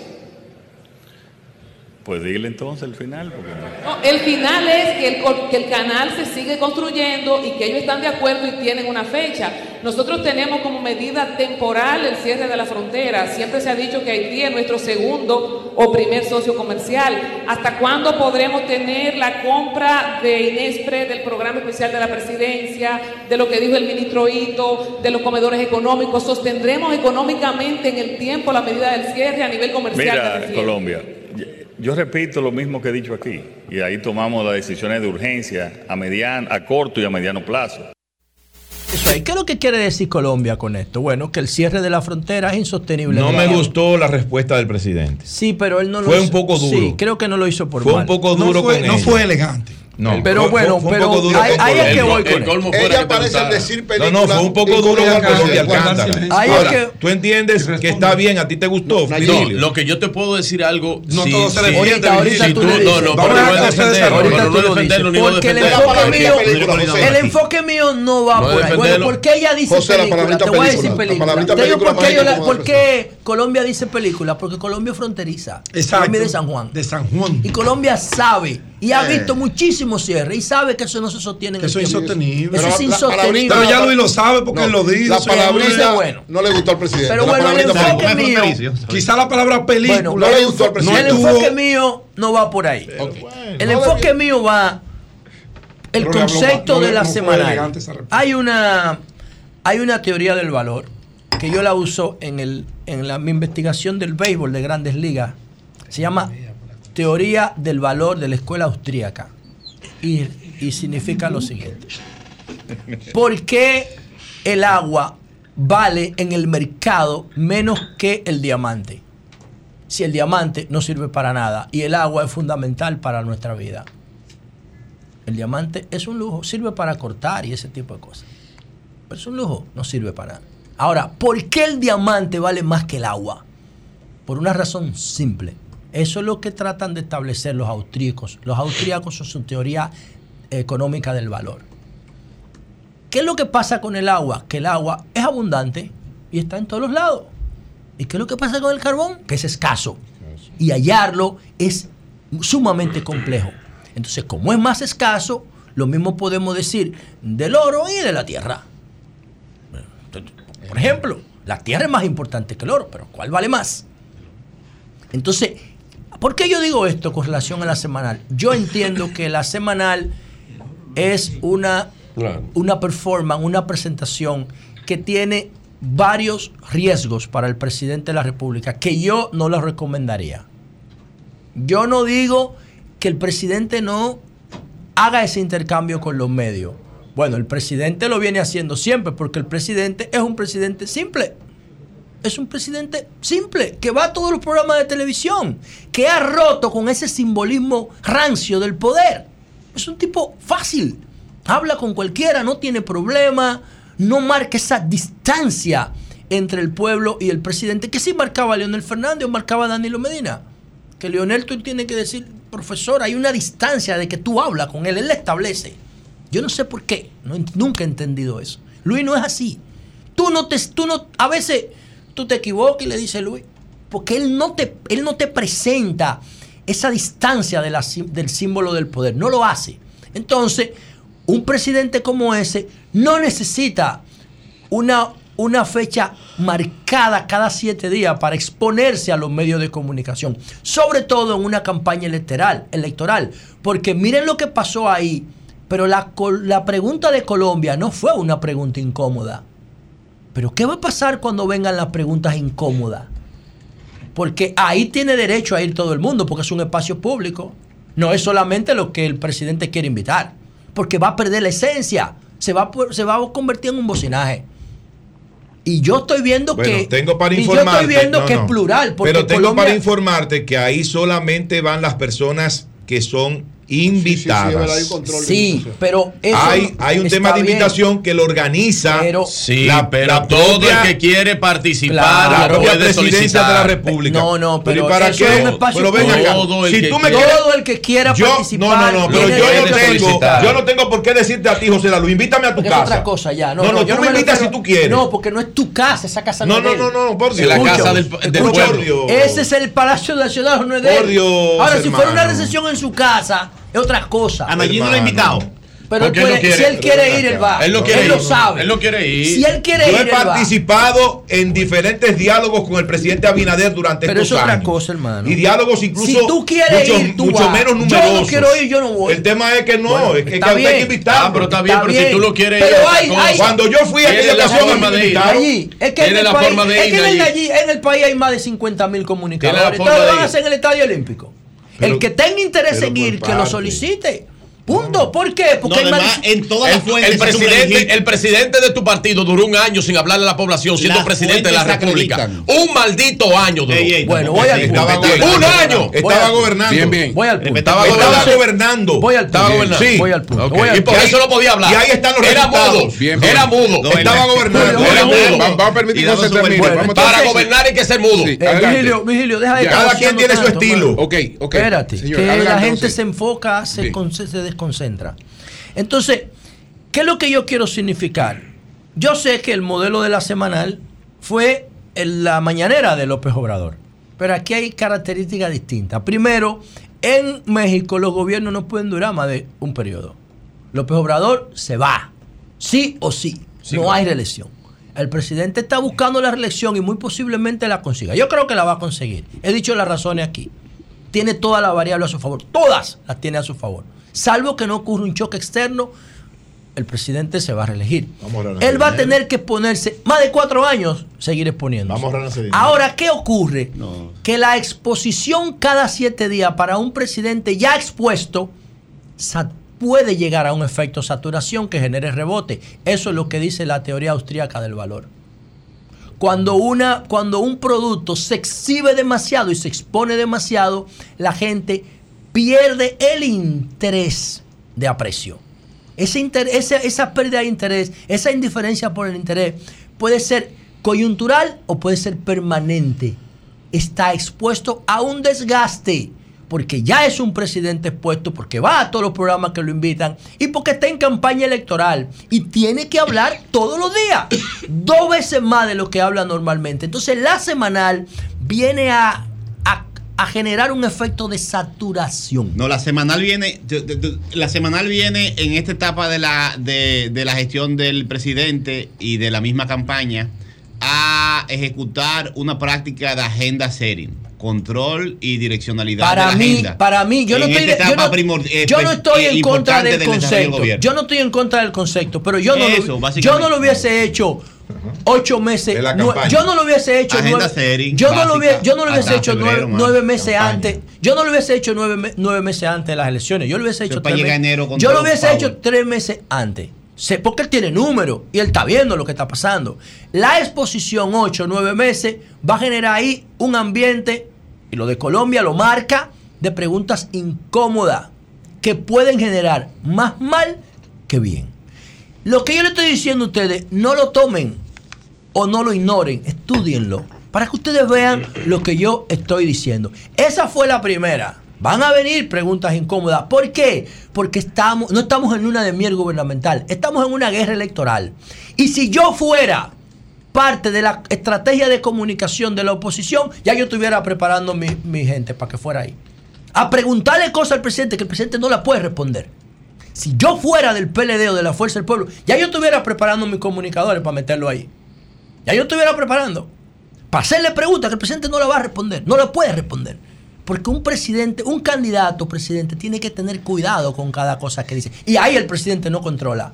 Pues dile entonces el final. Porque no- el final es que el, que el canal se sigue construyendo y que ellos están de acuerdo y tienen una fecha. Nosotros tenemos como medida temporal el cierre de la frontera. Siempre se ha dicho que Haití es nuestro segundo o primer socio comercial. ¿Hasta cuándo podremos tener la compra de Inespre, del programa especial de la presidencia, de lo que dijo el ministro Ito, de los comedores económicos? ¿Sostendremos económicamente en el tiempo la medida del cierre a nivel comercial? me Mira? Colombia, yo repito lo mismo que he dicho aquí. Y ahí tomamos las decisiones de urgencia a, mediano, a corto y a mediano plazo. Eso ahí. ¿Qué es lo que quiere decir Colombia con esto? Bueno, que el cierre de la frontera es insostenible. No me gustó la respuesta del presidente. Sí, pero él no lo Fue hizo. un poco duro. Sí, creo que no lo hizo por Fue mal. un poco duro con ella. elegante. No, Pero fue- bueno, fue- fue un pero poco duro ahí- es que voy con. Ella parece al decir No, película. no, fue un poco duro con Colombia Alcántara. Alcántara. Ahí es Ahora, que- tú entiendes que está bien, a ti te gustó. No, lo que yo te puedo decir algo. No si- todo se si- ahorita, ahorita tú tú no, le no, dices. no, pero a no es defenderlo, pero no es defenderlo no Porque el enfoque, mío, el enfoque mío no va No por ahí. Bueno. ¿por qué ella dice película? Te voy a decir película. Te digo por qué, Colombia dice película. Porque Colombia es fronteriza. Exacto. Colombia es de San Juan. De San Juan. Y Colombia sabe y ha visto cierres y sabe que eso no se sostiene en Eso el es tiempo. insostenible. Eso Pero es insostenible. Pero ya Luis lo sabe porque él lo. La eso palabrita dice, bueno. no le gustó al presidente. Pero bueno, el enfoque mío. Quizá la palabra película Bueno, no le gustó al el presidente. enfoque mío no va por ahí. El No enfoque mío va. El Pero le habló- concepto no de la respuesta. Hay una, hay una teoría del valor que yo la uso en, el, en la, mi investigación del béisbol de grandes ligas. Se llama Teoría del Valor de la Escuela Austríaca. Y, y significa lo siguiente. ¿Por qué el agua vale en el mercado menos que el diamante? Si el diamante no sirve para nada y el agua es fundamental para nuestra vida. El diamante es un lujo, sirve para cortar y ese tipo de cosas. Pero es un lujo, no sirve para nada. Ahora, ¿por qué el diamante vale más que el agua? Por una razón simple. Eso es lo que tratan de establecer los austríacos. Los austríacos son su teoría económica del valor. ¿Qué es lo que pasa con el agua? Que el agua es abundante y está en todos los lados. ¿Y qué es lo que pasa con el carbón? Que es escaso. Y hallarlo es sumamente complejo. Entonces, como es más escaso, lo mismo podemos decir del oro y de la tierra. Por ejemplo, la tierra es más importante que el oro, pero ¿cuál vale más? Entonces, ¿por qué yo digo esto con relación a la semanal? Yo entiendo que la semanal es una, una performance, una presentación que tiene varios riesgos para el presidente de la República que yo no lo recomendaría. Yo no digo que el presidente no haga ese intercambio con los medios. Bueno, el presidente lo viene haciendo siempre porque el presidente es un presidente simple. Es un presidente simple, que va a todos los programas de televisión, que ha roto con ese simbolismo rancio del poder. Es un tipo fácil, habla con cualquiera, no tiene problema, no marca esa distancia entre el pueblo y el presidente, que sí marcaba Leonel Fernández o marcaba Danilo Medina. Que Leonel tú tienes que decir, profesor, hay una distancia de que tú hablas con él, él la establece. Yo no sé por qué, nunca he entendido eso. Luis no es así. Tú no te, tú no, a veces tú te equivocas y le dices Luis, porque él no te, él no te presenta esa distancia del símbolo del poder, no lo hace. Entonces, un presidente como ese no necesita una, una fecha marcada cada siete días para exponerse a los medios de comunicación, sobre todo en una campaña electoral, electoral porque miren lo que pasó ahí, pero la, la pregunta de Colombia no fue una pregunta incómoda. Pero ¿qué va a pasar cuando vengan las preguntas incómodas? Porque ahí tiene derecho a ir todo el mundo, porque es un espacio público. No es solamente lo que el presidente quiere invitar, porque va a perder la esencia, se va, a- se va a convertir en un bocinaje. Y yo estoy viendo Bueno, que. tengo para y yo informarte. estoy viendo no, que no. es plural. Porque Pero tengo Colombia- para informarte que ahí solamente van las personas que son invitadas. verdad, hay un control de Sí, pero eso hay, no- hay un tema de bien. invitación que lo organiza Pero- Sí, la, pero la todo propia- el que quiere participar la lo propia puede solicitar. de la República. No, no, pero ¿y para eso qué? es un espacio pero ven acá, Todo el si que tú me Todo el que quiera yo, participar. no, no, no, pero yo no tengo, solicitar. yo no tengo por qué decirte a ti, José Lalu, invítame a tu Porque casa. es otra cosa ya. No, No, no, yo tú me me invitas si tú quieres. No, porque no es tu casa, esa casa no, No, es no, de no, no, por En la Dios. casa del, pueblo. Ese es el Palacio Nacional, no es de Por él. Dios, Ahora, si fuera una recesión en su casa, es otra cosa. A Nayib no lo ha invitado. Pero él él no puede- quiere- si él quiere ir, él va. Él no quiere lo ir. sabe. Él no quiere ir. Si él quiere Yo ir, he él va. participado en diferentes diálogos con el presidente Abinader durante Pero es estos otra años. cosa, hermano. Y diálogos incluso Si tú quieres mucho, ir, tú mucho vas. menos Yo no numerosos. quiero ir, yo no voy. El tema es que no, Bueno, es que, está que hay que bien. invitarlo. Ah, pero está bien, Está pero si bien. tú lo quieres Pero ir, hay- hay- Cuando yo fui a aquella la ocasión me invitaron. Allí, es que, en el, la país, forma de es ir, que en, el, Nayib. allí, en el país hay más de 50 mil comunicadores. Entonces de van a hacer en el Estadio Olímpico. Pero- el que tenga interés en ir, que lo solicite. Punto. ¿Por qué? Porque No, además, de- en todas las fuentes el presidente, el presidente de tu partido duró un año sin hablarle a la población siendo Las presidente de la República. acreditan. Un maldito año duró. Ey, ey, Bueno, voy al punto. Estaba Un año. Estaba gobernando. Bien, bien. Voy al punto. Estaba Estaba gobernando. gobernando. Voy al punto. Estaba gobernando. Sí. Voy al punto. Ok, Voy al Y por eso no podía hablar. y ahí están los Era resultados. mudo. Bien, bien. Era mudo. No, Estaba gobernando. Era mudo. Vamos, a permitir que se termine. Para gobernar hay que ser mudo. Eh. Vigilio, Vigilio, deja de Cada quien tiene su estilo. Ok, ok. Espérate, que la gente se enfoca, se, Bien. Con- se desconcentra. Entonces, ¿qué es lo que yo quiero significar? Yo sé que el modelo de la semanal fue en la mañanera de López Obrador, pero aquí hay características distintas. Primero, en México los gobiernos no pueden durar más de un periodo. López Obrador se va, sí o sí, no hay reelección. El presidente está buscando la reelección y muy posiblemente la consiga. Yo creo que la va a conseguir. He dicho las razones aquí tiene todas las variables a su favor. Todas las tiene a su favor. Salvo que no ocurra un choque externo, el presidente se va a reelegir. Vamos a ahorrar Él va a tener que exponerse más de cuatro años, seguir exponiendo. Ahora, ¿qué ocurre? Que la exposición cada siete días para un presidente ya expuesto puede llegar a un efecto saturación que genere rebote. Eso es lo que dice la teoría austríaca del valor. Cuando, una, cuando un producto se exhibe demasiado y se expone demasiado, la gente pierde el interés de aprecio. Ese esa, esa pérdida de interés, esa indiferencia por el interés, puede ser coyuntural o puede ser permanente. Está expuesto a un desgaste, porque ya es un presidente expuesto, porque va a todos los programas que lo invitan y porque está en campaña electoral y tiene que hablar todos los días, dos veces más de lo que habla normalmente. Entonces la semanal viene a, a- generar un efecto de saturación. No, la semanal viene, la semanal viene en esta etapa de la, de, de la gestión del presidente y de la misma campaña a ejecutar una práctica de agenda setting, control y direccionalidad de Para la mí, agenda. para mí, yo no estoy, yo no, eh, yo no pues, estoy eh, en contra importante del concepto. Yo no estoy en contra del concepto, pero yo no, Eso, lo, básicamente. yo no lo hubiese hecho ocho meses. De la nue- campaña. yo no lo hubiese hecho Agenda nueve, setting, yo no lo hubiese, yo no lo hubiese hecho febrero, nueve, meses campaña. antes. Yo no lo hubiese hecho nueve, nueve meses antes de las elecciones. Yo lo hubiese hecho tres meses- enero con Yo lo hubiese hecho tres meses antes. Sé- Porque él tiene número y él está viendo lo que está pasando. La exposición, ocho, nueve meses, va a generar ahí un ambiente, y lo de Colombia lo marca, de preguntas incómodas que pueden generar más mal que bien. Lo que yo le estoy diciendo a ustedes, no lo tomen o no lo ignoren, estudienlo, para que ustedes vean lo que yo estoy diciendo. Esa fue la primera. Van a venir preguntas incómodas. ¿Por qué? Porque estamos, no estamos en una de miel gubernamental, estamos en una guerra electoral. Y si yo fuera parte de la estrategia de comunicación de la oposición, ya yo estuviera preparando mi, mi gente para que fuera ahí. A preguntarle cosas al presidente que el presidente no la puede responder. Si yo fuera del PLD o de la Fuerza del Pueblo, ya yo estuviera preparando mis comunicadores para meterlo ahí. Ya yo estuviera preparando. Para hacerle preguntas que el presidente no la va a responder, no la puede responder. Porque un presidente, un candidato presidente tiene que tener cuidado con cada cosa que dice. Y ahí el presidente no controla.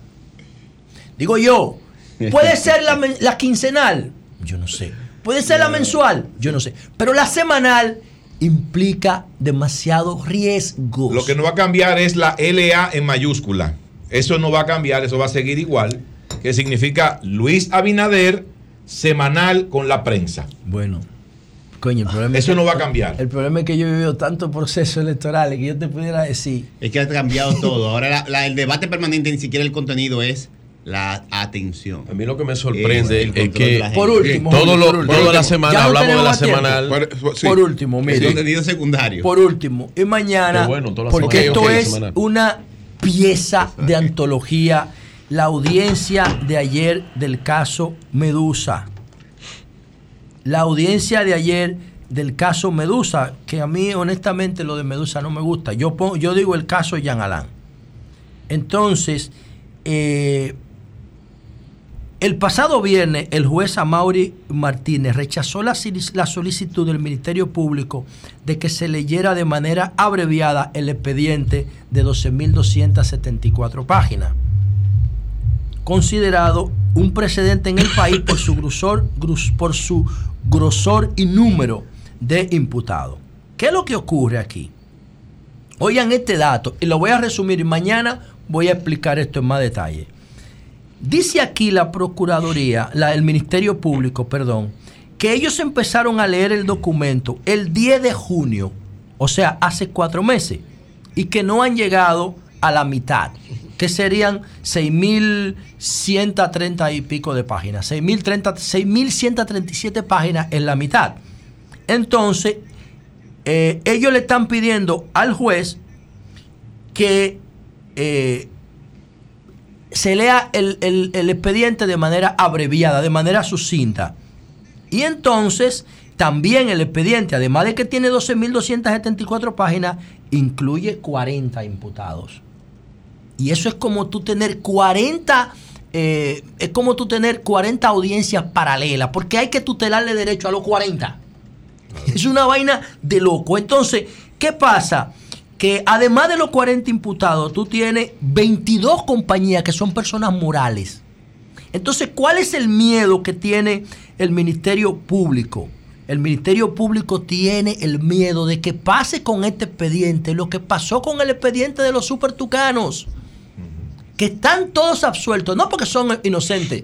Digo yo, puede ser la, la quincenal, yo no sé. Puede ser la mensual, yo no sé. Pero la semanal implica demasiado riesgo. Lo que no va a cambiar es la LA en mayúscula. Eso no va a cambiar, eso va a seguir igual. Que significa Luis Abinader semanal con la prensa. Bueno. Coño, el problema Eso es que- no va a cambiar. El problema es que yo he vivido tantos procesos electorales que yo te pudiera decir. Es que ha cambiado todo. Ahora la- la- el debate permanente ni siquiera el contenido es la atención. A mí lo que me sorprende el es que. Por último, todo Julio, lo- por último. toda la semana no hablamos de la semanal. Por, sí. Por último, El mire. contenido secundario. Por último, y mañana, bueno, toda la porque semana. esto es semanal. una pieza de antología, la audiencia de ayer del caso Medusa. La audiencia de ayer del caso Medusa, que a mí honestamente lo de Medusa no me gusta. Yo, pongo- yo digo el caso Jean Alain. Entonces, eh, el pasado viernes, el juez Amaury Martínez rechazó la, la solicitud del Ministerio Público de que se leyera de manera abreviada el expediente de 12.274 páginas, considerado un precedente en el país por su grosor, por su grosor y número de imputados. ¿Qué es lo que ocurre aquí? Oigan este dato y lo voy a resumir y mañana voy a explicar esto en más detalle. Dice aquí la Procuraduría, la, el Ministerio Público, perdón, que ellos empezaron a leer el documento el 10 de junio, o sea, hace cuatro meses, y que no han llegado a la mitad, que serían 6.130 y pico de páginas, 6.030 6.137 páginas en la mitad. Entonces, eh, ellos le están pidiendo al juez que eh, se lea el, el- el expediente de manera abreviada, de manera sucinta. Y entonces, también el expediente, además de que tiene 12.274 páginas, incluye 40 imputados. Y eso es como tú tener 40, eh, es como tú tener 40 audiencias paralelas, porque hay que tutelarle derecho a los 40. Es una vaina de loco. Entonces, ¿qué pasa? Que además de los 40 imputados, tú tienes 22 compañías que son personas morales. Entonces, ¿cuál es el miedo que tiene el Ministerio Público? El Ministerio Público tiene el miedo de que pase con este expediente lo que pasó con el expediente de los supertucanos. Que están todos absueltos, no porque son inocentes,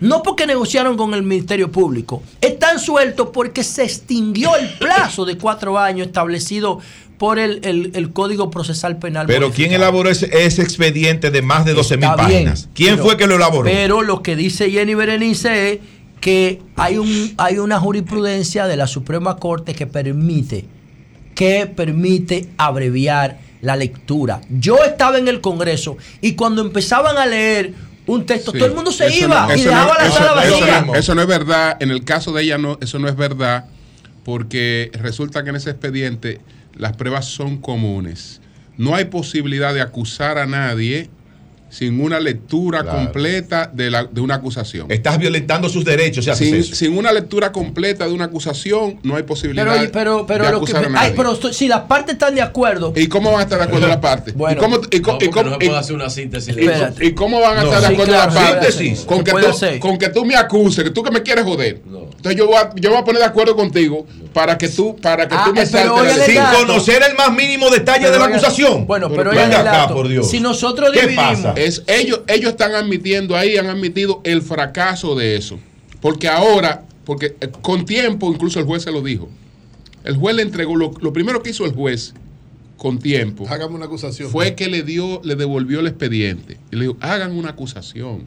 no porque negociaron con el Ministerio Público, están sueltos porque se extinguió el plazo de cuatro años establecido por el, el- el Código Procesal Penal. Pero modificado. ¿quién elaboró ese, ese expediente de más de 12 mil páginas? ¿Quién pero- fue que lo elaboró? Pero lo que dice Jenny Berenice es que hay, un, hay una jurisprudencia de la Suprema Corte que permite, que permite abreviar la lectura. Yo estaba en el Congreso y cuando empezaban a leer un texto, Sí. todo el mundo se Eso iba no- y eso dejaba no- la eso- sala eso vacía. no- Eso no es verdad. En el caso de ella, no, eso no es verdad, porque resulta que en ese expediente las pruebas son comunes. No hay posibilidad de acusar a nadie sin una lectura Claro. completa de, la- de una acusación. Estás violentando sus derechos. si haces sin, eso. sin una lectura completa de una acusación, no hay posibilidad Pero, pero, pero de lo que acusar ay, nadie. pero si las partes están de acuerdo. ¿Y cómo van a estar de acuerdo las partes? Bueno. ¿Y cómo, y No, y cómo- no se y- puede hacer una síntesis. y- Espérate. ¿Y cómo van a No. estar de Sí, acuerdo claro, las partes? hacer. Con que, tú, con que tú me acuses, que tú que me quieres joder. Entonces yo voy, a, yo voy a poner de acuerdo contigo para que tú, para que Ah, tú me eh, saltes Sin conocer el más mínimo detalle Pero de la acusación. Bueno, pero, venga acá, por Dios. Si nosotros ¿Qué dividimos. Es, ellos, ellos están admitiendo ahí, han admitido el fracaso de eso. Porque ahora, porque eh, con tiempo, incluso el juez se lo dijo. El juez le entregó, lo, lo primero que hizo el juez con tiempo Hágame una acusación. fue que le dio, le devolvió el expediente. Y le dijo, hagan una acusación.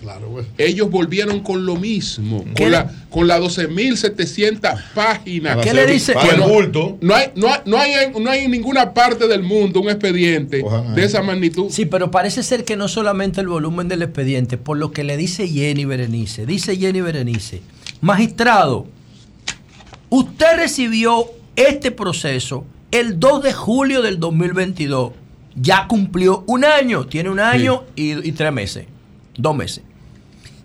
Claro. Ellos volvieron con lo mismo, ¿Qué con, la, con las 12.700 páginas. ¿Qué le dice? Bueno, bulto. No hay, no, hay, no, hay, no hay en ninguna parte del mundo un expediente de esa magnitud. Sí, pero parece ser que no solamente el volumen del expediente, por lo que le dice Jenny Berenice. Dice Jenny Berenice, magistrado, usted recibió este proceso el 2 de julio del 2022. Ya cumplió un año, tiene un año y, y tres meses, dos meses.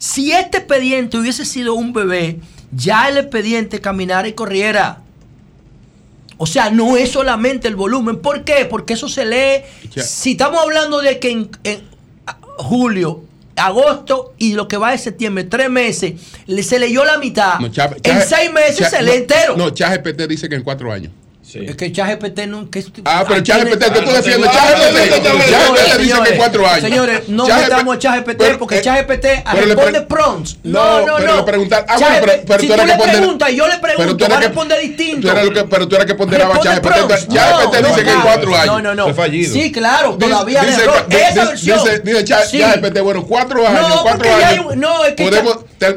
Si este expediente hubiese sido un bebé, ya el expediente caminara y corriera. O sea, no es solamente el volumen. ¿Por qué? Porque eso se lee. Ya. Si estamos hablando de que en, julio, agosto y lo que va de septiembre, tres meses, le- se leyó la mitad. No, Cha- en seis meses Cha- se no, lee entero. No, ChatGPT dice que en cuatro años. Es que ChatGPT no. Que, Ah, pero ChatGPT, ¿qué tú defiendes? Ah, ChatGPT, ChatGPT dice que cuatro años. Señores, no metamos a ChatGPT porque eh, ChatGPT responde prompts. No, No, no, pero le preguntar- ah, bueno, ChatGPT, pero- pero si tú le preguntas y yo le pero tú pregunto, eres va a que- responder distinto. eres el que- pero tú eres que ponderaba ChatGPT. ChatGPT dice que cuatro años. No, no, no. Sí, claro, todavía dice Esa versión. Dice. ChatGPT, bueno, cuatro No, años, cuatro años. no, es que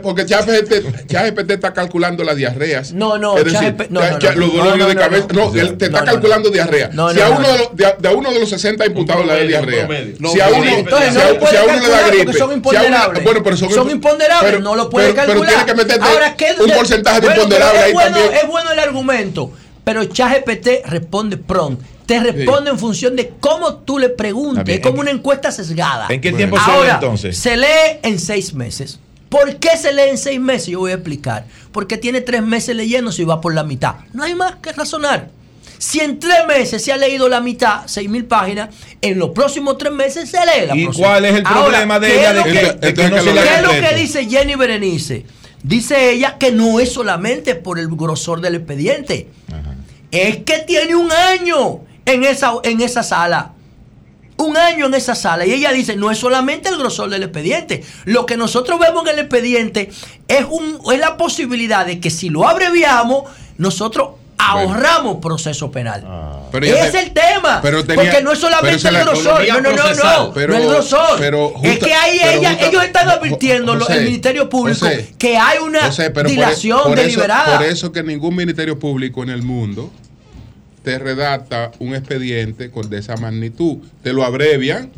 porque ChatGPT, está calculando las diarreas. No, no, es decir, ChatGPT los dolores de cabeza. no, No, no, él te no, está no, calculando diarrea. No, si no, a no, uno no. de los, de, a- de a uno de los 60 imputados le da diarrea. No, si a uno, entonces si no a- lo puede si a uno le da calcular gripe. son imponderables. bueno, pero son, Son imponderables, pero- no lo puede pero- calcular. Pero tiene que meterte Ahora, ¿qué un porcentaje de bueno, imponderable ahí es bueno, también. Es bueno el argumento, pero ChatGPT responde prompt. Te responde en función de cómo tú le preguntes. Es como una encuesta sesgada. ¿En qué tiempo se Ahora, lee entonces? Se lee en seis meses. ¿Por qué se lee en seis meses? Yo voy a explicar. Porque tiene tres meses leyendo si va por la mitad. No hay más que razonar. Si en tres meses se ha leído la mitad, seis mil páginas, en los próximos tres meses se lee la ¿Y próxima. cuál es el Ahora, problema de ¿qué ella es lo que- que- que ¿Qué es lo que dice Jenny Berenice? Dice ella que no es solamente por el grosor del expediente. Es que tiene un año en esa, en esa sala. Un año en esa sala. Y ella dice, no es solamente el grosor del expediente. Lo que nosotros vemos en el expediente es, un, es la posibilidad de que si lo abreviamos, nosotros ahorramos proceso penal. Pero ella es te- el tema. pero tenía- porque no es pero solamente el grosor. No, no, no, no. Pero- no el grosor. pero es que ahí pero ella, justa- ellos están advirtiendo, José, el Ministerio Público, José, que hay una José, pero por e- dilación eso- deliberada. por eso que ningún ministerio público en el mundo te redacta un expediente con de esa magnitud. Te lo abrevian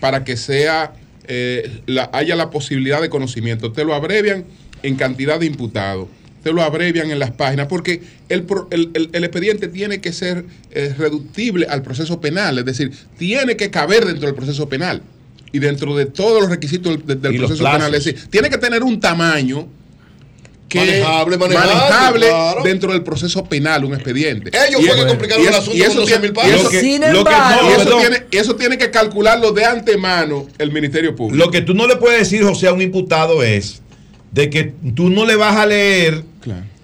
para que sea eh, la- haya la posibilidad de conocimiento. Te lo abrevian en cantidad de imputados. Te lo abrevian en las páginas, porque el, el- el- el expediente tiene que ser eh, reductible al proceso penal, es decir, tiene que caber dentro del proceso penal y dentro de todos los requisitos del, del Y los proceso penal. Es decir, tiene que tener un tamaño que Manejable, manejable, manejable claro. dentro del proceso penal, un expediente. Ellos fue que complicaron el asunto y eso con 12 tiene- mil y páginas. eso- Sin lo que- embargo- y eso perdón. tiene- eso tiene que calcularlo de antemano el Ministerio Público. Lo que tú no le puedes decir, José, a un imputado es de que tú no le vas a leer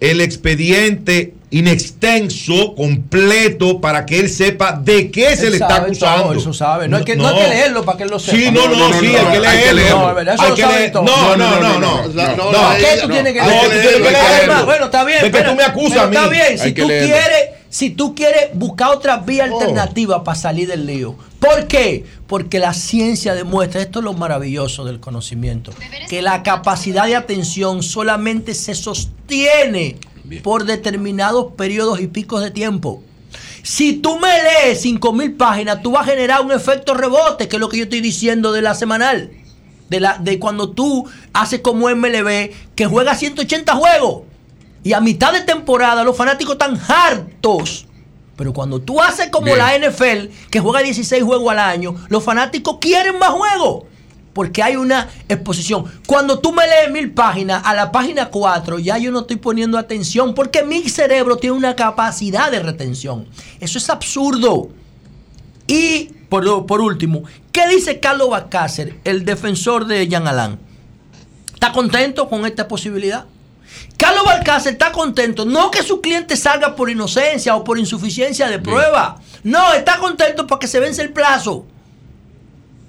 el expediente inextenso, completo, para que él sepa de qué se Él le está todo, acusando. eso sabe. No hay que- no hay que leerlo para que él lo sepa. Sí, no, no, No, no, sí, no, hay que no, hay que leerlo. No, es leer-. No, no, no, no. no, No, ¿Por qué tú tienes que además, Bueno, está bien. De que tú me acusas a mí. Está bien, si tú quieres, si tú quieres buscar otra vía Oh. alternativa para salir del lío. ¿Por qué? Porque la ciencia demuestra, esto es lo maravilloso del conocimiento, que la capacidad de atención solamente se sostiene por determinados periodos y picos de tiempo. Si tú me lees 5000 páginas, tú vas a generar un efecto rebote, que es lo que yo estoy diciendo de la semanal. De, la, de cuando tú haces como MLB, que juega 180 juegos. Y a mitad de temporada los fanáticos están hartos. Pero cuando tú haces como Bien. la NFL, que juega 16 juegos al año, los fanáticos quieren más juegos. Porque hay una exposición. Cuando tú me lees mil páginas, a la página 4 ya yo no estoy poniendo atención porque mi cerebro tiene una capacidad de retención. Eso es absurdo. Y por, por último, ¿qué dice Carlos Bacácer, el defensor de Jean Alain? ¿Está contento con esta posibilidad? Carlos Balcácer está contento, no que su cliente salga por inocencia o por insuficiencia de prueba. No, está contento porque se vence el plazo.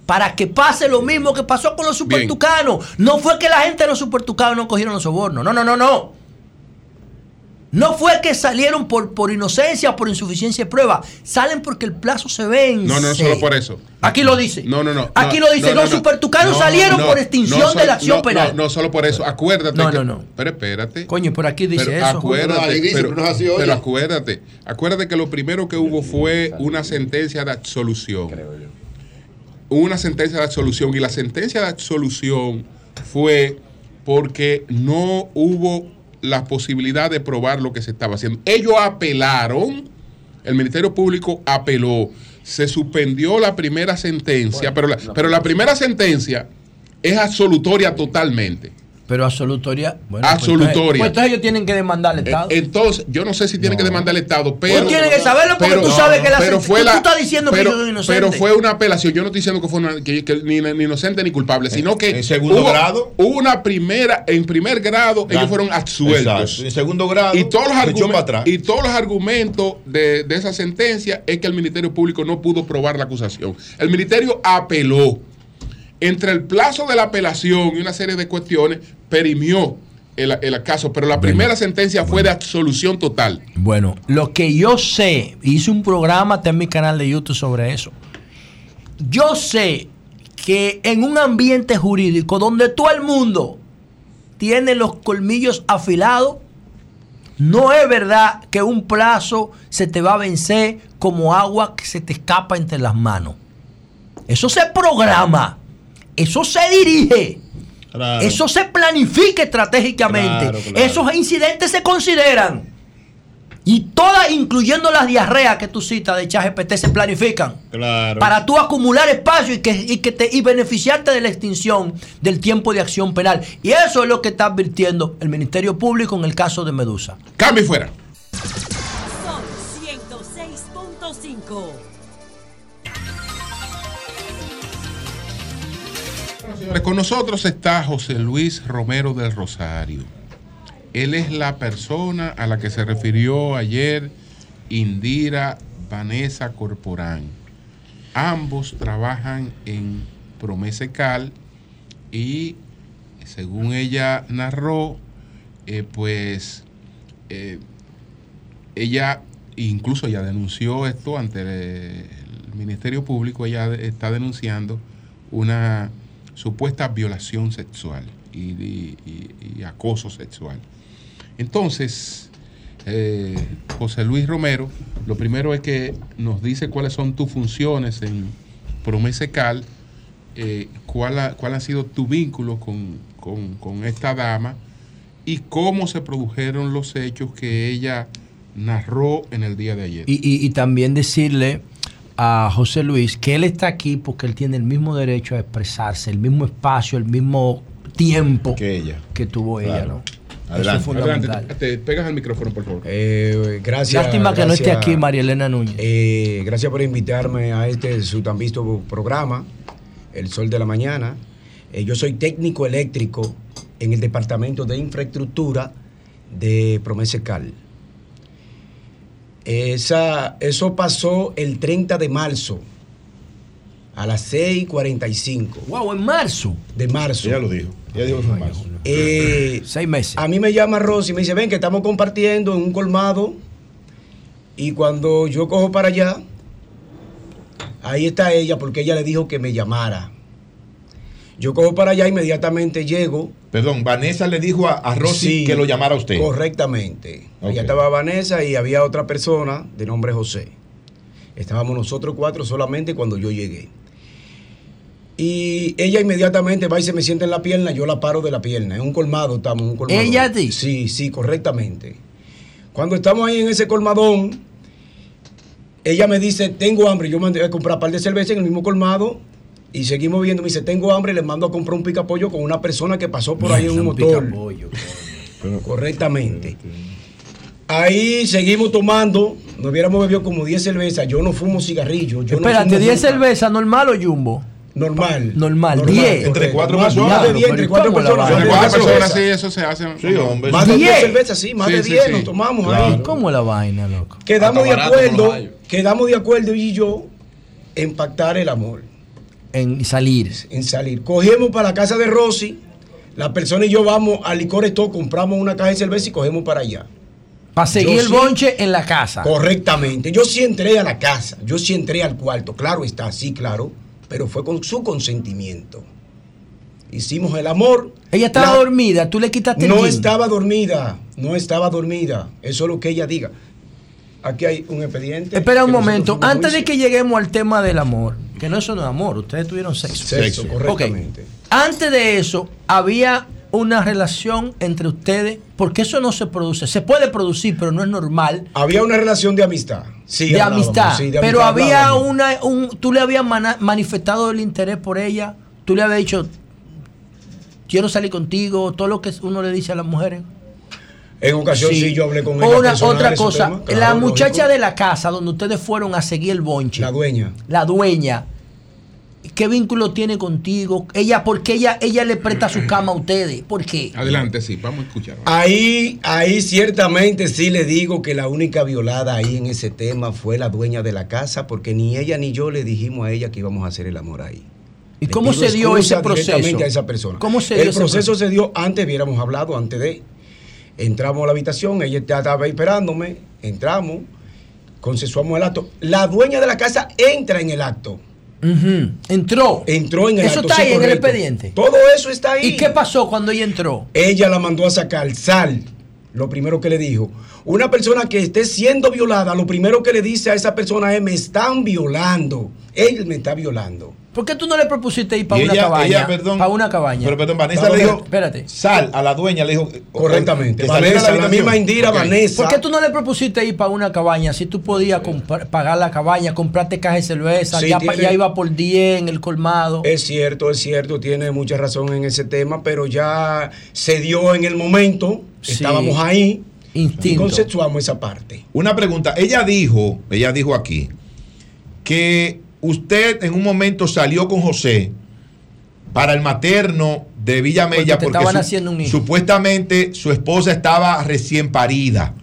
Para que pase lo mismo que pasó con los supertucanos. No fue que la gente de los supertucanos no cogieron los sobornos. No, no, no, no. No fue que salieron por, por inocencia o por insuficiencia de prueba. Salen porque el plazo se vence. No, no, solo por eso. Aquí lo dice. No, no, no. Aquí no, lo dice. no, no, los no. supertucanos No, salieron no, por extinción no, de la acción no, penal. No, no, solo por eso. Acuérdate. No, que- no, no. Pero espérate. Coño, por aquí dice Pero eso. acuérdate, pero, pero no es así, oye. pero acuérdate, acuérdate que lo primero que hubo fue una sentencia de absolución. Hubo una sentencia de absolución y la sentencia de absolución fue porque no hubo la posibilidad de probar lo que se estaba haciendo. Ellos apelaron, el Ministerio Público apeló, se suspendió la primera sentencia, pero, la, pero la primera sentencia es absolutoria totalmente. Pero absolutoria. Bueno, pues Absolutoria. Pues entonces ellos tienen que demandar al Estado. Eh, Entonces, yo no sé si tiene que demandar al Estado, pero. Tú tienes que saberlo porque tú sabes que la pero fue tú la- estás diciendo que pero, yo soy inocente. Pero fue una apelación. Yo no estoy diciendo que fue una- que- que ni, ni inocente ni culpable, sino que. en segundo hubo, grado. Hubo una primera. En primer grado, ellos fueron absueltos. Exacto. En segundo grado, Y todos los, se echó argumen- para atrás. y todos los argumentos de, de esa sentencia es que el Ministerio Público no pudo probar la acusación. El Ministerio apeló. Entre el plazo de la apelación y una serie de cuestiones, perimió el, el caso, pero la primera sentencia fue de absolución total. Bueno, lo que yo sé, hice un programa está en mi canal de YouTube sobre eso. Yo sé que en un ambiente jurídico donde todo el mundo tiene los colmillos afilados, no es verdad que un plazo se te va a vencer como agua que se te escapa entre las manos. Eso se programa, eso se dirige, eso se planifica estratégicamente, Claro, claro. esos incidentes se consideran. Y todas, incluyendo las diarreas que tú citas de ChatGPT, se planifican Claro. para tú acumular espacio y que, y que te y beneficiarte de la extinción del tiempo de acción penal. Y eso es lo que está advirtiendo el Ministerio Público en el caso de Medusa. Cambio fuera. Son 106.5. Con nosotros está José Luis Romero del Rosario. Él es la persona a la que se refirió ayer Indira Vanessa Corporán. Ambos trabajan en Promesecal y según ella narró, eh, pues eh, ella incluso ya denunció esto ante el Ministerio Público, ella está denunciando una supuesta violación sexual y, acoso sexual. Entonces, eh, José Luis Romero, lo primero es que nos dice cuáles son tus funciones en Promesecal, eh, cuál, ha, cuál ha sido tu vínculo con, con- esta dama y cómo se produjeron los hechos que ella narró en el día de ayer. Y- y también decirle a José Luis que él está aquí porque él tiene el mismo derecho a expresarse, el mismo espacio, el mismo tiempo que ella que tuvo ella. ¿no? Eso Adelante, es fundamental. adelante. Te pegas al micrófono, por favor. Eh, gracias. Lástima que no esté aquí María Elena Núñez. Eh, gracias por invitarme a este su tan visto programa, El Sol de la Mañana. Eh, yo soy técnico eléctrico en el Departamento de Infraestructura de Promesecal. Esa, eso pasó el 30 de marzo a las 6:45. ¡Wow! En marzo. De marzo. Ella lo dijo. Ella dijo que fue en marzo. Eh, Seis meses. A mí me llama Rosy y me dice, ven que estamos compartiendo en un colmado. Y cuando yo cojo para allá, ahí está ella porque ella le dijo que me llamara. Yo cojo para allá, inmediatamente llego. Perdón, Vanessa le dijo a, a Rosy Sí, que lo llamara a usted. Correctamente. Allá estaba Vanessa y había otra persona de nombre José. Estábamos nosotros cuatro solamente cuando yo llegué. Y ella inmediatamente va y se me sienta en la pierna, yo la paro de la pierna. En un colmado estamos, en un colmadón. ¿Ella a ti? Sí, sí, correctamente. Cuando estamos ahí en ese colmadón, ella me dice, tengo hambre. Yo mandé a comprar un par de cerveza en el mismo colmado y seguimos viendo. Me dice, tengo hambre. Le mando a comprar un picapollo con una persona que pasó por ahí en un Un motor. picapollo. Correctamente. Ahí seguimos tomando. Nos hubiéramos bebido como 10 cervezas. Yo no fumo cigarrillos. Yo no Espérate, fumo 10 nunca. cervezas, normal o jumbo? Normal. Normal, 10. Entre cuatro personas. Más de 10, entre cuatro ¿Cómo la personas. Entre Cuatro personas, sí, eso se hace. Sí, hombre. Más de 10 10. cervezas, sí, más Sí, de sí, 10 sí. nos tomamos Claro. ahí. ¿Cómo la vaina, loco? Quedamos de Hasta barato acuerdo, no quedamos de acuerdo y yo en pactar el amor, En salir. en salir. Cogemos para la casa de Rosy, la persona y yo vamos al licor store, compramos una caja de cerveza y cogemos para allá. Para seguir Yo el sí. bonche en la casa. Correctamente. Yo sí entré a la casa, yo sí entré al cuarto, claro está, sí, claro, pero fue con su consentimiento. Hicimos el amor. Ella estaba La- dormida, tú le quitaste No estaba dormida, no estaba dormida. Eso es lo que ella diga. Aquí hay un expediente. Espera un momento, a antes de que lleguemos al tema del amor, que no eso no es amor, ustedes tuvieron sexo. Sexo, correctamente. Antes de eso, había una relación entre ustedes, porque eso no se produce. Se puede producir, pero no es normal. Había una relación de amistad. Sí, de amistad. sí, de pero había hablábamos. una, un, tú le habías manifestado el interés por ella, tú le habías dicho, quiero salir contigo, todo lo que uno le dice a las mujeres. En ocasión sí, yo hablé con ella. Una, personal otra de cosa, la muchacha lógico. de la casa donde ustedes fueron a seguir el bonche. La dueña. La dueña. ¿Qué vínculo tiene contigo? Ella, ¿por qué ella, ella le presta su cama a ustedes? ¿Por qué? Adelante, sí, vamos a escuchar. Ahí, ahí ciertamente sí le digo que la única violada ahí en ese tema fue la dueña de la casa, porque ni ella ni yo le dijimos a ella que íbamos a hacer el amor ahí. ¿Y cómo se dio ese proceso? a esa persona. ¿Cómo se dio El ese proceso se dio antes, hubiéramos hablado, antes de. Entramos a la habitación, ella estaba esperándome, entramos, consensuamos el acto. La dueña de la casa entra en el acto. Entró. Entró en el Eso está ahí en el expediente. Todo eso está ahí. ¿Y qué pasó cuando ella entró? Ella la mandó a sacar sal. Lo primero que le dijo. Una persona que esté siendo violada, lo primero que le dice a esa persona es, me están violando. Él me está violando. ¿Por qué tú no le propusiste ir para Y una ella- cabaña? ella, perdón, para una cabaña. Pero perdón, Vanessa le dijo, espérate. sal a la dueña, le dijo. Correctamente. que saliera Vanessa, la habitación. misma Indira, Ok. Vanessa. ¿Por qué tú no le propusiste ir para una cabaña si tú podías comprar- pagar la cabaña, comprarte caja de cerveza, Sí, ya, pa- tiene- ya iba por 10 en el colmado? Es cierto, es cierto, tiene mucha razón en ese tema, pero ya se dio en el momento, Sí. estábamos ahí y Instinto. consensuamos esa parte. Una pregunta. Ella dijo, ella dijo aquí, que usted en un momento salió con José para el materno de Villamella Porque te porque, su- un supuestamente su esposa estaba recién parida.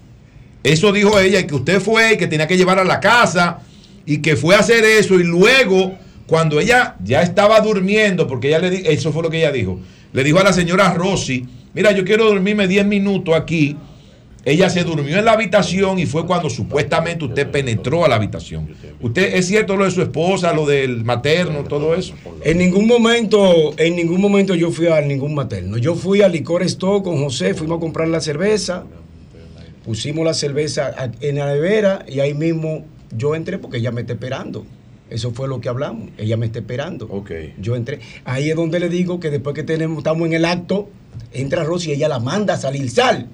Eso dijo ella, y que usted fue y que tenía que llevar a la casa y que fue a hacer eso y luego cuando ella ya estaba durmiendo, porque ella le eso fue lo que ella dijo, le dijo a la señora Rosy, mira, yo quiero dormirme 10 minutos aquí. Ella se durmió en la habitación y fue cuando supuestamente usted penetró a la habitación. ¿Usted es cierto lo de su esposa, lo del materno, todo eso? En ningún momento, en ningún momento yo fui a ningún materno. Yo fui al licor store con José, fuimos a comprar la cerveza, pusimos la cerveza a- en la nevera y ahí mismo yo entré porque ella me está esperando. Eso fue lo que hablamos. Ella me está esperando. Yo entré. Ahí es donde le digo que después que tenemos, estamos en el acto, entra Rosy y ella la manda a salir sal.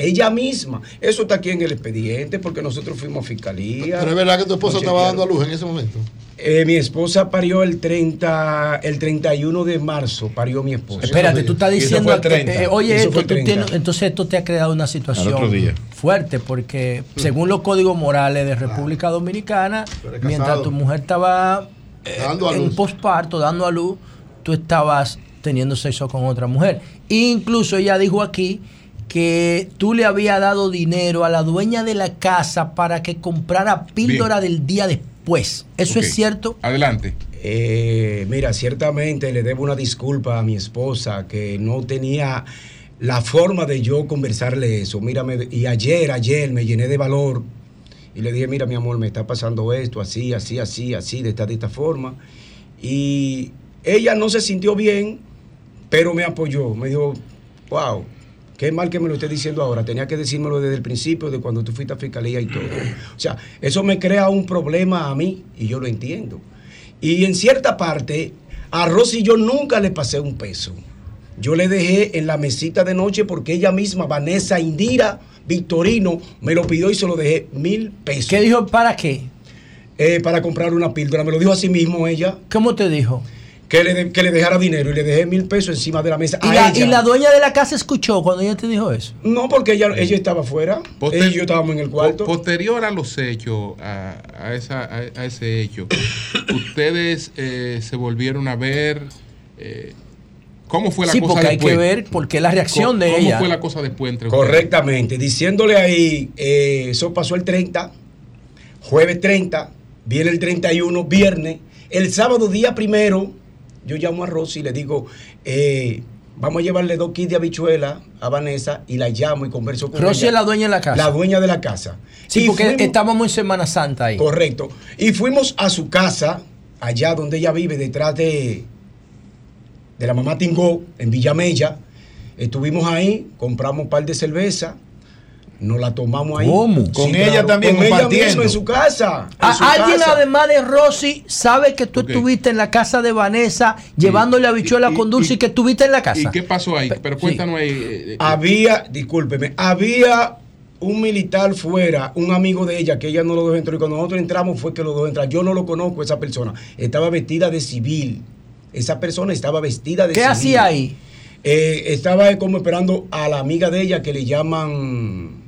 Ella misma. Eso está aquí en el expediente porque nosotros fuimos a fiscalía. Pero es verdad que tu esposa estaba dando a luz en ese momento. Eh, mi esposa parió el 30, el 31 de marzo, parió mi esposa. Espérate, tú estás diciendo fue el que, 30. eh, oye, Eso esto, fue el tú 30. tienes- entonces esto te ha creado una situación fuerte porque según los códigos morales de República Dominicana, mientras tu mujer estaba eh, Dando a en luz. posparto, dando a luz, tú estabas teniendo sexo con otra mujer. Incluso ella dijo aquí que tú le habías dado dinero a la dueña de la casa para que comprara píldora del día después. ¿Eso es cierto? Adelante. Eh, mira, ciertamente le debo una disculpa a mi esposa que no tenía la forma de yo conversarle eso. Mírame, y ayer, ayer me llené de valor y le dije, mira mi amor, me está pasando esto, así, así, así, así, de esta, de esta forma. Y ella no se sintió bien, pero me apoyó. Me dijo, wow, qué mal que me lo esté diciendo ahora. Tenía que decírmelo desde el principio, de cuando tú fuiste a fiscalía y todo. O sea, eso me crea un problema a mí y yo lo entiendo. Y en cierta parte, a Rosy yo nunca le pasé un peso. Yo le dejé en la mesita de noche porque ella misma, Vanessa Indira Victorino, me lo pidió y se lo dejé mil pesos. ¿Qué dijo? ¿Para qué? Eh, para comprar una píldora. Me lo dijo así mismo ella. ¿Cómo te dijo? Que le, de- que le dejara dinero y le dejé mil pesos encima de la mesa. ¿Y a la, ella. y la dueña de la casa escuchó cuando ella te dijo eso? No, porque ella, ella estaba afuera. Poster- Ella y yo estábamos en el cuarto. Po- Posterior a los hechos, a, a esa, a, a ese hecho, ustedes eh, se volvieron a ver. eh, ¿Cómo fue la Sí, cosa porque hay después? que ver porque la reacción de ¿Cómo ella. fue la cosa después entre ustedes? Correctamente, diciéndole ahí, eh, eso pasó el 30, jueves 30, viene el 31, viernes, el sábado día primero, yo llamo a Rosy y le digo, eh, vamos a llevarle dos kits de habichuela a Vanessa y la llamo y converso con Rosy ella. es la dueña de la casa. La dueña de la casa. Sí, Y porque fuimos- estábamos en Semana Santa ahí. Correcto. Y fuimos a su casa, allá donde ella vive, detrás de, de la mamá Tingó, en Villamella. Estuvimos ahí, compramos un par de cerveza, nos la tomamos ahí. ¿Cómo? Con ella también, Con ella misma en su casa. en A- su alguien casa. además de Rosy sabe que tú estuviste en la casa de Vanessa llevándole habichuela con dulce y, que estuviste en la casa. ¿Y qué pasó ahí? Pero cuéntanos ahí. eh, eh, Había, discúlpeme, había un militar fuera, un amigo de ella, que ella no lo dejó entrar. Y cuando nosotros entramos fue que lo dejó entrar. Yo no lo conozco, esa persona. Estaba vestida de civil. Esa persona estaba vestida de ¿Qué civil. hacía ahí? Eh, estaba como esperando a la amiga de ella que le llaman...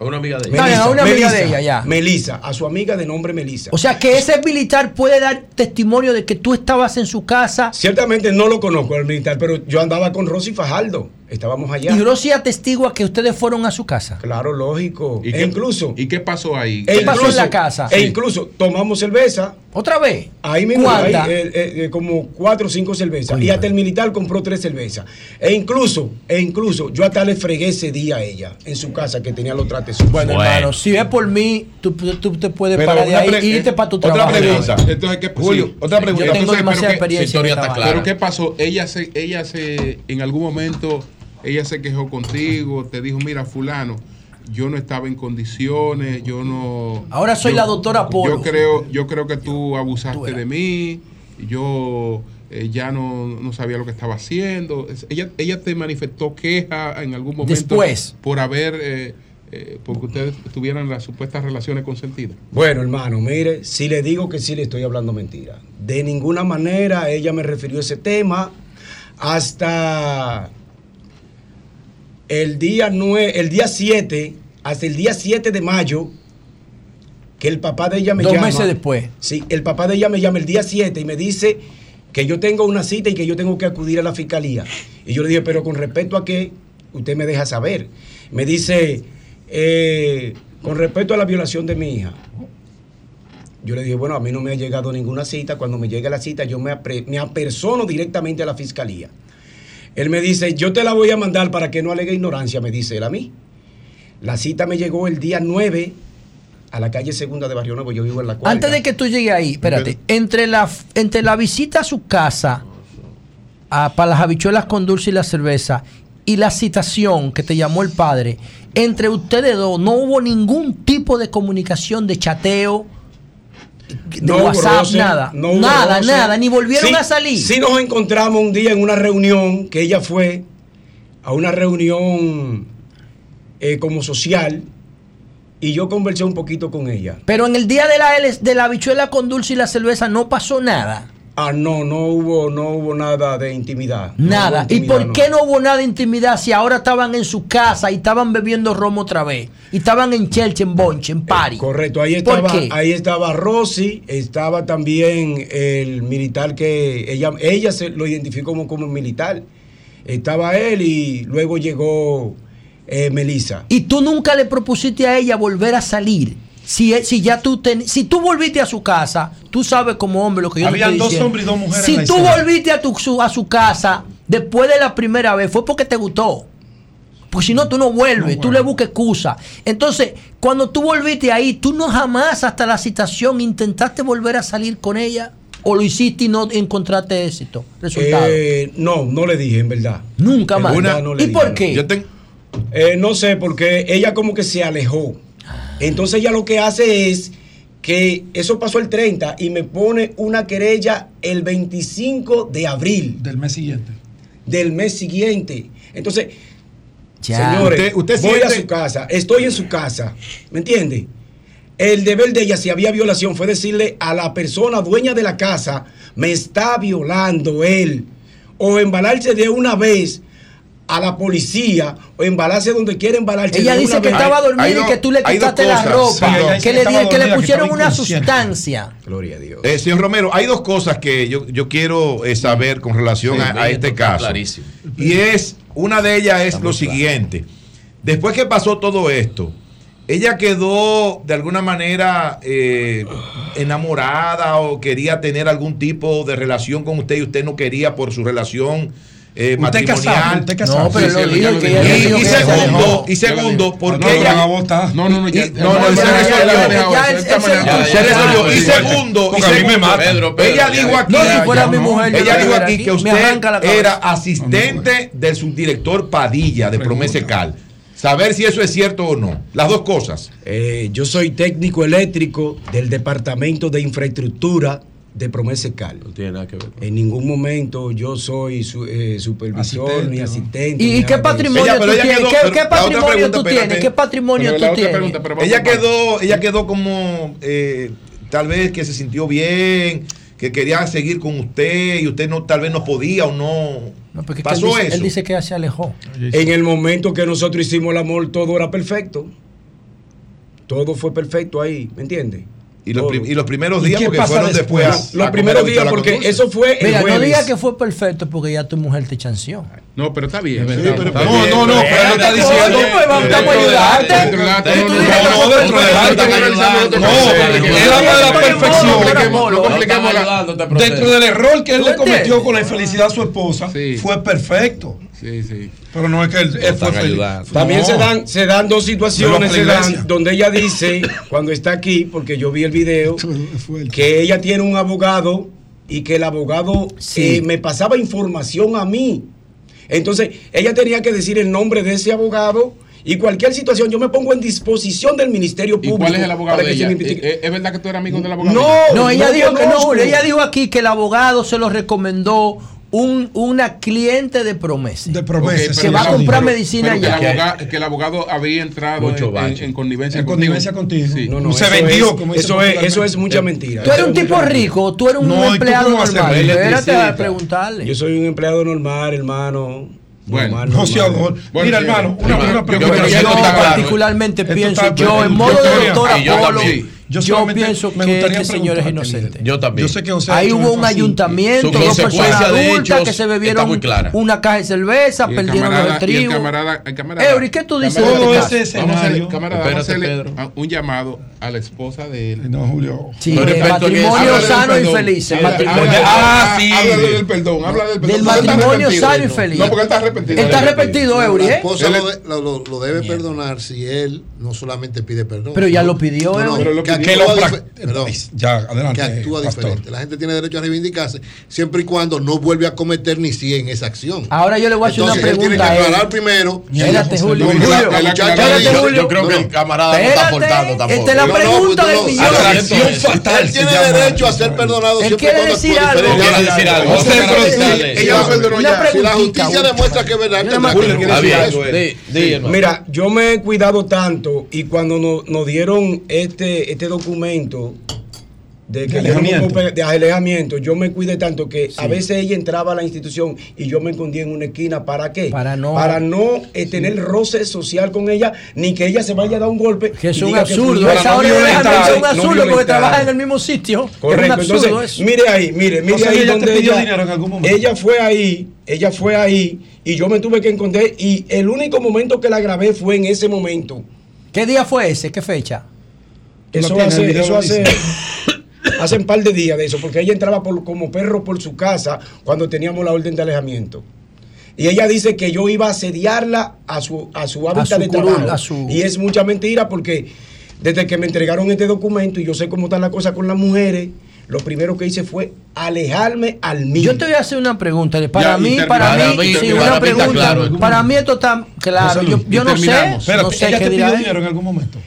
A una amiga de bien, a una amiga de ella, ya. Melissa, a su amiga de nombre Melissa. O sea que ese militar puede dar testimonio de que tú estabas en su casa Ciertamente no lo conozco al militar, pero yo andaba con Rosy Fajardo. Estábamos allá. y Rosy atestigua que ustedes fueron a su casa. Claro, lógico. ¿Y e qué- incluso. ¿Y qué pasó ahí? e ¿Qué pasó en la casa? E incluso tomamos cerveza. ¿Otra vez? Ahí mismo, ahí, eh, eh, eh, como cuatro o cinco cervezas. Y hasta el militar compró tres cervezas. E incluso, e incluso, yo hasta le fregué ese día a ella en su casa que tenía los trates sucios. Bueno, hermano, si es por mí, tú, tú te puedes Pero parar de ahí y irte para tu otra trabajo. pregunta. Entonces, ¿qué pasó? Julio, otra pregunta. Yo tengo Entonces, demasiada pero ¿qué- experiencia. Pero ¿qué pasó? Ella se, ella se, en algún momento, ella se quejó contigo, te dijo, mira, fulano, yo no estaba en condiciones, yo no... Ahora soy yo- la doctora Polo. Yo creo, yo creo que tú abusaste de mí, yo eh, ya no, no sabía lo que estaba haciendo. Ella, ella te manifestó queja en algún momento Después. por haber, eh, eh, porque ustedes tuvieran las supuestas relaciones consentidas. Bueno, hermano, mire, si le digo que sí le estoy hablando mentira. De ninguna manera ella me refirió a ese tema hasta el día 9, el día 7, hasta el día 7 de mayo, que el papá de ella me Dos llama. meses después. Sí, el papá de ella me llama el día 7 y me dice que yo tengo una cita y que yo tengo que acudir a la fiscalía. Y yo le dije, pero con respecto a qué, usted me deja saber. Me dice, eh, con respecto a la violación de mi hija. Yo le dije, bueno, a mí no me ha llegado ninguna cita. Cuando me llegue la cita, yo me apersono directamente a la fiscalía. Él me dice, yo te la voy a mandar para que no alegue ignorancia, me dice él a mí. La cita me llegó el día 9 a la calle segunda de Barrio Nuevo. Yo vivo en la cuarta. Antes de que tú llegues ahí, espérate, entre la, entre la visita a su casa a- para las habichuelas con dulce y la cerveza y la citación que te llamó el padre, entre ustedes dos no hubo ningún tipo de comunicación, de chateo, de No WhatsApp, nada, no nada, nada, ni volvieron Sí, a salir. Sí nos encontramos un día en una reunión que ella fue a una reunión eh, como social y yo conversé un poquito con ella. Pero en el día de la, de la habichuela con dulce y la cerveza no pasó nada. Ah, no, no hubo, no hubo nada de intimidad. No Nada. ¿Y por qué no hubo nada de intimidad si ahora estaban en su casa y estaban bebiendo romo otra vez? Y estaban en Church, en Bonche, en Party. Correcto, ahí ¿Por estaba, qué? ahí estaba Rosy, estaba también el militar que ella, ella se lo identificó como, como militar. Estaba él y luego llegó eh, Melissa. Y tú nunca le propusiste a ella volver a salir. Si, si ya tú ten- si tú volviste a su casa, tú sabes como hombre lo que yo te Habían estoy dos hombres y dos mujeres Si en la tú volviste a, tu, su, a su casa después de la primera vez, fue porque te gustó. Pues si no, tú no vuelves, tú le buscas excusa. Entonces, cuando tú volviste ahí, tú no jamás hasta la citación intentaste volver a salir con ella o lo hiciste y no encontraste éxito, resultado. Eh, no, no le dije, en verdad. Nunca En más. verdad no le ¿Y dije, por no. qué? Eh, no sé, porque ella como que se alejó. Entonces ella lo que hace es que eso pasó el 30 y me pone una querella el 25 de abril. Del mes siguiente. Del mes siguiente. Entonces, Ya. señores, Usted- usted voy a su casa, estoy en su casa, ¿me entiende? El deber de ella, si había violación, fue decirle a la persona dueña de la casa, me está violando él. O embalarse de una vez a la policía, o embalarse donde quiera embalarse. Ella dice que vez. estaba dormida y que tú le quitaste la ropa, que, le, di- que le pusieron una sustancia. Gloria a Dios. Eh, señor Romero, hay dos cosas que yo, yo quiero eh, saber con relación Sí, a, este caso. clarísimo. Y es, una de ellas es lo siguiente. Después que pasó todo esto, ella quedó de alguna manera eh, enamorada o quería tener algún tipo de relación con usted y usted no quería por su relación eh, Usted casado, matrimonial. usted casado. No, pero Sí, lo sí, dijo y- que ella segundo, y segundo, porque No, ella no, no, No, no, no, ya, y- no, no, se resolvió. Se. Y segundo, y ella dijo aquí, no, si fuera mi mujer, yo ella la dijo tuviera aquí aquí, que usted era asistente del subdirector Padilla de Promesecal. Saber si eso es cierto o no. Las dos cosas. Eh, yo soy técnico eléctrico del Departamento de Infraestructura de Promese Cal. No tiene nada que ver. En ningún momento yo soy su, eh, supervisor asistente, ni asistente. ¿Y, ni qué, patrimonio ella, tú tienes? Quedó, ¿Qué, patrimonio pregunta, tú tienes? ¿Qué patrimonio tú tienes? Ella, quedó, ella quedó como eh, tal vez que se sintió bien, que quería seguir con usted y usted no tal vez no podía o no. no pasó él, eso. Él dice que ella se alejó. En el momento que nosotros hicimos el amor todo era perfecto. Todo fue perfecto ahí, ¿me entiendes? Y, y, los primeros días, porque fueron después. los primeros días, porque eso fue. Mira, no que fue perfecto porque ya tu mujer te chanció. No, pero está bien. Pero, no, no, no, pero no está diciendo. No, dentro del. No, era de la perfección. Dentro del error que él le cometió con la infelicidad a su esposa, fue perfecto. Sí, sí. Pero no es que él fue. También se, dan, se dan dos situaciones donde ella dice, cuando está aquí, porque yo vi el video, que ella tiene un abogado y que el abogado sí. Eh, me pasaba información a mí. Entonces, ella tenía que decir el nombre de ese abogado. Y cualquier situación, yo me pongo en disposición del Ministerio Público. ¿Y ¿Cuál es el abogado de ella? Eh, eh, ¿Es, verdad que tú eres amigo del abogado? No, ella? no, ella dijo que no, ella dijo aquí que el abogado se lo recomendó un, una cliente de promesa. De promesa. Okay, que va a comprar pero, medicina pero allá. Que, el abogado, que el, abogado, había entrado en, en, en, connivencia en contigo. Connivencia contigo. Sí. No, no, se vendió. Es, como eso, es, eso es mucha mentira. Tú eres un tipo rico, tú eres un no, empleado normal. Espérate a preguntarle. Yo soy un empleado normal, hermano. Bueno, normal, no sea Bueno, Mira, hermano, una, pregunta. Yo, ¿eh? particularmente pienso, yo en modo doctora Polo yo, yo pienso me que este señor es inocente. Yo también. Yo sé que José Ahí hubo un ayuntamiento, dos personas adultas que se bebieron una caja de cerveza, perdieron el, el trigo. camarada, el camarada Eury, ¿qué tú dices? Todo ese escenario. Camarada, Espérate, un llamado a la esposa de él. No, Julio. Sí, matrimonio sano y feliz. Ah, sí. Habla del perdón, habla del perdón. Del matrimonio sano y feliz. No, porque él está arrepentido. Está arrepentido, Eury. La esposa lo debe perdonar si él no solamente pide perdón. Pero ya lo pidió, Eury que, lo. Perdón, ya, adelante, que actúa pastor. diferente. La gente tiene derecho a reivindicarse siempre y cuando no vuelve a cometer ni 100 esa acción. Ahora yo le voy a hacer Entonces, una pregunta. Tiene que aclarar primero. Espérate, Julio. Yo creo que el camarada no está aportando tampoco. Esta es la pregunta del millón. Él tiene derecho a ser perdonado siempre cuando actúa diferente. Ella lo perdonó ya. Si la justicia demuestra que es verdad, Mira, yo me he cuidado tanto y cuando nos dieron este documento de, que de, alejamiento. Yo, me cuidé tanto que a veces ella entraba a la institución y yo me escondía en una esquina. ¿Para qué? Para no, Para no eh, tener roce social con ella, ni que ella se vaya a dar un golpe. Que es un absurdo. Que es un absurdo porque trabaja en el mismo sitio. Correcto. Entonces, mire ahí, mire, mire ahí ella donde ella, ella fue ahí, ella fue ahí y yo me tuve que encontrar y el único momento que la grabé fue en ese momento. ¿Qué día fue ese? ¿Qué fecha? Eso, hace, eso hace, hace un par de días de eso, porque ella entraba por, como perro por su casa cuando teníamos la orden de alejamiento. Y ella dice que yo iba a asediarla a su, a su hábitat de trabajo. Y es mucha mentira porque desde que me entregaron este documento y yo sé cómo está la cosa con las mujeres, lo primero que hice fue alejarme al mío. Yo te voy a hacer una pregunta. Para mí, para mí, mí. Claro, para mí esto está claro. Yo, yo no sé. Pero no sé ella qué te pidió dinero en algún momento.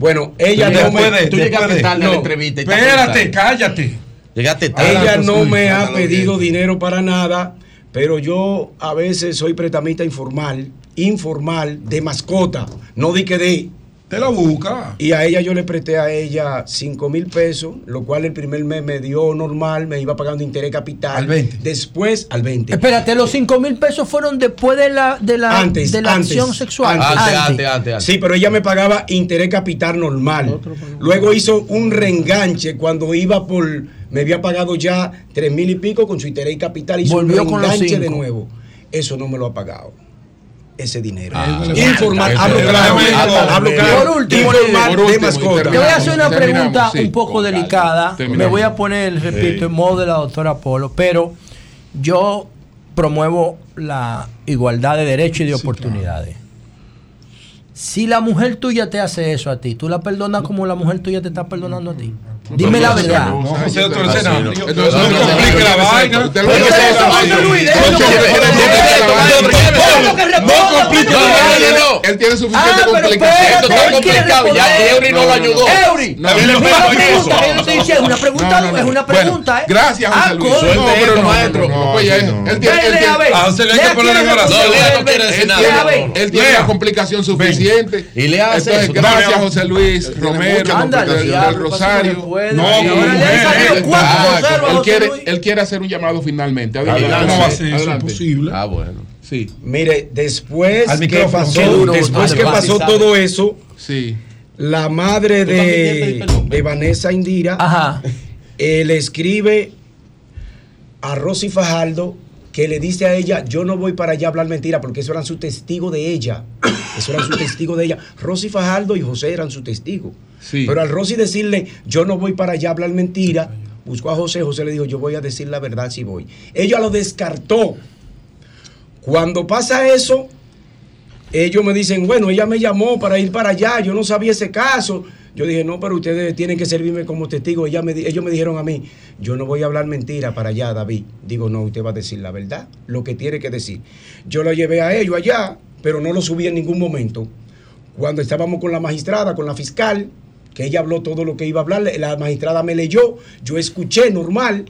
Bueno, ella no me. De, tú llegaste tarde no, la entrevista. Espérate, cállate. Llegaste tarde. Ella no me ha pedido dinero para nada, pero yo a veces soy prestamista informal, informal, de mascota. No di que de. Te la busca. Y a ella yo le presté a ella 5 mil pesos, lo cual el primer mes me dio normal, me iba pagando interés capital. Al 20. Después al 20. Espérate, los 5 mil pesos fueron después de la, de la, antes, de la antes, acción sexual. Antes antes, antes antes, Sí, pero ella me pagaba interés capital normal. Luego hizo un reenganche cuando iba por. Me había pagado ya 3 mil y pico con su interés capital y volvió un reenganche de nuevo. Eso no me lo ha pagado ese dinero. Informar, hablo claro. Por último, Yo voy a hacer una pregunta un poco delicada. Me voy a poner, repito, en modo de la doctora Polo, pero yo promuevo la igualdad de derechos y de oportunidades. Si la mujer tuya te hace eso a ti, ¿tú la perdonas como la mujer tuya te está perdonando a ti? Dime la verdad. No. No complique la vaina. No complique la vaina. Él tiene suficiente complicación. Está complicado. Ya Eury no lo ayudó. Eury. Una pregunta. Yo te dije, una pregunta. Es una pregunta. Gracias, José Luis. No, pero maestro. Él tiene. A José le hay que ponerle corazón. No quiere decir nada. Él tiene la complicación suficiente. Y le hace. Gracias, José Luis Romero. Del Rosario puede. No, ahora mujer, le han salido él- cuatro conservas, él, José quiere, él quiere hacer un llamado finalmente. Adelante. ¿Cómo va a ser eso Adelante. posible? Ah, bueno. Sí. Mire, después Al que pasó, duro, después que pasó todo eso, sí. la madre ¿Tú también quieres de, de Vanessa Indira eh, le escribe a Rosy Fajardo que le dice a ella, yo no voy para allá a hablar mentira, porque eso eran su testigo de ella. Eso eran su testigo de ella. Rosy Fajardo y José eran su testigo. Sí. Pero al Rosy decirle, yo no voy para allá a hablar mentira, buscó a José, José le dijo, yo voy a decir la verdad si voy. Ella lo descartó. Cuando pasa eso, ellos me dicen, bueno, ella me llamó para ir para allá, yo no sabía ese caso. Yo dije, no, pero ustedes tienen que servirme como testigo. Ella me ellos me dijeron a mí, yo no voy a hablar mentira para allá, David. Digo, no, usted va a decir la verdad, lo que tiene que decir. Yo lo llevé a ellos allá, pero no lo subí en ningún momento. Cuando estábamos con la magistrada, con la fiscal, que ella habló todo lo que iba a hablar, la magistrada me leyó, yo escuché normal.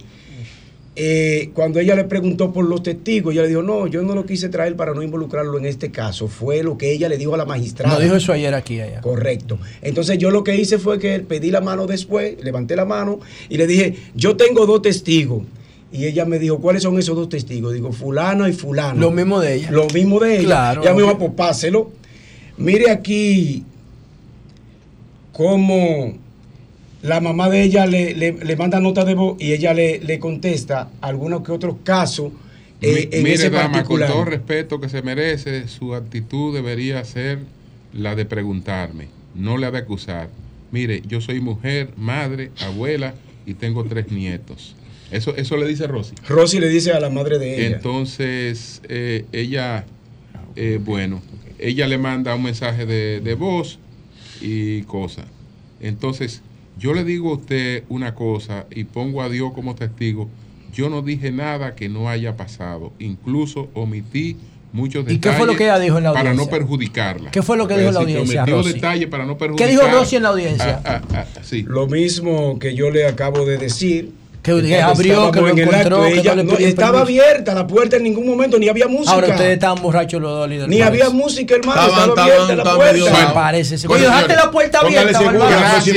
Eh, cuando ella le preguntó por los testigos, ella le dijo, no, yo no lo quise traer para no involucrarlo en este caso. Fue lo que ella le dijo a la magistrada. No dijo eso ayer aquí, allá. Correcto. Entonces yo lo que hice fue que pedí la mano después, levanté la mano y le dije, yo tengo dos testigos. Y ella me dijo, ¿cuáles son esos dos testigos? Digo, fulano y fulano. Lo mismo de ella. Lo mismo de ella. Claro. Ya me dijo, pues páselo. Mire aquí cómo la mamá de ella le, le- le manda nota de voz y ella le, le contesta algunos que otros casos eh, en Mire, ese dama, con particular. todo respeto que se merece, su actitud debería ser la de preguntarme, no la de acusar. Mire, yo soy mujer, madre, abuela y tengo tres nietos. Eso, eso le dice Rosy. Rosy le dice a la madre de ella. Entonces, eh, ella, eh, bueno, ella le manda un mensaje de, de voz y cosas. Entonces, yo le digo a usted una cosa y pongo a Dios como testigo. Yo no dije nada que no haya pasado. Incluso omití muchos ¿Y detalles. qué fue lo que ella dijo en la Para no audiencia? perjudicarla. ¿Qué fue lo que dijo en la audiencia, omitió Rosy? detalles para no ¿Qué perjudicar. dijo Rosy en la audiencia? Ah, ah, ah, sí. Lo mismo que yo le acabo de decir. Que Cuando abrió, que lo encontró, acto, que ella no estaba permiso. abierta la puerta en ningún momento, ni había música. Ahora ustedes estaban borrachos los dos líderes. Ni había música, hermano. Estaban- estaba estaban- abierta la estaban puerta. medio- Me parece. ese- Bueno, Oye, dejaste la puerta abierta, seguro. Bárbara. Gracias,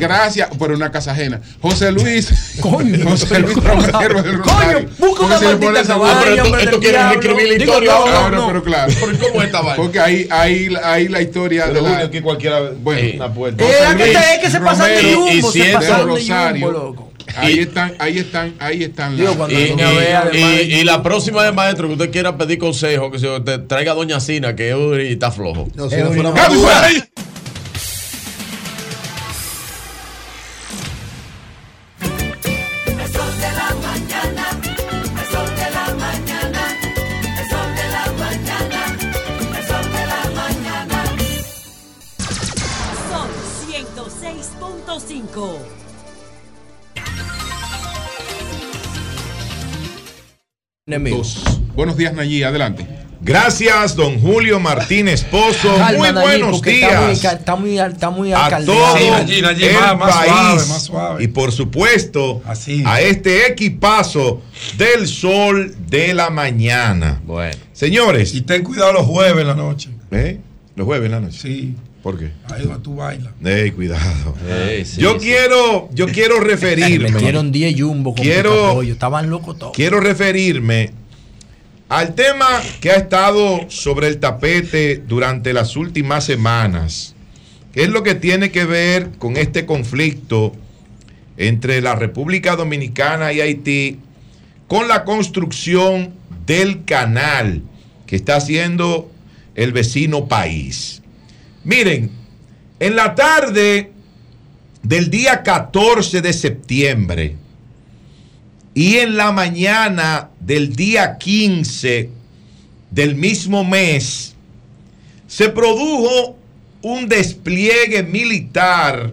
gracias, pero una casa ajena. José Luis, José Luis Trabajero del Rosario. busca una maldita cabaña, hombre esto- quiere reescribir la historia no, ahora. pero claro. ¿Pero cómo es esta? Porque ahí, la historia de la. aquí cualquiera bueno, una puerta. Eh, que es que se pasan de Romero y se pasan de Rosario. yumbo, loco. Ahí están, ahí están, ahí están. Digo, Y, y- y la próxima vez, maestro, que usted quiera pedir consejo, que se te traiga a Doña Sina, que hoy está flojo. No, si Es no Dos. Buenos días, Nayí, adelante. Gracias, don Julio Martínez Pozo. Calma, Muy Nayib, buenos porque Está muy, días. está muy, está muy a todo Nayib, Nayib, el más- más país suave, más suave. y por supuesto Así. a este equipazo del sol de la mañana. Bueno. Señores, Y ten cuidado los jueves en la noche. ¿eh? los jueves en la noche. Sí, ¿Por qué? ahí donde tú bailas. Ey, cuidado. Ey, sí, yo sí. quiero, yo quiero referirme. Metieron 10 jumbo con Quiero-. Estaban locos todos. Quiero referirme al tema que ha estado sobre el tapete durante las últimas semanas, que es lo que tiene que ver con este conflicto entre la República Dominicana y Haití, con la construcción del canal que está haciendo el vecino país. Miren, en la tarde del día 14 de septiembre, y en la mañana del día 15 del mismo mes se produjo un despliegue militar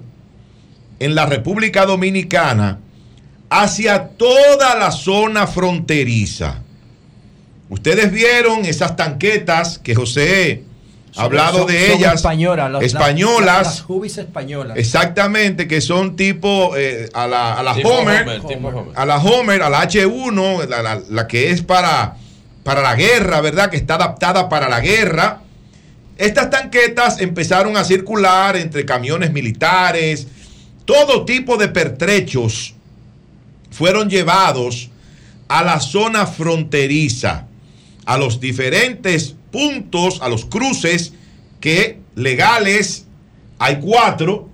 en la República Dominicana hacia toda la zona fronteriza. Ustedes vieron esas tanquetas que José hablado Son- de son ellas, Españolas. las- españolas, Las, las Hubis españolas. exactamente, que son tipo eh, a la, a la Tipo Homer, Homer, tipo Homer. a la Homer, a la H1, la, la- la que es para, para la guerra, ¿verdad? Que está adaptada para la guerra. Estas tanquetas empezaron a circular entre camiones militares, todo tipo de pertrechos fueron llevados a la zona fronteriza, a los diferentes puntos, a los cruces que legales hay cuatro,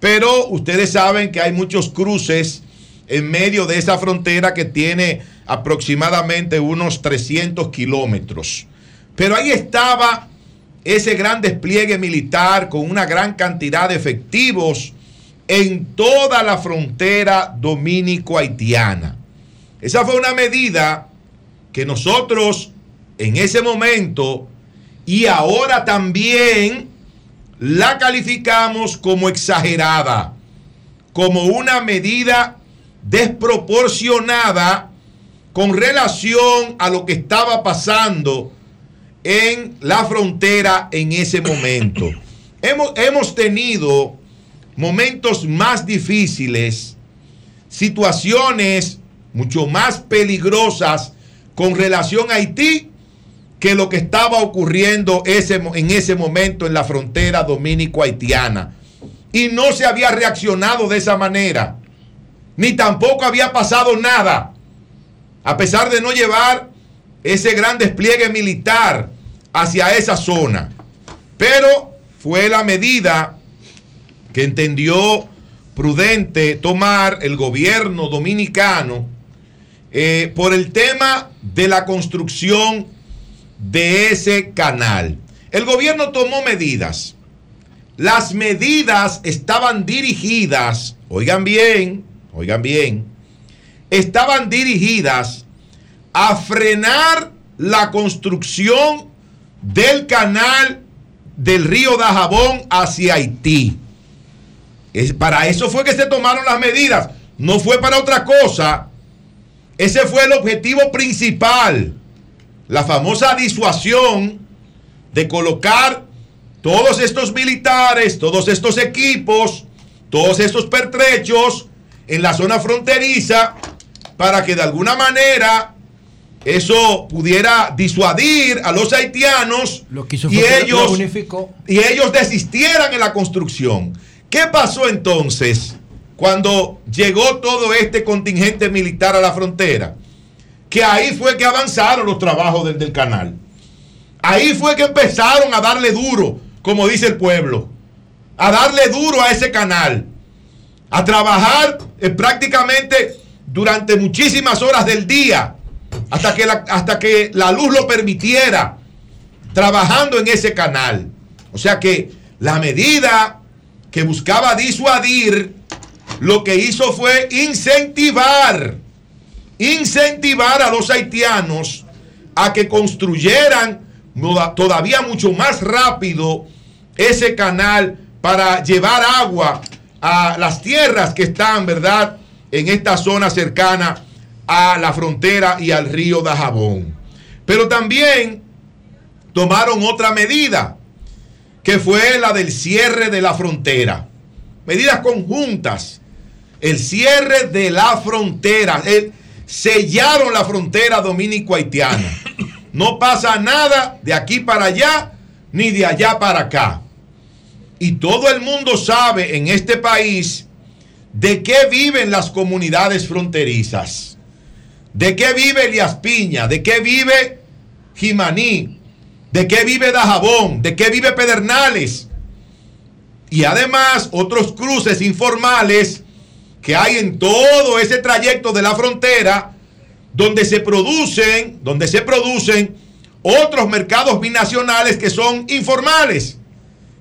pero ustedes saben que hay muchos cruces en medio de esa frontera que tiene aproximadamente unos 300 kilómetros. Pero ahí estaba ese gran despliegue militar con una gran cantidad de efectivos en toda la frontera dominico-haitiana. Esa fue una medida que nosotros en ese momento y ahora también la calificamos como exagerada, como una medida desproporcionada con relación a lo que estaba pasando en la frontera en ese momento. hemos, hemos tenido momentos más difíciles, situaciones mucho más peligrosas con relación a Haití que lo que estaba ocurriendo en ese momento en la frontera dominico-haitiana. Y no se había reaccionado de esa manera, ni tampoco había pasado nada, a pesar de no llevar ese gran despliegue militar hacia esa zona. Pero fue la medida que entendió prudente tomar el gobierno dominicano eh, por el tema de la construcción de ese canal. El gobierno tomó medidas. Las medidas estaban dirigidas, oigan bien, oigan bien, estaban dirigidas a frenar la construcción del canal del río Dajabón hacia Haití. Es, para eso fue que se tomaron las medidas, no fue para otra cosa. Ese fue el objetivo principal, la famosa disuasión de colocar todos estos militares, todos estos equipos, todos estos pertrechos en la zona fronteriza para que de alguna manera eso pudiera disuadir a los haitianos y, ellos, y ellos desistieran en la construcción. ¿Qué pasó entonces cuando llegó todo este contingente militar a la frontera? Que ahí fue que avanzaron los trabajos del, del canal. Ahí fue que empezaron a darle duro, como dice el pueblo, a darle duro a ese canal, a trabajar eh, prácticamente durante muchísimas horas del día, hasta que, hasta que la luz lo permitiera, trabajando en ese canal. O sea que la medida que buscaba disuadir, lo que hizo fue incentivar, incentivar a los haitianos a que construyeran todavía mucho más rápido ese canal para llevar agua a las tierras que están, ¿verdad?, en esta zona cercana a la frontera y al río Dajabón. Pero también tomaron otra medida, que fue la del cierre de la frontera. Medidas conjuntas. El cierre de la frontera. Sellaron la frontera dominico-haitiana. No pasa nada de aquí para allá, ni de allá para acá. Y todo el mundo sabe en este país de qué viven las comunidades fronterizas. ¿De qué vive Elias Piña? ¿De qué vive Jimaní? ¿De qué vive Dajabón? ¿De qué vive Pedernales? Y además otros cruces informales que hay en todo ese trayecto de la frontera donde se producen, donde se producen otros mercados binacionales que son informales,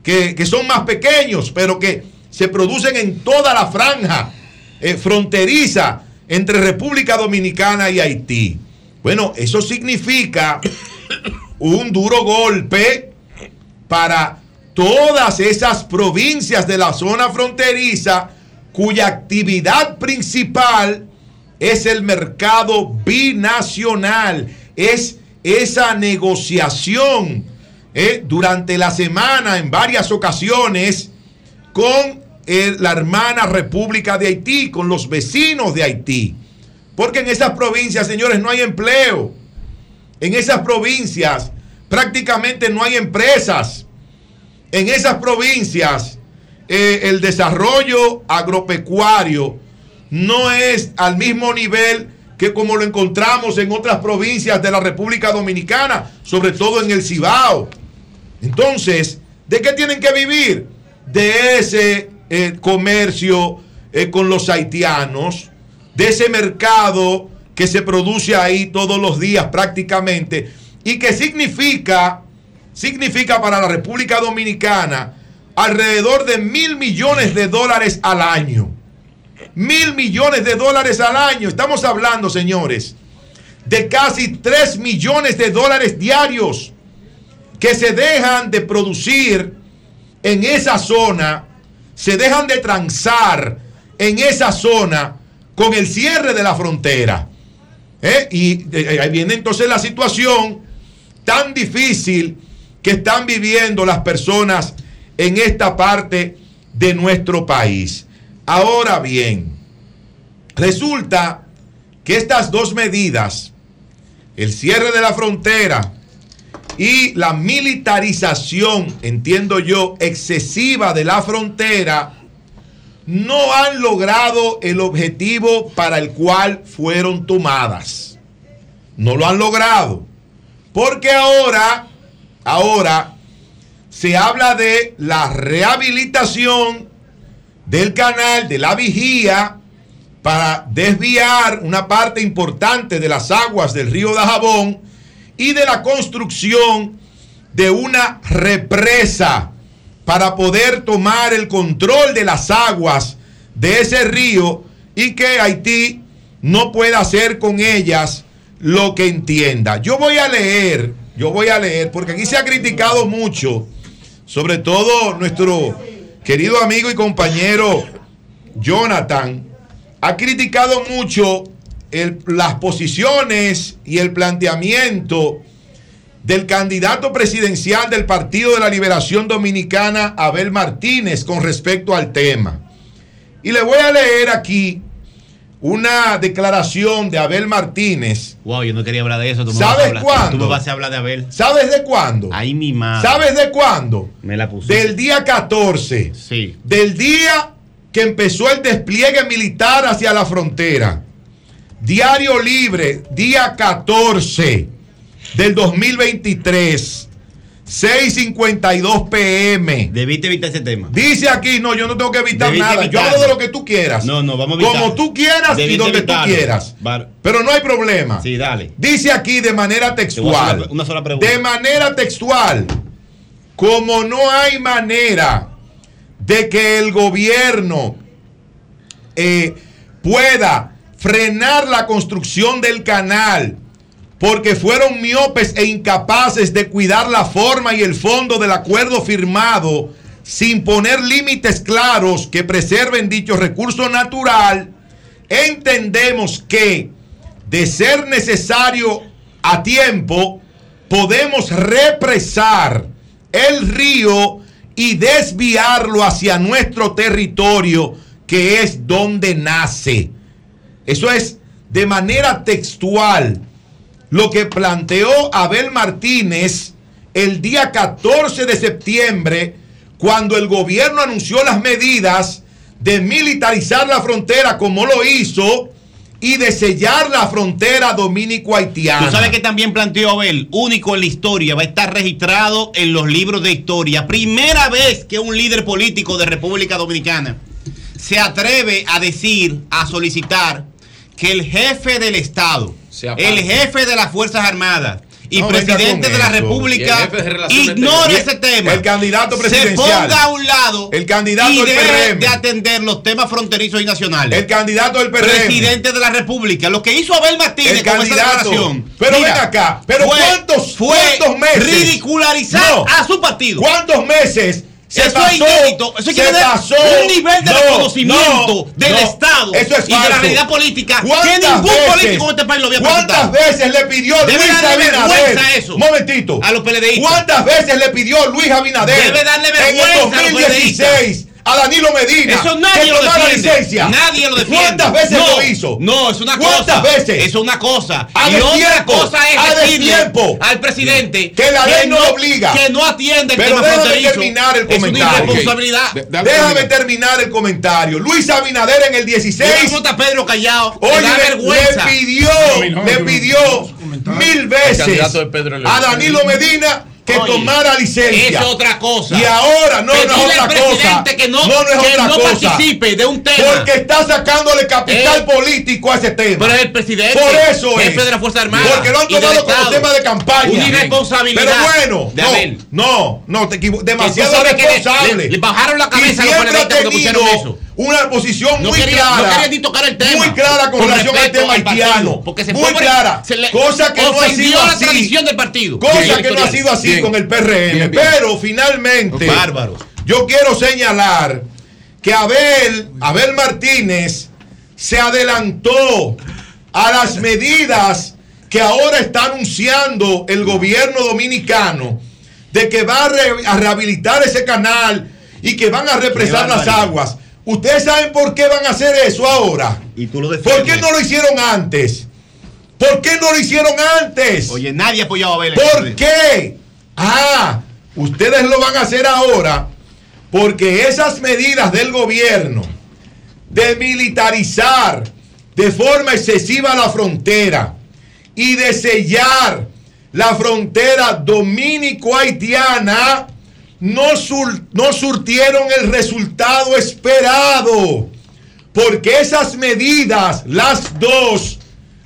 que, que son más pequeños, pero que se producen en toda la franja eh, fronteriza entre República Dominicana y Haití. Bueno, eso significa un duro golpe para todas esas provincias de la zona fronteriza cuya actividad principal es el mercado binacional, es esa negociación eh, durante la semana en varias ocasiones con la hermana República de Haití, con los vecinos de Haití. Porque en esas provincias, señores, no hay empleo. En esas provincias prácticamente no hay empresas. En esas provincias eh, el desarrollo agropecuario no es al mismo nivel que como lo encontramos en otras provincias de la República Dominicana, sobre todo en el Cibao. Entonces, ¿de qué tienen que vivir? De ese eh, comercio eh, con los haitianos, de ese mercado que se produce ahí todos los días prácticamente y que significa, significa para la República Dominicana alrededor de mil millones de dólares al año. Mil millones de dólares al año. Estamos hablando, señores, de casi 3 millones de dólares diarios que se dejan de producir en esa zona, se dejan de transar en esa zona con el cierre de la frontera. ¿Eh? Y eh, ahí viene entonces la situación tan difícil que están viviendo las personas en esta parte de nuestro país. Ahora bien, resulta que estas dos medidas, el cierre de la frontera y la militarización, entiendo yo, excesiva de la frontera, no han logrado el objetivo para el cual fueron tomadas. No lo han logrado. Porque ahora, ahora, se habla de la rehabilitación del canal de la vigía para desviar una parte importante de las aguas del río Dajabón y de la construcción de una represa para poder tomar el control de las aguas de ese río y que Haití no pueda hacer con ellas lo que entienda. Yo voy a leer, yo voy a leer, porque aquí se ha criticado mucho, sobre todo nuestro querido amigo y compañero Jonathan, ha criticado mucho las posiciones y el planteamiento del candidato presidencial del Partido de la Liberación Dominicana, Abel Martínez, con respecto al tema. Y le voy a leer aquí una declaración de Abel Martínez. Wow, yo no quería hablar de eso. Tú ¿Sabes cuándo? Tú me vas a hablar de Abel. ¿Sabes de cuándo? Ahí mi madre. ¿Sabes de cuándo? Me la puse. Del día 14. Sí. Del día que empezó el despliegue militar hacia la frontera. Diario Libre, día 14 del 2023. 6:52 pm. Debiste evitar ese tema. Dice aquí, no, yo no tengo que evitar Debiste nada. Yo hablo de lo que tú quieras. No, no, vamos a evitar. Como tú quieras y donde tú quieras. Bar- Pero no hay problema. Sí, dale. Dice aquí de manera textual. una- una sola pregunta. De manera textual. Como no hay manera de que el gobierno eh, pueda frenar la construcción del canal porque fueron miopes e incapaces de cuidar la forma y el fondo del acuerdo firmado sin poner límites claros que preserven dicho recurso natural, entendemos que de ser necesario a tiempo, podemos represar el río y desviarlo hacia nuestro territorio, que es donde nace. Eso es de manera textual lo que planteó Abel Martínez el día 14 de septiembre, cuando el gobierno anunció las medidas de militarizar la frontera como lo hizo y de sellar la frontera dominico-haitiana. Tú sabes que también planteó Abel, único en la historia, va a estar registrado en los libros de historia. Primera vez que un líder político de República Dominicana se atreve a decir, a solicitar que el jefe del Estado. El jefe de las Fuerzas Armadas y No presidente de la. República ignore ese tema. El candidato Se presidencial. ponga a un lado El candidato y del PRM. de atender los temas fronterizos y nacionales. El candidato del PRM. Presidente de la República. Lo que hizo Abel Martínez El con esa declaración. Pero ven acá, pero ¿cuántos- fue cuántos meses? Ridicularizar No. a su partido. ¿Cuántos meses? Se Eso pasó, es inédito. Eso quiere decir un nivel de No, reconocimiento no, del no. Estado Eso es y de la realidad política que ¿Cuántas ningún veces- político en este país lo había ¿Cuántas veces le pidió Debe Luis Abinader? eso. Momentito. A los PLDistas. ¿Cuántas veces le pidió Luis Abinader? Debe darle en vergüenza los 2016 a Danilo Medina Eso nadie que lo tomara defiende. licencia. Nadie lo defiende. ¿Cuántas veces No, lo hizo? No, es una ¿Cuántas cosa. veces? Es una cosa. A y otra destiempo, cosa es a decirle destiempo. al presidente Que la ley no lo obliga. Que no atiende el Pero tema déjame fronterizo. terminar el Es una comentario. irresponsabilidad. Ok. Déjame terminar el comentario. Luis Abinader en el 16. Mira cómo está Pedro callado. Oye, le da le, vergüenza. le pidió, le pidió mil veces a Danilo Medina que Oye, tomara licencia. Es otra cosa. Y ahora no, no es otra cosa. que no- no, no es que otra no cosa. participe de un tema. Porque está sacándole capital Eh, político a ese tema. pero es el presidente, Por eso es. jefe de la Fuerza Armada Porque lo han tomado como tema de campaña. Una irresponsabilidad Pero bueno, de no, no, no, te. Demasiado responsable. le- le bajaron la cabeza y a los siempre ha tenido eso. Una posición No muy quería- clara. no quería ni tocar el tema. Muy clara con, Con relación al tema al partido, haitiano. porque se muy clara. se le cosa que no ha sido la así. tradición del partido. Cosa Bien, que no ha sido así bien. con el PRM. Bien. Pero finalmente, Bárbaro. yo quiero señalar que Abel, Abel Martínez se adelantó a las medidas que ahora está anunciando el gobierno dominicano de que va a, re- a rehabilitar ese canal y que van a represar las aguas. ¿Ustedes saben por qué van a hacer eso ahora? Y tú lo ¿Por qué no lo hicieron antes? ¿Por qué no lo hicieron antes? Oye, nadie apoyaba a Abel. ¿Por qué? Ah, ustedes lo van a hacer ahora porque esas medidas del gobierno de militarizar de forma excesiva la frontera y de sellar la frontera dominico-haitiana no, sur- no surtieron el resultado esperado. Porque esas medidas, las dos,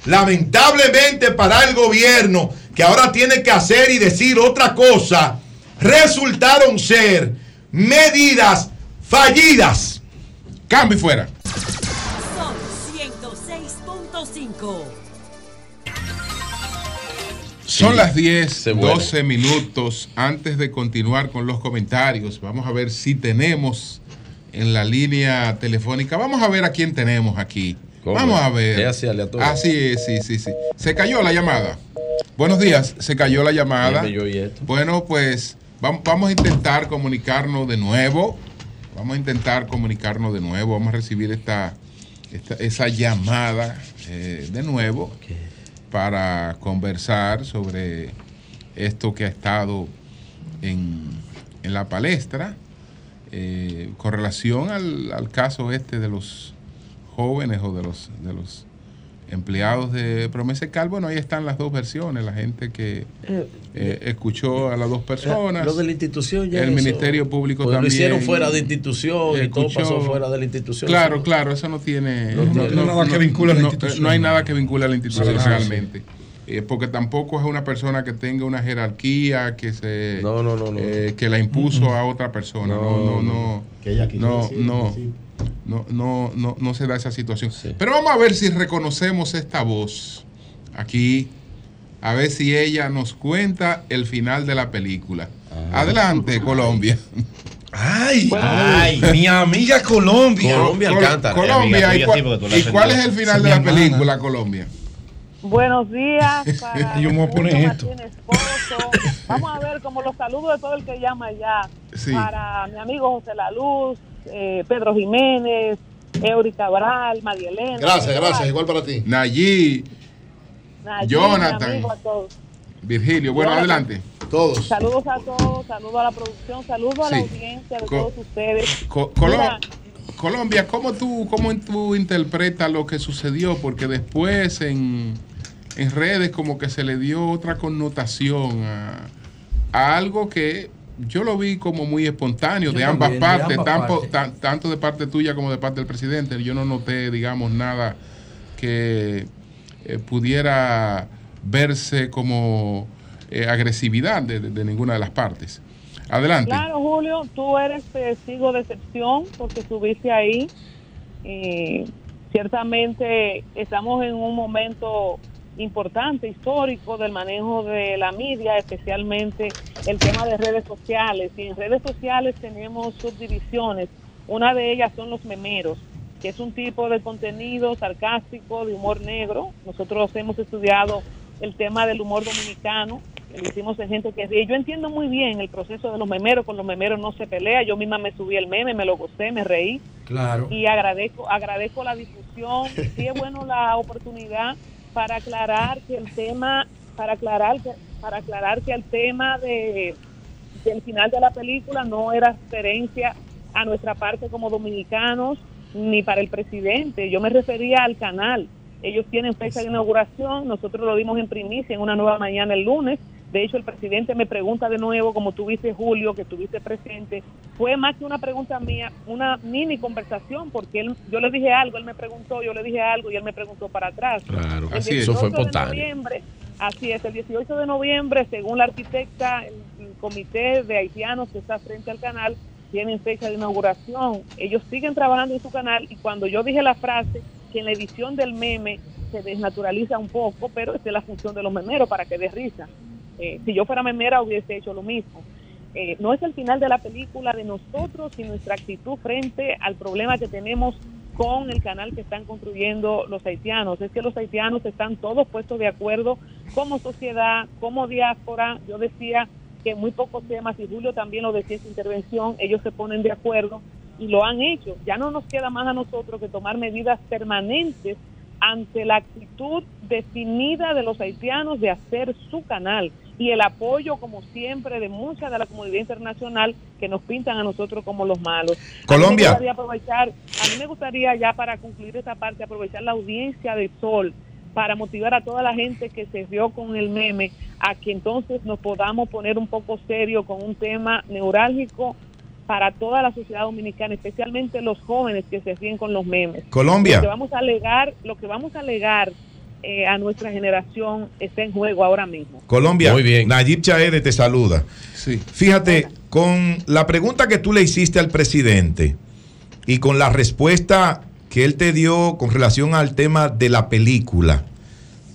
lamentablemente para el gobierno, que ahora tiene que hacer y decir otra cosa, resultaron ser medidas fallidas. Cambio y fuera. Son Sí, las 10, se vuela. 12 minutos antes de continuar con los comentarios. Vamos a ver si tenemos en la línea telefónica. Vamos a ver a quién tenemos aquí. ¿Cómo? Vamos a ver. Así. Así es, sí, sí, sí. Se cayó la llamada. Buenos días, se cayó la llamada. Bueno, pues vam- vamos a intentar comunicarnos de nuevo. Vamos a intentar comunicarnos de nuevo. Vamos a recibir esta, esta- esa llamada eh, de nuevo para conversar sobre esto que ha estado en, en la palestra eh, con relación al, al caso este de los jóvenes o de los, de los empleados de Promesa Cal. Bueno, ahí están las dos versiones. La gente que Eh, eh, escuchó a las dos personas. Lo de la institución ya El eso- Ministerio Público Pues también. Lo hicieron fuera de institución y todo escuchó- pasó fuera de la institución. Claro, Eso- claro, eso no tiene. No tiene nada que a la no- institución. No hay nada que vincule a la institución realmente. Eh, porque tampoco es una persona que tenga una jerarquía que se No, no, no, no. eh, que la impuso a otra persona. No, no, no. Que ella quiso no, decir, no, decir. No, no, no, no se da esa situación. Pero vamos a ver si reconocemos esta voz aquí. A ver si ella nos cuenta el final de la película. Ah. Adelante, Colombia. Ay, Ay. mi amiga Colombia. Col- Col- Colombia, ¿y, cuál, y cuál es el final de la película, Colombia? Buenos días para Yo me voy a poner esto. Martínez. Vamos a ver como los saludos de todo el que llama allá. Sí. Para mi amigo José La Luz, eh, Pedro Jiménez, Eury Cabral, María Elena. Gracias, gracias. Igual para ti. Nayí, Nayib, Jonathan. mi amigo, a todos. Virgilio. Bueno, Jonathan. adelante. Todos. Saludos a todos, saludos a la producción, saludos a la audiencia de Co- todos ustedes. Co- Mira, Colombia, ¿cómo tú, ¿cómo tú interpretas lo que sucedió? Porque después en, en redes como que se le dio otra connotación a, a algo que yo lo vi como muy espontáneo Yo de ambas también, de partes, ambas tanto, partes. tan- tanto de parte tuya como de parte del presidente. Yo no noté, digamos, nada que eh, pudiera verse como eh, agresividad de, de- de ninguna de las partes. Adelante. Claro, Julio, tú eres testigo de excepción porque estuviste ahí. Eh, ciertamente estamos en un momento importante, histórico del manejo de la media, especialmente el tema de redes sociales. Y en redes sociales tenemos subdivisiones. Una de ellas son los memeros, que es un tipo de contenido sarcástico, de humor negro. Nosotros hemos estudiado el tema del humor dominicano Lo hicimos en gente que. Yo entiendo muy bien el proceso de los memeros, con los memeros no se pelea. Yo misma me subí el meme, me lo gocé, me reí Claro. y agradezco agradezco la difusión sí es bueno la oportunidad para aclarar que el tema para aclarar que para aclarar que el tema de del final de la película no era referencia a nuestra parte como dominicanos ni para el presidente. Yo me refería al canal. Ellos tienen fecha de inauguración nosotros lo dimos en primicia en una nueva mañana el lunes de hecho, el presidente me pregunta de nuevo, como tuviste Julio, que estuviste presente, fue más que una pregunta mía, una mini conversación, porque él, yo le dije algo, él me preguntó, yo le dije algo y él me preguntó para atrás. Claro, El así es. Eso 18 fue espontáneo. noviembre, así es, el 18 de noviembre, según la arquitecta, el, el comité de haitianos que está frente al canal tienen fecha de inauguración. Ellos siguen trabajando en su canal y cuando yo dije la frase que en la edición del meme se desnaturaliza un poco, pero esta es la función de los memeros para que dé risa. Eh, si yo fuera memera hubiese hecho lo mismo. Eh, no es el final de la película de nosotros y nuestra actitud frente al problema que tenemos con el canal que están construyendo los haitianos. Es que los haitianos están todos puestos de acuerdo como sociedad, como diáspora. Yo decía que muy pocos temas, y Julio también lo decía en su intervención, ellos se ponen de acuerdo y lo han hecho. Ya no nos queda más a nosotros que tomar medidas permanentes ante la actitud definida de los haitianos de hacer su canal y el apoyo, como siempre, de mucha de la comunidad internacional que nos pintan a nosotros como los malos. Colombia. A mí me gustaría, aprovechar, a mí me gustaría ya para concluir esta parte, aprovechar la audiencia de Sol para motivar a toda la gente que se rió con el meme a que entonces nos podamos poner un poco serio con un tema neurálgico para toda la sociedad dominicana, especialmente los jóvenes que se ríen con los memes. Colombia. Lo que vamos a alegar, lo que vamos a alegar eh, a nuestra generación está en juego ahora mismo. Colombia, Nayib Chaede te saluda. Fíjate, con la pregunta que tú le hiciste al presidente y con la respuesta que él te dio con relación al tema de la película,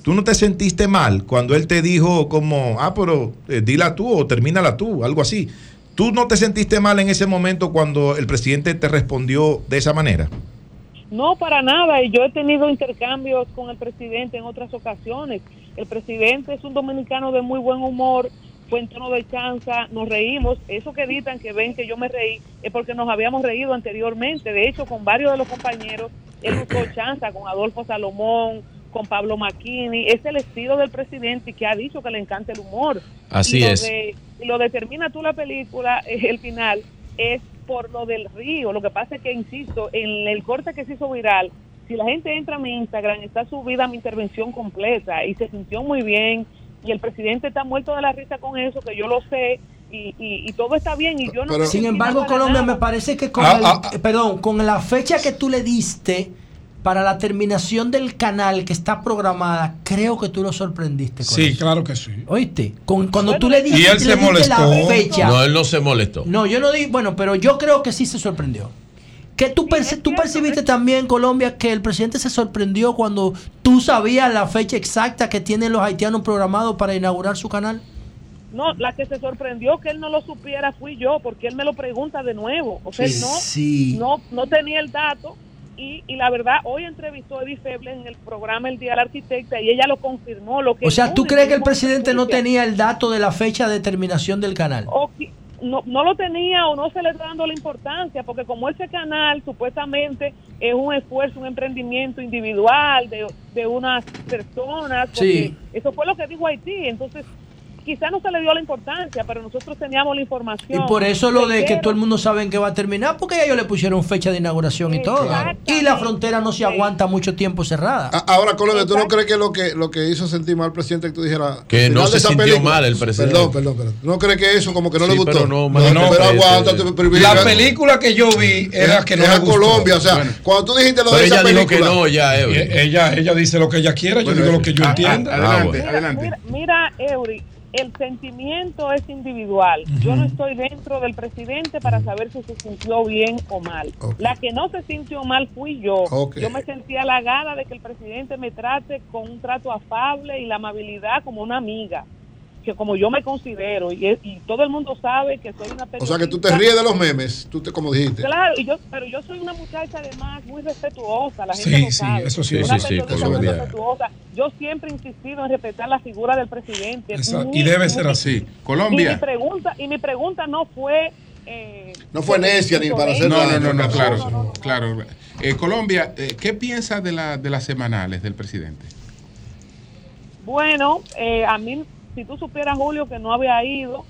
¿tú no te sentiste mal cuando él te dijo como, ah, pero eh, dila tú o termínala tú, algo así? ¿Tú no te sentiste mal en ese momento cuando el presidente te respondió de esa manera? No, para nada. Y yo he tenido intercambios con el presidente en otras ocasiones. El presidente es un dominicano de muy buen humor, fue en tono de chanza, nos reímos. Eso que editan, que ven que yo me reí, es porque nos habíamos reído anteriormente. De hecho, con varios de los compañeros, él usó chanza con Adolfo Salomón, con Pablo Macchini. Es el estilo del presidente y que ha dicho que le encanta el humor. Así Y es. de- y lo determina tú la película, eh, el final, es por lo del río. Lo que pasa es que, insisto, en el corte que se hizo viral, si la gente entra a mi Instagram, está subida mi intervención completa y se sintió muy bien. Y el presidente está muerto de la risa con eso, que yo lo sé, y, y- y todo está bien. Y yo no me Sin embargo, Colombia, nada. me parece que con, Ah, el- ah, eh, perdón, con la fecha que tú le diste para la terminación del canal que está programada, creo que tú lo sorprendiste. Con Sí, eso. claro que sí. ¿Oíste? Con- cuando tú le Y dijiste, él le se molestó. la fecha. No, él no se molestó. No, yo no di, bueno, pero yo creo que sí se sorprendió. Que tú, perci- tú percibiste también, Colombia, que el presidente se sorprendió cuando tú sabías la fecha exacta que tienen los haitianos programados para inaugurar su canal. No, la que se sorprendió que él no lo supiera fui yo, porque él me lo pregunta de nuevo. O sea, él no, Sí. no, no tenía el dato. Y, y la verdad, hoy entrevistó a Edith Feble en el programa El Día del Arquitecta y ella lo confirmó. Lo que O sea, ¿tú crees que el presidente no tenía el dato de la fecha de terminación del canal? o no, no lo tenía o no se le está dando la importancia, porque como ese canal supuestamente es un esfuerzo, un emprendimiento individual de, de unas personas, porque Sí. eso fue lo que dijo Haití, entonces quizá no se le dio la importancia, pero nosotros teníamos la Y información. por eso lo de que todo el mundo sabe en qué va a terminar, porque ellos le pusieron fecha de inauguración y todo. Y la frontera no se aguanta mucho tiempo cerrada. Ahora, Colombia, ¿tú no crees que lo que lo que hizo sentir mal al presidente que tú dijeras Que no se sintió película- mal el presidente. Perdón, perdón, perdón. ¿No crees que eso como que no Sí, le gustó? pero no, no, malinterprete. pero aguántate, pero La película que yo vi era que no es le a gustó. Colombia, o sea, Bueno. cuando tú dijiste lo Pero de esa ella dijo película. que no, ya, Y Eury. ella, ella dice lo que ella quiera, yo digo lo que yo ah, entienda. ah, adelante, Mira, Mira, mira, Eury, el sentimiento es individual. Yo no estoy dentro del presidente para saber si se sintió bien o mal. La que no se sintió mal fui yo. Yo me sentí halagada de que el presidente me trate con un trato afable y la amabilidad como una amiga. Que como yo me considero y, todo el mundo sabe que soy una O periodista. sea que tú te ríes de los memes, tú te, como dijiste. Claro, y yo, pero yo soy una muchacha además muy respetuosa, la gente Sí, lo sí, sabe. eso sí, Una sí, sí, muy Colombia. respetuosa. Yo siempre he insistido en respetar la figura del presidente. Exacto, Muy- y debe ser así. Y mi Colombia. pregunta, y mi pregunta no fue... eh, No fue necia ni para hacer No, no, no, no, claro. no, no, claro. Eh, Colombia, eh, ¿qué piensa de, la, de las semanales del presidente? Bueno, eh, a mí, si tú supieras, Julio, que no había ido,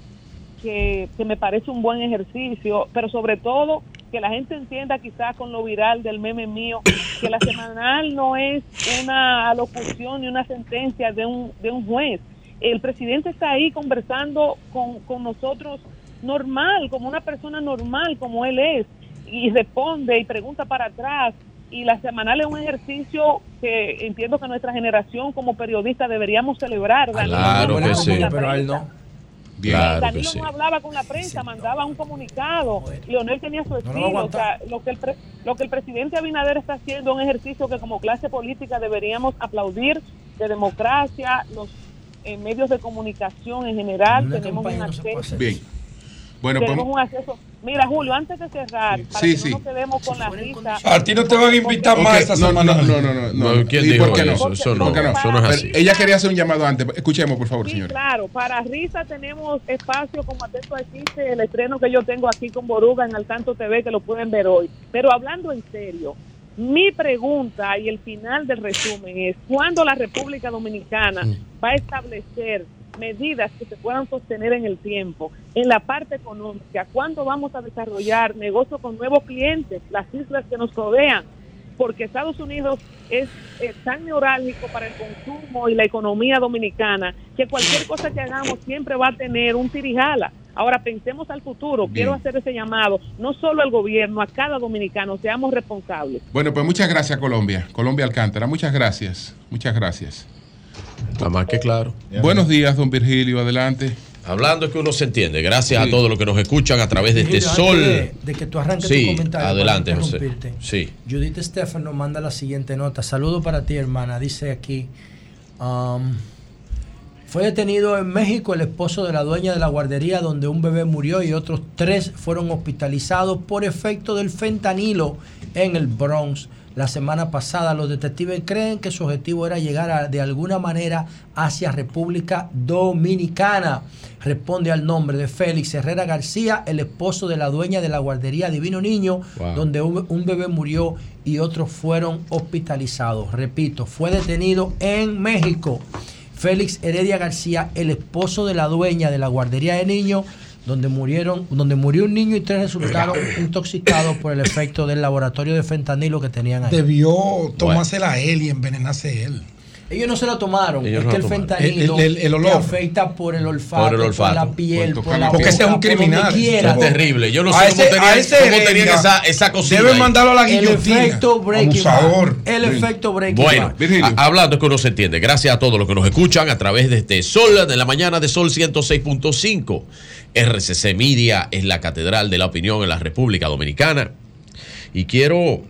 que, que me parece un buen ejercicio, pero sobre todo que la gente entienda quizás con lo viral del meme mío, que la semanal no es una alocución ni una sentencia de un, de un juez. El presidente está ahí conversando con, con nosotros normal, como una persona normal, como él es, y responde y pregunta para atrás. Y la semanal es un ejercicio que entiendo que nuestra generación como periodistas deberíamos celebrar. Danilo Claro no que sí. Pero a él no. Claro que Danilo sí. no hablaba con la prensa, mandaba un comunicado. Leonel tenía su lo estilo. o aguantar. sea, lo que, el pre- lo que el presidente Abinader está haciendo es un ejercicio que como clase política deberíamos aplaudir de democracia, los eh, medios de comunicación en general. Una tenemos un acceso. Bien. Bueno, tenemos pues- un acceso. Mira, Julio, antes de cerrar, para Sí, que sí. no nos quedemos con la risa. A ti no te van a invitar más esta no, semana. No, no, no, no. ¿quién ¿Y dijo por qué no? eso? Eso no, ¿Por qué no? eso no es Pero así. Ella quería hacer un llamado antes. Escuchemos, por favor, Sí, señora. claro, para risa tenemos espacio como atento existe el estreno que yo tengo aquí con Boruga en Alcanto TV que lo pueden ver hoy. Pero hablando en serio, mi pregunta y el final del resumen es ¿cuándo la República Dominicana va a establecer medidas que se puedan sostener en el tiempo en la parte económica? ¿Cuándo vamos a desarrollar negocios con nuevos clientes, las islas que nos rodean? porque Estados Unidos es tan neurálgico para el consumo y la economía dominicana que cualquier cosa que hagamos siempre va a tener un tirijala. Ahora pensemos al futuro, Bien. quiero hacer ese llamado, no solo al gobierno, a cada dominicano, seamos responsables. Bueno, pues muchas gracias, Colombia. Colombia Alcántara, muchas gracias. Muchas gracias. Está más que claro. Buenos días, don Virgilio, adelante. Hablando es que uno se entiende. Gracias Sí. a todos los que nos escuchan a través de este Virgilio, sol. De, de que tú arranques Sí, tu comentario. adelante, para José. Sí. Judith Estefan nos manda la siguiente nota. Saludo para ti, hermana. Dice aquí. um, fue detenido en México el esposo de la dueña de la guardería donde un bebé murió y otros tres fueron hospitalizados por efecto del fentanilo en el Bronx. La semana pasada los detectives creen que su objetivo era llegar a- de alguna manera hacia República Dominicana. Responde al nombre de Félix Herrera García, el esposo de la dueña de la guardería Divino Niño, Wow. donde un, un bebé murió y otros fueron hospitalizados. Repito, fue detenido en México. Félix Heredia García, el esposo de la dueña de la guardería de niños, donde murieron, donde murió un niño y tres resultaron intoxicados por el efecto del laboratorio de fentanilo que tenían ahí. Debió tomársela a él y envenenarse él. Ellos no se lo tomaron. Ellos es no que el tomaron. fentanilo El- el- el olor. te afecta por el olfato, Por el olfato. la piel, Por por, la. Porque ese es un por criminal. quiera. Terrible. Yo no sé cómo ese- tenían, a ese cómo Heredia tenían esa, esa cocina. deben ahí. mandarlo a la El guillotina. efecto Breaking. El efecto Breaking Bueno, a- hablando es que uno se entiende. Gracias a todos los que nos escuchan a través de este Sol de la mañana de Sol 106.5. RCC Media es la catedral de la opinión en la República Dominicana. Y quiero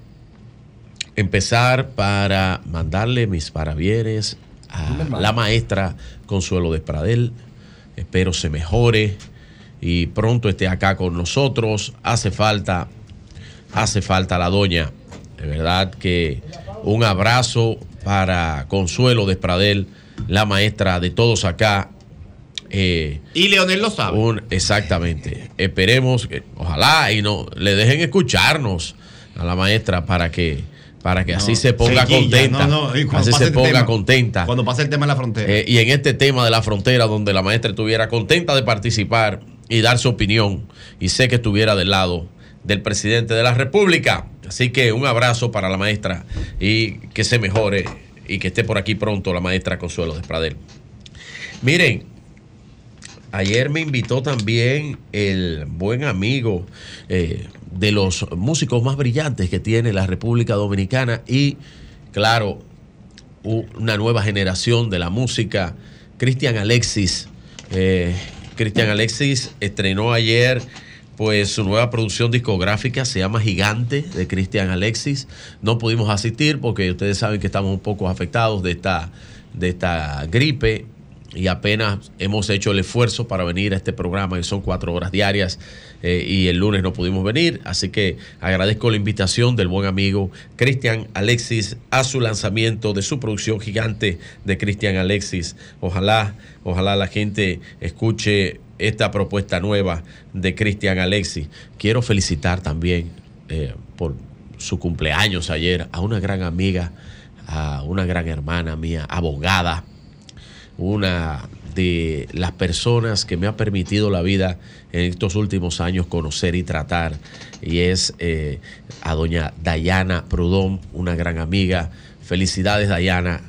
empezar para mandarle mis parabienes a la maestra Consuelo Despradel. Espero se mejore y pronto esté acá con nosotros. Hace falta, hace falta la doña. De verdad que un abrazo para Consuelo Despradel, la maestra de todos acá. Eh, Y Leonel lo sabe. un- exactamente. Esperemos que, ojalá y no le dejen escucharnos a la maestra para que para que así se ponga contenta. no, no, así se el ponga tema, contenta. Cuando pase el tema de la frontera. Eh, y en este tema de la frontera, donde la maestra estuviera contenta de participar y dar su opinión, y sé que estuviera del lado del presidente de la República. Así que un abrazo para la maestra y que se mejore y que esté por aquí pronto la maestra Consuelo Despradel. Miren, ayer me invitó también el buen amigo eh, de los músicos más brillantes que tiene la República Dominicana y, claro, una nueva generación de la música, Cristian Alexis. Eh, Cristian Alexis estrenó ayer pues su nueva producción discográfica se llama Gigante de Cristian Alexis. No pudimos asistir porque ustedes saben que estamos un poco afectados de esta, de esta gripe y apenas hemos hecho el esfuerzo para venir a este programa, que son cuatro horas diarias, eh, y el lunes no pudimos venir, así que agradezco la invitación del buen amigo Cristian Alexis a su lanzamiento de su producción gigante de Cristian Alexis. Ojalá, ojalá la gente escuche esta propuesta nueva de Cristian Alexis. Quiero felicitar también eh, por su cumpleaños ayer a una gran amiga, a una gran hermana mía, abogada, una de las personas que me ha permitido la vida en estos últimos años conocer y tratar, y es eh, a doña Dayana Prudón, una gran amiga. Felicidades, Dayana.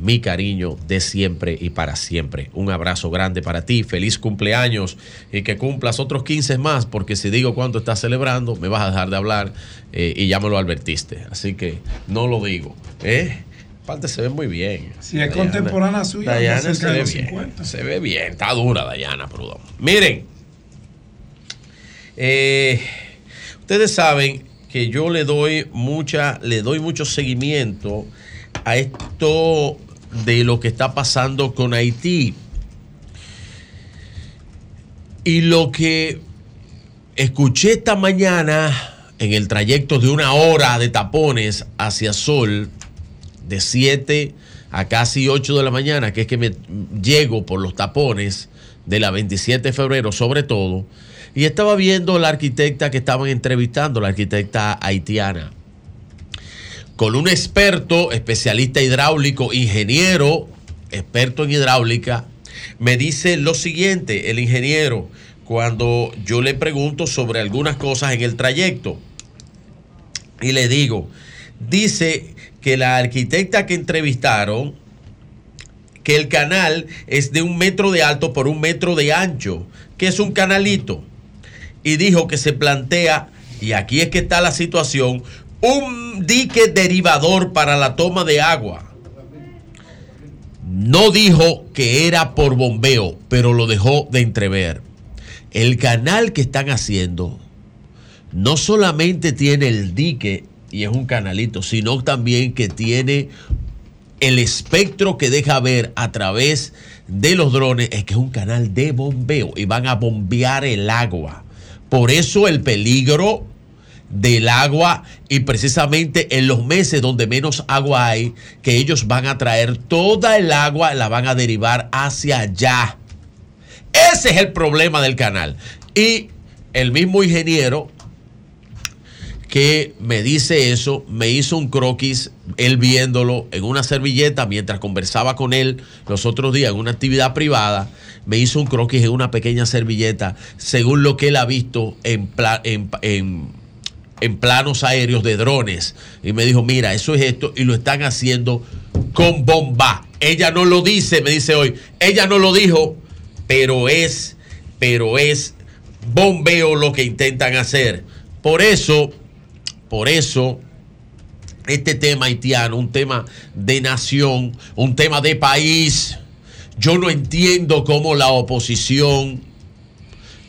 Mi cariño de siempre y para siempre. Un abrazo grande para ti. Feliz cumpleaños y que cumplas otros 15 más, porque si digo cuánto estás celebrando, me vas a dejar de hablar eh, y ya me lo advertiste. Así que no lo digo. ¿eh? Aparte se ve muy bien. Si es contemporánea suya, Dayana se ve bien. 50. Se ve bien. Está dura Dayana Prudón. Miren. eh, ustedes saben que yo le doy mucha, le doy mucho seguimiento a esto de lo que está pasando con Haití. Y lo que escuché esta mañana en el trayecto de una hora de tapones hacia Sol, de 7 a casi 8 de la mañana, que es que me llego por los tapones de la 27 de febrero, sobre todo, y estaba viendo la arquitecta que estaban entrevistando, la arquitecta haitiana, con un experto, especialista hidráulico, ingeniero, experto en hidráulica, me dice lo siguiente, el ingeniero, cuando yo le pregunto sobre algunas cosas en el trayecto, y le digo, dice que la arquitecta que entrevistaron, que el canal es de un metro de alto por un metro de ancho, que es un canalito. Y dijo que se plantea, y aquí es que está la situación, un dique derivador para la toma de agua. No dijo que era por bombeo, pero lo dejó de entrever. El canal que están haciendo no solamente tiene el dique y es un canalito, sino también que tiene el espectro que deja ver a través de los drones, es que es un canal de bombeo y van a bombear el agua. Por eso el peligro del agua y precisamente en los meses donde menos agua hay, que ellos van a traer toda el agua, la van a derivar hacia allá. Ese es el problema del canal. Y el mismo ingeniero que me dice eso, me hizo un croquis, él viéndolo en una servilleta mientras conversaba con él los otros días en una actividad privada, me hizo un croquis en una pequeña servilleta, según lo que él ha visto en, pla- en, en- en planos aéreos de drones. Y me dijo, mira, eso es esto, y lo están haciendo con bomba. Ella no lo dice, me dice hoy, ella no lo dijo, pero es, pero es bombeo lo que intentan hacer. Por eso, por eso, este tema haitiano, un tema de nación, un tema de país, yo no entiendo cómo la oposición,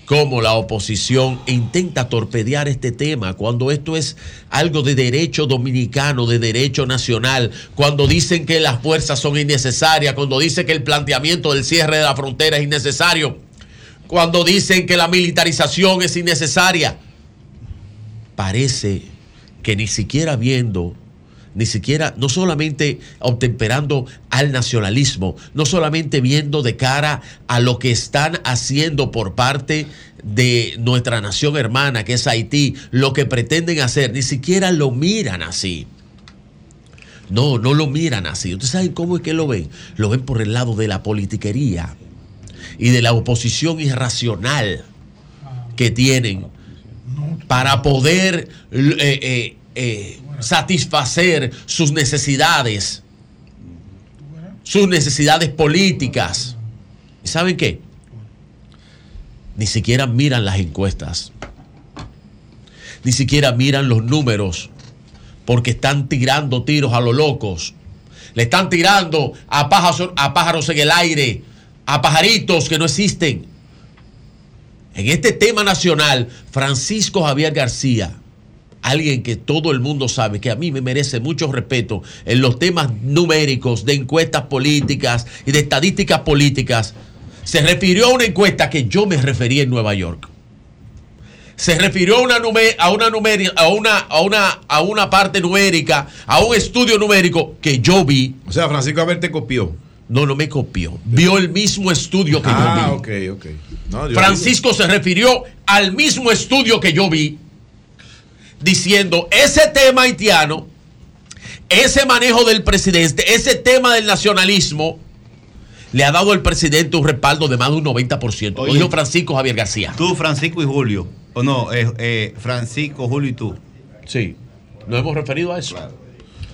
cómo la oposición intenta torpedear este tema cuando esto es algo de derecho dominicano, de derecho nacional, cuando dicen que las fuerzas son innecesarias, cuando dicen que el planteamiento del cierre de la frontera es innecesario, cuando dicen que la militarización es innecesaria. Parece que ni siquiera viendo, ni siquiera, no solamente obtemperando al nacionalismo, no solamente viendo de cara a lo que están haciendo por parte de nuestra nación hermana, que es Haití, lo que pretenden hacer, ni siquiera lo miran así. No, no lo miran así. ¿Ustedes saben cómo es que lo ven? Lo ven por el lado de la politiquería y de la oposición irracional que tienen para poder eh, eh, eh, satisfacer sus necesidades, sus necesidades políticas. ¿Y saben qué? Ni siquiera miran las encuestas, ni siquiera miran los números, porque están tirando tiros a los locos. Le están tirando a pájaros, a pájaros en el aire, a pajaritos que no existen. En este tema nacional, Francisco Javier García alguien que todo el mundo sabe que a mí me merece mucho respeto en los temas numéricos de encuestas políticas y de estadísticas políticas, se refirió a una encuesta que yo me referí en Nueva York. Se refirió a una, a una, a una, a una, a una parte numérica, a un estudio numérico que yo vi. O sea, Francisco Abel te copió. No, no me copió. Vio el mismo estudio que Ah, yo ok, vi. ok. No, yo Francisco se refirió al mismo estudio que yo vi, diciendo, ese tema haitiano, ese manejo del presidente, ese tema del nacionalismo, le ha dado al presidente un respaldo de más de un 90%. Lo dijo Francisco Javier García. Tú, Francisco y Julio. O no, eh, eh, Francisco, Julio y tú. Sí. Nos hemos referido a eso.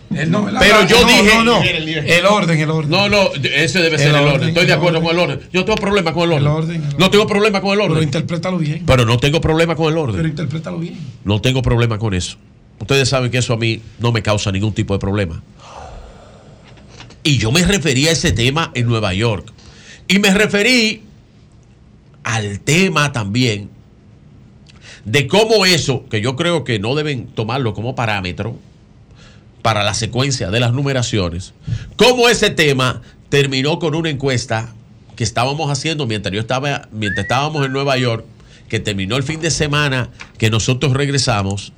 Pero yo dije. No, no. El orden, el orden. No, no, ese debe ser El el orden. orden, Estoy de acuerdo orden. con el orden. Yo no tengo problema con el orden. El orden, el No tengo problema con el Pero orden. interprétalo bien. Pero no tengo problema con el Pero orden. interprétalo bien. No tengo problema con eso. Ustedes saben que eso a mí no me causa ningún tipo de problema. Y yo me referí a ese tema en Nueva York. Y me referí al tema también de cómo eso, que yo creo que no deben tomarlo como parámetro para la secuencia de las numeraciones, cómo ese tema terminó con una encuesta que estábamos haciendo mientras yo estaba, mientras estábamos en Nueva York, que terminó el fin de semana, que nosotros regresamos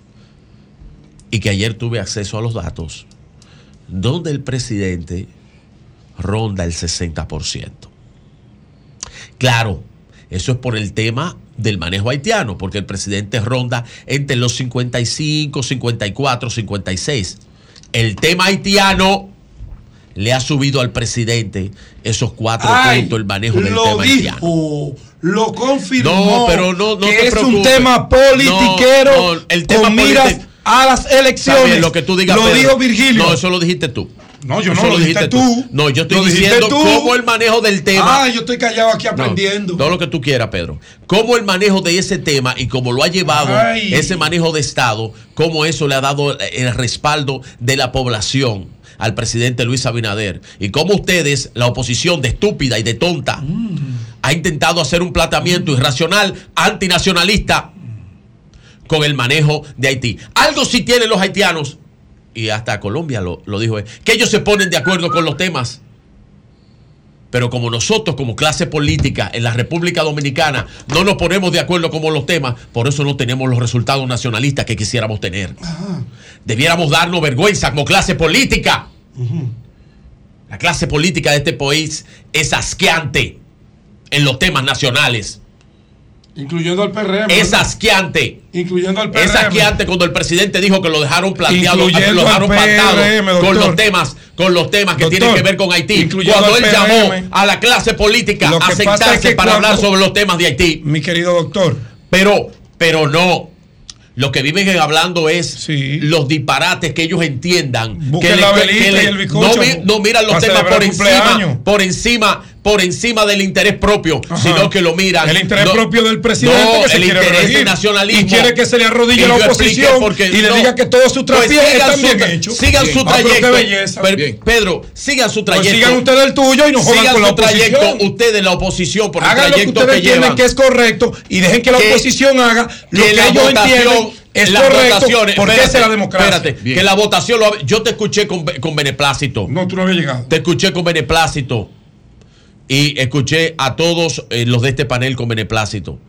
y que ayer tuve acceso a los datos, donde el presidente ronda el 60%. Claro, eso es por el tema del manejo haitiano, porque el presidente ronda entre los 55, 54, 56. El tema haitiano le ha subido al presidente esos cuatro Ay, puntos, el manejo del lo tema haitiano. dijo, lo confirmó. No, pero no, no que te es un tema politiquero No, no, el tema con miras a las elecciones. lo que tú digas. Lo Pedro. dijo Virgilio. No, eso lo dijiste tú. No, yo no, lo dijiste tú. No, yo estoy diciendo tú. cómo el manejo del tema. Ah, yo estoy callado aquí No, aprendiendo. todo lo que tú quieras, Pedro. Cómo el manejo de ese tema y cómo lo ha llevado Ay. ese manejo de Estado, cómo eso le ha dado el respaldo de la población al presidente Luis Abinader. Y cómo ustedes, la oposición de estúpida y de tonta, ha intentado hacer un planteamiento irracional, antinacionalista, con el manejo de Haití. Algo sí tienen los haitianos, y hasta Colombia lo, lo dijo, él, que ellos se ponen de acuerdo con los temas. Pero como nosotros, como clase política en la República Dominicana, no nos ponemos de acuerdo con los temas, por eso no tenemos los resultados nacionalistas que quisiéramos tener. Debiéramos darnos vergüenza como clase política. La clase política de este país es asqueante en los temas nacionales. Incluyendo al PRM. Es asqueante. Incluyendo al PRM. Es asqueante cuando el presidente dijo que lo dejaron planteado, Incluyendo lo dejaron PRM, con los temas, con los temas que Doctor, tienen que ver con Haití. Cuando él PRM. llamó a la clase política a que sentarse es que para cuando- hablar sobre los temas de Haití. Mi querido doctor. Pero, pero no. Lo que viven hablando es los disparates que ellos entiendan. Busquen que la velita y el bizcocho no, no miran los temas por encima, por encima, por encima del interés propio, Ajá. sino que lo miran. El interés No- propio del presidente no, que se el quiere interés nacionalismo. Y quiere que se le arrodille la oposición porque y le no. diga que todos sus Pues trapiés están su bien hechos. Sigan Bien. su Ah, trayecto. qué belleza. Bien. Pedro, sigan su Pues trayecto. sigan ustedes el tuyo y no jodan Sigan con la su trayecto, oposición. ustedes la oposición por el Hagan lo que trayecto ustedes que entienden que es correcto y dejen que la Que- oposición haga lo que, la ellos entienden es las correcto votaciones- esa es la democracia. Espérate, que la votación lo yo te escuché con, con beneplácito. No, tú no habías llegado. Te escuché con beneplácito. Y escuché a todos eh, los de este panel con beneplácito.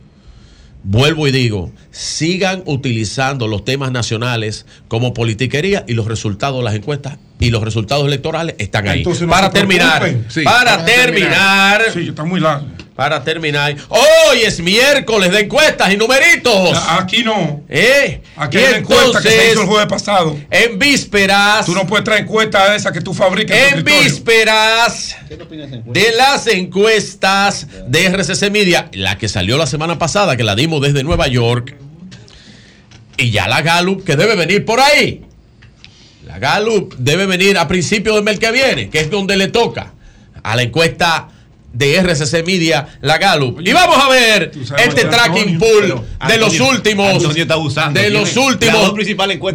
Vuelvo y digo, sigan utilizando los temas nacionales como politiquería y los resultados de las encuestas y los resultados electorales están ahí. Entonces no para terminar. Sí, para, para terminar, Sí, está muy largo. Para terminar, hoy es miércoles de encuestas y numeritos. Aquí no. ¿Eh? Aquí hay una encuesta que se hizo el jueves pasado. En vísperas. Tú no puedes traer encuestas esas que tú fabricas. en En vísperas de las encuestas de RCC Media, la que salió la semana pasada, que la dimos desde Nueva York, y ya la Gallup, que debe venir por ahí. La Gallup debe venir a principios del mes que viene, que es donde le toca a la encuesta de RCC Media, la Gallup. Y vamos a ver este tracking Antonio- pool de los Antonio- últimos Antonio de los últimos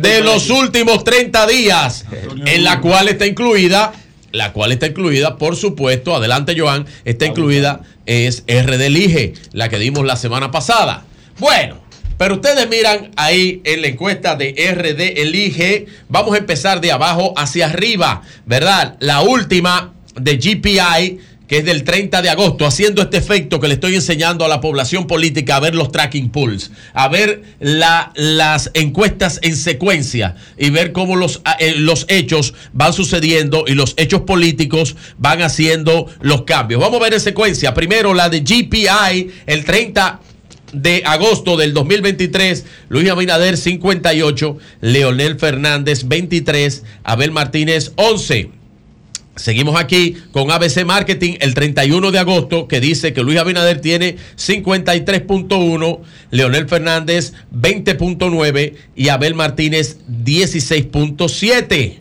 de los últimos 30 días en la cual está incluida la cual está incluida, por supuesto, adelante Joan, está incluida es RD Elige, la que dimos la semana pasada. Bueno, Pero ustedes miran ahí en la encuesta de RD Elige, vamos a empezar de abajo hacia arriba, ¿verdad? La última de GPI que es del 30 de agosto, haciendo este efecto que le estoy enseñando a la población política a ver los tracking polls, a ver la- las encuestas en secuencia y ver cómo los, a- eh, los hechos van sucediendo y los hechos políticos van haciendo los cambios. Vamos a ver en secuencia. Primero la de GPI, el 30 de agosto del 2023, Luis Abinader 58, Leonel Fernández 23, Abel Martínez 11. Seguimos aquí con ABC Marketing el 31 de agosto que dice que Luis Abinader tiene 53.1, Leonel Fernández 20.9 y Abel Martínez 16.7.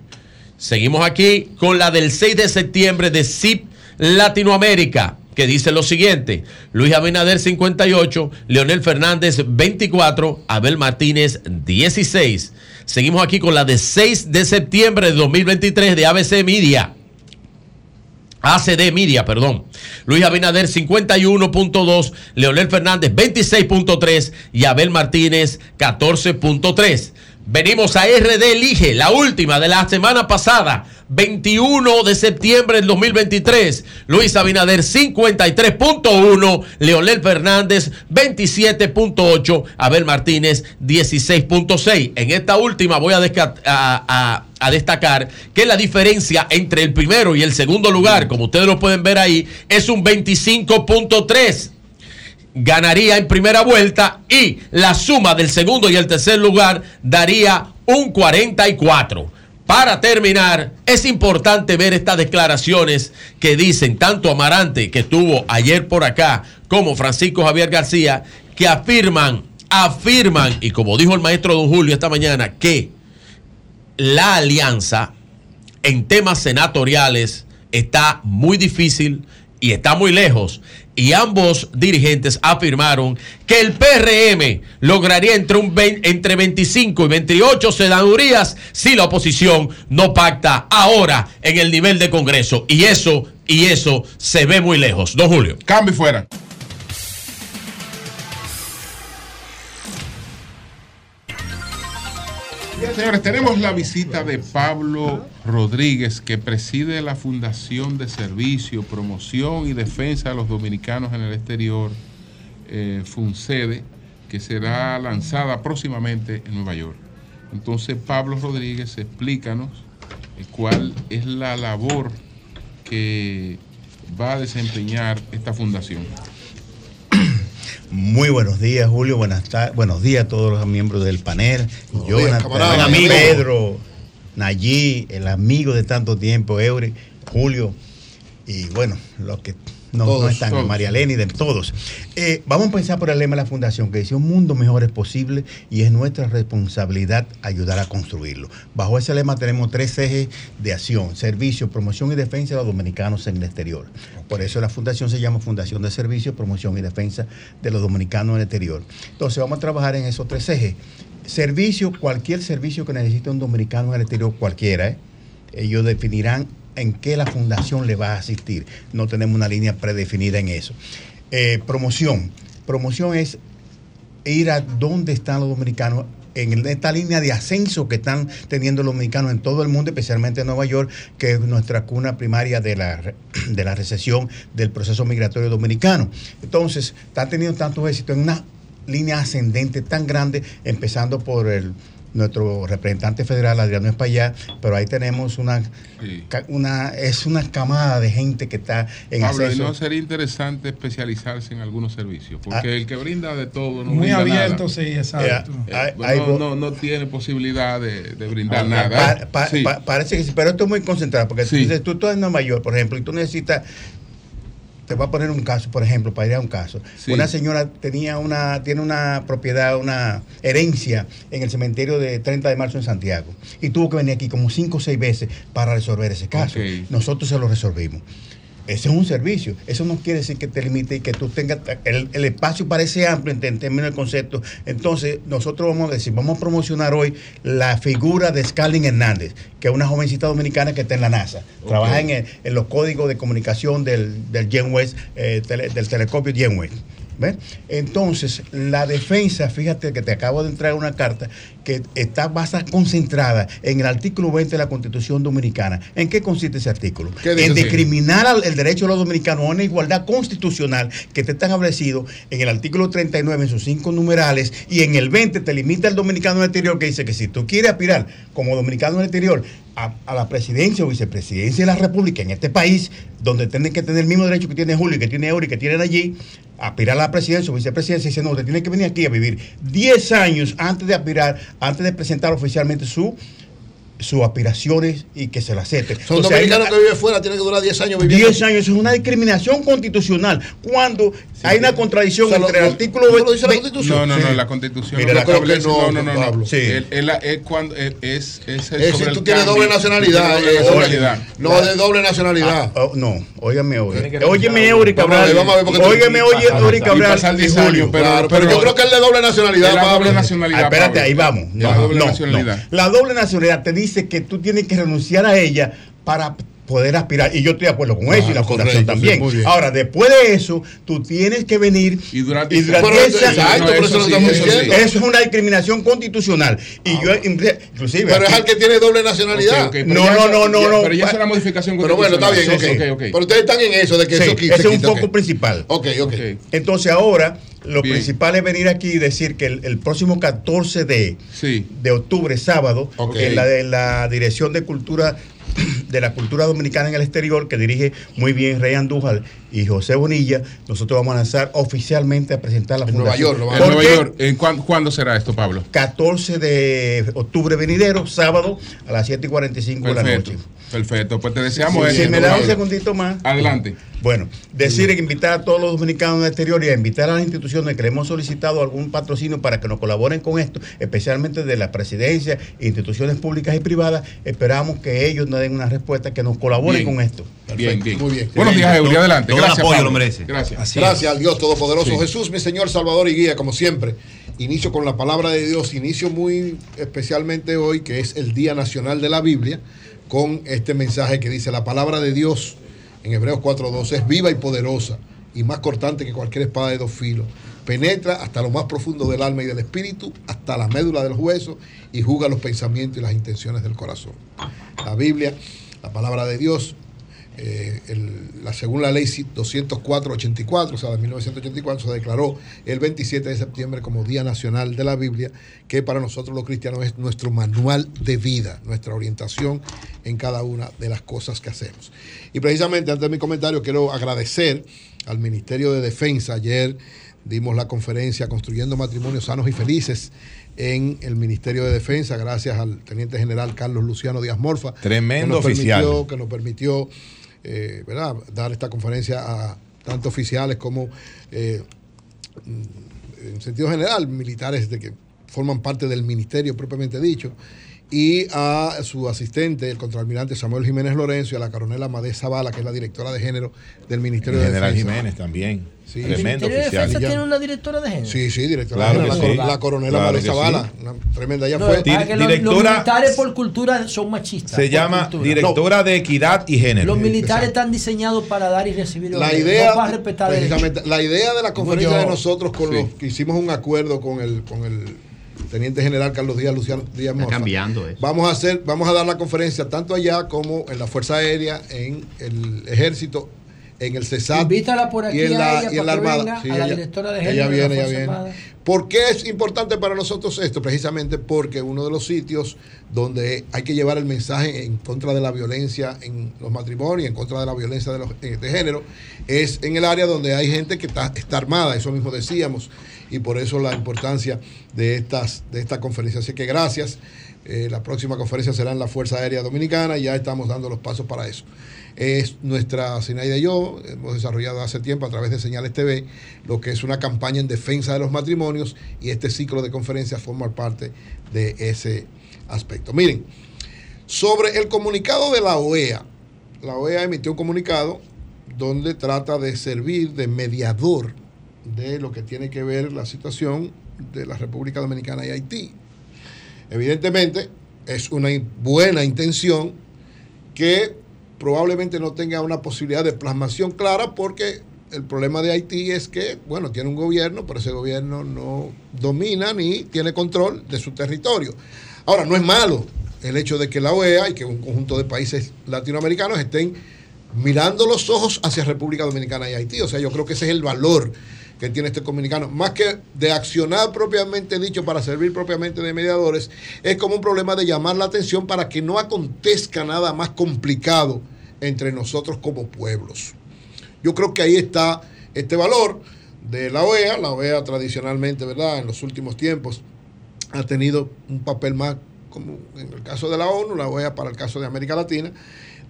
Seguimos aquí con la del 6 de septiembre de CIP Latinoamérica que dice lo siguiente, Luis Abinader 58, Leonel Fernández 24, Abel Martínez 16. Seguimos aquí con la de 6 de septiembre de 2023 de ABC Media. ACD Media, perdón. Luis Abinader 51.2, Leonel Fernández 26.3 y Abel Martínez 14.3. Venimos a RD Elige, la última de la semana pasada, 21 de septiembre del 2023. Luis Abinader 53.1, Leonel Fernández 27.8, Abel Martínez 16.6. En esta última voy a, a destacar que la diferencia entre el primero y el segundo lugar, como ustedes lo pueden ver ahí, es un 25.3 ganaría en primera vuelta y la suma del segundo y el tercer lugar daría un 44. Para terminar, es importante ver estas declaraciones que dicen tanto Amarante, que estuvo ayer por acá, como Francisco Javier García, que afirman, afirman, y como dijo el maestro Don Julio esta mañana, que la alianza en temas senatoriales está muy difícil y está muy lejos. Y ambos dirigentes afirmaron que el PRM lograría entre, un vein- entre 25 y 28 senadurías si la oposición no pacta ahora en el nivel de Congreso. Y eso, y eso se ve muy lejos. Don Julio. Cambio fuera. Señores, tenemos la visita de Pablo Rodríguez, que preside la Fundación de Servicio, Promoción y Defensa de los Dominicanos en el Exterior, eh, FUNCEDE, que será lanzada próximamente en Nueva York. Entonces, Pablo Rodríguez, explícanos eh, cuál es la labor que va a desempeñar esta fundación. Muy buenos días, Julio. Buenas tardes. Buenos días a todos los miembros del panel. Jonathan, camarada. Buen Amigo. Pedro, Nayí, el amigo de tanto tiempo, Eury, Julio, y bueno, los que no, no Todos, están, todos. María Elena y de todos. Eh, vamos a empezar por el lema de la Fundación, que dice, un mundo mejor es posible y es nuestra responsabilidad ayudar a construirlo. Bajo ese lema tenemos tres ejes de acción, servicio, promoción y defensa de los dominicanos en el exterior. Por eso la fundación se llama Fundación de Servicio, Promoción y Defensa de los Dominicanos en el exterior. Entonces vamos a trabajar en esos tres ejes. Servicio, cualquier servicio que necesite un dominicano en el exterior, cualquiera, ¿eh? ellos definirán en qué la fundación le va a asistir. No tenemos una línea predefinida en eso. Eh, promoción. Promoción es ir a dónde están los dominicanos en esta línea de ascenso que están teniendo los dominicanos en todo el mundo, especialmente en Nueva York, que es nuestra cuna primaria de la, de la recesión del proceso migratorio dominicano. Entonces, está teniendo tanto éxito en una línea ascendente tan grande, empezando por el nuestro representante federal Adriano Espaillá, pero ahí tenemos una, una es una camada de gente que está en Pablo, ¿y acceso. no sería interesante especializarse en algunos servicios? Porque Ah. el que brinda de todo no Muy abierto, nada. sí, exacto. Eh, hay no, no, no tiene posibilidad de, de brindar Ah, nada. ¿eh? pa- pa- Sí. pa- parece que sí, pero esto es muy concentrado, porque Sí. tú, dices, tú estás en Nueva York, por ejemplo, y tú necesitas, te voy a poner un caso, por ejemplo, para ir a un caso. Sí. Una señora tenía una, tiene una propiedad, una herencia en el cementerio de 30 de marzo en Santiago, y tuvo que venir aquí como cinco o seis veces para resolver ese caso. Nosotros se lo resolvimos. Ese es un servicio. Eso no quiere decir que te limite y que tú tengas. El, el espacio parece amplio en, en términos de concepto. Entonces, nosotros vamos a decir, vamos a promocionar hoy la figura de Scarlett Hernández, que es una jovencita dominicana que está en la NASA. Trabaja en, el- en los códigos de comunicación del, del Gen West, eh, tele- del telescopio Gen West. ¿Ves? Entonces, la defensa, fíjate que te acabo de entrar una carta que está basa concentrada en el artículo 20 de la Constitución Dominicana. ¿En qué consiste ese artículo? ¿Qué dice En discriminar el derecho de los dominicanos a una igualdad constitucional que te está establecido en el artículo 39 en sus cinco numerales y en el 20 te limita al dominicano del exterior que dice que si tú quieres aspirar como dominicano del exterior a, la presidencia o vicepresidencia de la República en este país, donde tienen que tener el mismo derecho que tiene Julio que tiene Euri y que tienen allí, aspirar a la presidencia o vicepresidencia, dice, no, usted tiene que venir aquí a vivir 10 años antes de aspirar, antes de presentar oficialmente su sus aspiraciones y que se la acepten. Son Entonces, dominicanos una- que viven fuera, tienen que durar 10 años viviendo. 10 años es una discriminación constitucional cuando hay una contradicción O sea, lo- entre el lo- artículo ¿no lo dice la Constitución? No, no, no, Sí. la constitución Mira, no la- creo que no, no, no, no, Pablo. no. Sí. El- el- es cuando es, es, es Es sobre decir, el tú tienes cambio. doble nacionalidad. Eh, doble nacionalidad. No de doble nacionalidad. Ah, oh, no, óigame, óigame. Óyeme. Eury Vamos a Cabral. ver, vamos a ver, porque tú- Óyeme, oye, Eury. Cabral. Y pasar 10 y Julio. años, pero- Claro, pero, pero- yo creo que es de doble nacionalidad. La doble nacionalidad. Espérate, ahí vamos. No, no. La doble nacionalidad te dice que tú tienes que renunciar a ella para poder aspirar. Y yo estoy de acuerdo con eso y la fundación correcto, también. sí, muy bien. Ahora, después de eso, tú tienes que venir Y durante, y durante Pero, esa- exacto, No, pero eso sí, estamos eso sí. diciendo. eso es una discriminación constitucional. Y yo, inclusive. Pero es al que tiene doble nacionalidad. No, ya no, no, no, ya- no. Pero ya es una modificación Pero bueno, está bien, ok. constitucional. Ok, ok. Pero ustedes están en eso de que Sí, eso quita. ese es un foco principal. Ok, ok. Entonces ahora lo Bien. principal es venir aquí y decir que el, el próximo 14 de, Sí. de octubre, sábado, en la de la Dirección de Cultura de la Cultura Dominicana en el Exterior, que dirige muy bien Rey Andújar y José Bonilla, nosotros vamos a lanzar oficialmente a presentar la En Nueva fundación. York, lo van a En ¿Por Nueva? York, ¿en cuán- ¿cuándo será esto, Pablo? 14 de octubre venidero, sábado, a las 7 y 45 de la Perfecto. noche. Perfecto. Pues te deseamos Si éxito, me da un segundito más. Adelante. Bueno, decir que invitar a todos los dominicanos del exterior y a invitar a las instituciones que le hemos solicitado algún patrocinio para que nos colaboren con esto, especialmente de la presidencia, instituciones públicas y privadas. Esperamos que ellos nos den una respuesta, que nos colaboren Bien. con esto. Bien, bien. Muy bien. Buenos días, Eury. Adelante. Gracias, apoyo lo merece. Gracias. Así Gracias al Dios Todopoderoso. Sí. Jesús, mi Señor, Salvador y Guía, como siempre. Inicio con la palabra de Dios. Inicio muy especialmente hoy, que es el Día Nacional de la Biblia, con este mensaje que dice: La palabra de Dios en Hebreos 4:12 es viva y poderosa y más cortante que cualquier espada de dos filos. Penetra hasta lo más profundo del alma y del espíritu, hasta la médula del hueso y juzga los pensamientos y las intenciones del corazón. La Biblia, la palabra de Dios, eh, el- la, según la ley 204-84, o sea, de 1984, se declaró el 27 de septiembre como Día Nacional de la Biblia, que para nosotros los cristianos es nuestro manual de vida, nuestra orientación en cada una de las cosas que hacemos. Y precisamente antes de mi comentario, quiero agradecer al Ministerio de Defensa. Ayer dimos la conferencia Construyendo Matrimonios Sanos y Felices en el Ministerio de Defensa, gracias al Teniente General Carlos Luciano Díaz Morfa. Tremendo que nos oficial. permitió- que nos permitió eh, ¿verdad? dar esta conferencia a tanto oficiales como, eh, mm, en sentido general, militares de que forman parte del ministerio propiamente dicho, y a su asistente, el contraalmirante Samuel Jiménez Lorenzo, y a la coronela Amadé Zavala, que es la directora de género del Ministerio El de general Defensa. Jiménez también. Sí. ¿El Tremendo Ministerio de oficial. Defensa Ya. tiene una directora de género? Sí, sí, directora Claro de género, sí. la, la coronela Claro sí. una tremenda, ella No, fue. es para que los- los, directora- militares por cultura son machistas. Se llama cultura. directora de equidad y género. Los militares están diseñados para dar y recibir La idea, no para respetar la idea de la conferencia yo. de nosotros con Sí. los que hicimos un acuerdo con el, con el teniente general Carlos Díaz Luciano Díaz Está Morfa. cambiando eso. Vamos a hacer, vamos a dar la conferencia tanto allá como en la Fuerza Aérea, en el Ejército, en el CESAT Invítala por aquí y en a la, ella y en la Armada. Sí, a la ella- directora de ella género de viene, la ella viene. ¿Por qué es importante para nosotros esto? Precisamente porque uno de los sitios donde hay que llevar el mensaje en contra de la violencia en los matrimonios, en contra de la violencia de, los, eh, de género, es en el área donde hay gente que está, está armada, eso mismo decíamos, y por eso la importancia de, estas, de esta conferencia. Así que gracias. Eh, la próxima conferencia será en la Fuerza Aérea Dominicana y ya estamos dando los pasos para eso. Es nuestra Sinaida y yo, hemos desarrollado hace tiempo a través de Señales TV lo que es una campaña en defensa de los matrimonios y este ciclo de conferencias forma parte de ese aspecto. Miren, sobre el comunicado de la OEA, la OEA emitió un comunicado donde trata de servir de mediador de lo que tiene que ver la situación de la República Dominicana y Haití. Evidentemente, es una buena intención que probablemente no tenga una posibilidad de plasmación clara porque el problema de Haití es que, bueno, tiene un gobierno, pero ese gobierno no domina ni tiene control de su territorio. Ahora, no es malo el hecho de que la OEA y que un conjunto de países latinoamericanos estén mirando los ojos hacia República Dominicana y Haití. O sea, yo creo que ese es el valor que tiene este dominicano. Más que de accionar propiamente dicho para servir propiamente de mediadores, es como un problema de llamar la atención para que no acontezca nada más complicado entre nosotros como pueblos. Yo creo que ahí está este valor de la OEA. La OEA tradicionalmente, ¿verdad? En los últimos tiempos ha tenido un papel más, como en el caso de la ONU, la OEA para el caso de América Latina,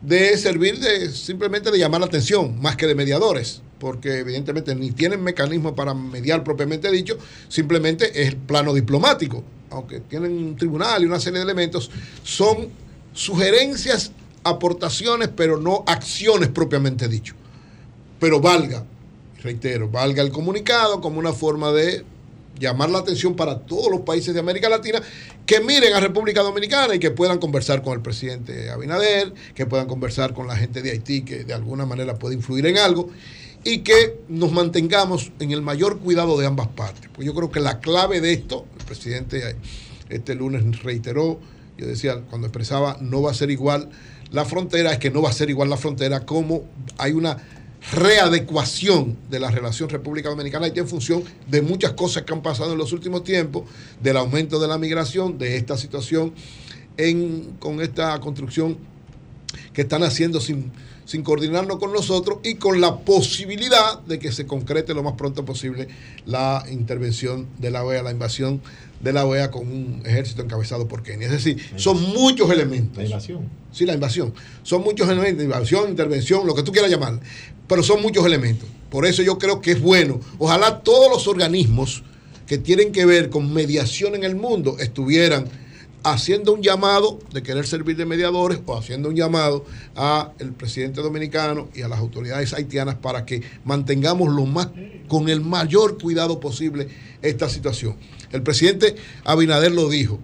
de servir de simplemente de llamar la atención, más que de mediadores, porque evidentemente ni tienen mecanismos para mediar propiamente dicho, simplemente es el plano diplomático, aunque tienen un tribunal y una serie de elementos, son sugerencias, aportaciones, pero no acciones propiamente dicho. Pero valga, reitero, valga el comunicado como una forma de llamar la atención para todos los países de América Latina que miren a República Dominicana y que puedan conversar con el presidente Abinader, que puedan conversar con la gente de Haití que de alguna manera puede influir en algo y que nos mantengamos en el mayor cuidado de ambas partes. Pues yo creo que la clave de esto, el presidente este lunes reiteró, yo decía cuando expresaba no va a ser igual la frontera, es que no va a ser igual la frontera como hay una readecuación de la relación República Dominicana-Haití en función de muchas cosas que han pasado en los últimos tiempos, del aumento de la migración, de esta situación en, con esta construcción que están haciendo sin, sin coordinarnos con nosotros y con la posibilidad de que se concrete lo más pronto posible la intervención de la OEA, la invasión de la OEA con un ejército encabezado por Kenia. Es decir, son muchos elementos. La invasión. Sí, la invasión. Son muchos elementos, invasión, intervención, lo que tú quieras llamar, pero son muchos elementos. Por eso yo creo que es bueno. Ojalá todos los organismos que tienen que ver con mediación en el mundo estuvieran haciendo un llamado de querer servir de mediadores o haciendo un llamado a el presidente dominicano y a las autoridades haitianas para que mantengamos lo más con el mayor cuidado posible esta situación. El presidente Abinader lo dijo,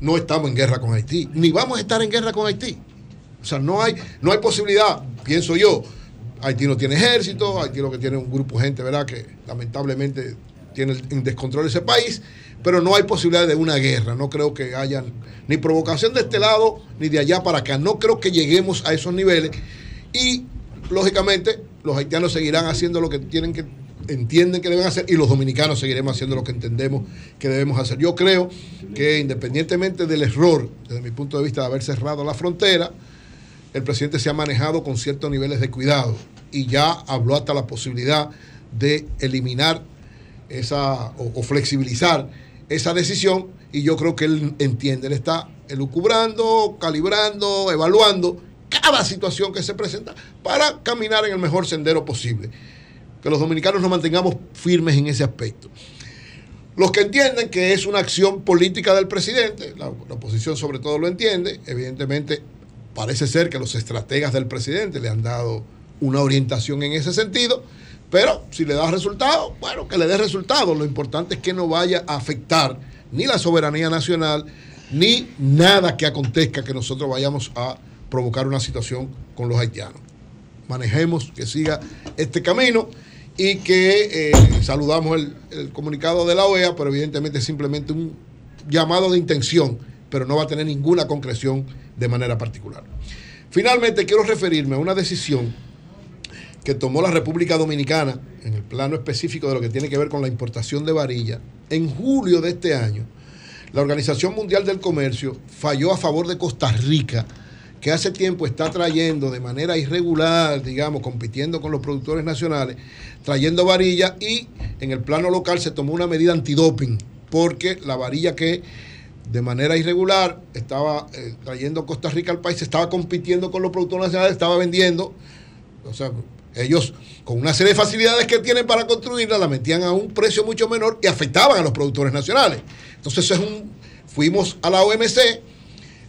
no estamos en guerra con Haití, ni vamos a estar en guerra con Haití. O sea, no hay, no hay posibilidad, pienso yo. Haití no tiene ejército, Haití lo que tiene un grupo de gente, ¿verdad?, que lamentablemente tiene en descontrol ese país, pero no hay posibilidad de una guerra. No creo que haya ni provocación de este lado ni de allá para acá. No creo que lleguemos a esos niveles. Y, lógicamente, los haitianos seguirán haciendo lo que tienen que entienden que deben hacer y los dominicanos seguiremos haciendo lo que entendemos que debemos hacer. Yo creo que independientemente del error, desde mi punto de vista, de haber cerrado la frontera, el presidente se ha manejado con ciertos niveles de cuidado y ya habló hasta la posibilidad de eliminar esa o, flexibilizar esa decisión y yo creo que él entiende, él está elucubrando, calibrando, evaluando cada situación que se presenta para caminar en el mejor sendero posible que los dominicanos nos mantengamos firmes en ese aspecto. Los que entienden que es una acción política del presidente, la, la, oposición sobre todo lo entiende, evidentemente parece ser que los estrategas del presidente le han dado una orientación en ese sentido, pero si le da resultado, bueno, que le dé resultado. Lo importante es que no vaya a afectar ni la soberanía nacional, ni nada que acontezca que nosotros vayamos a provocar una situación con los haitianos. Manejemos que siga este camino y que eh, saludamos el, el, comunicado de la OEA, pero evidentemente es simplemente un llamado de intención, pero no va a tener ninguna concreción de manera particular. Finalmente, quiero referirme a una decisión que tomó la República Dominicana en el plano específico de lo que tiene que ver con la importación de varilla. En julio de este año, la Organización Mundial del Comercio falló a favor de Costa Rica que hace tiempo está trayendo de manera irregular, digamos, compitiendo con los productores nacionales, trayendo varilla y en el plano local se tomó una medida antidoping, porque la varilla que de manera irregular estaba eh, trayendo Costa Rica al país, estaba compitiendo con los productores nacionales, estaba vendiendo, o sea, ellos con una serie de facilidades que tienen para construirla, la metían a un precio mucho menor y afectaban a los productores nacionales. Entonces es un, fuimos a la OMC,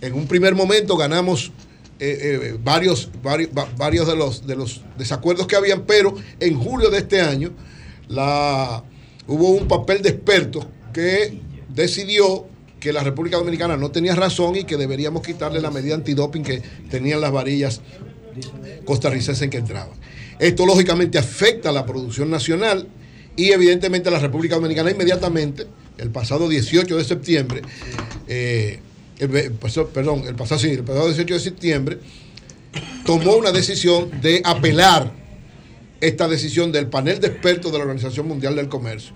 en un primer momento ganamos eh, eh, varios, varios, varios de, los, de los desacuerdos que habían, pero en julio de este año la, hubo un papel de expertos que decidió que la República Dominicana no tenía razón y que deberíamos quitarle la medida antidoping que tenían las varillas costarricenses que entraban. Esto lógicamente afecta a la producción nacional y evidentemente la República Dominicana inmediatamente, el pasado 18 de septiembre, eh, el pasó- perdón, el pasado, sí, el pasado 18 de septiembre, tomó una decisión de apelar esta decisión del panel de expertos de la Organización Mundial del Comercio,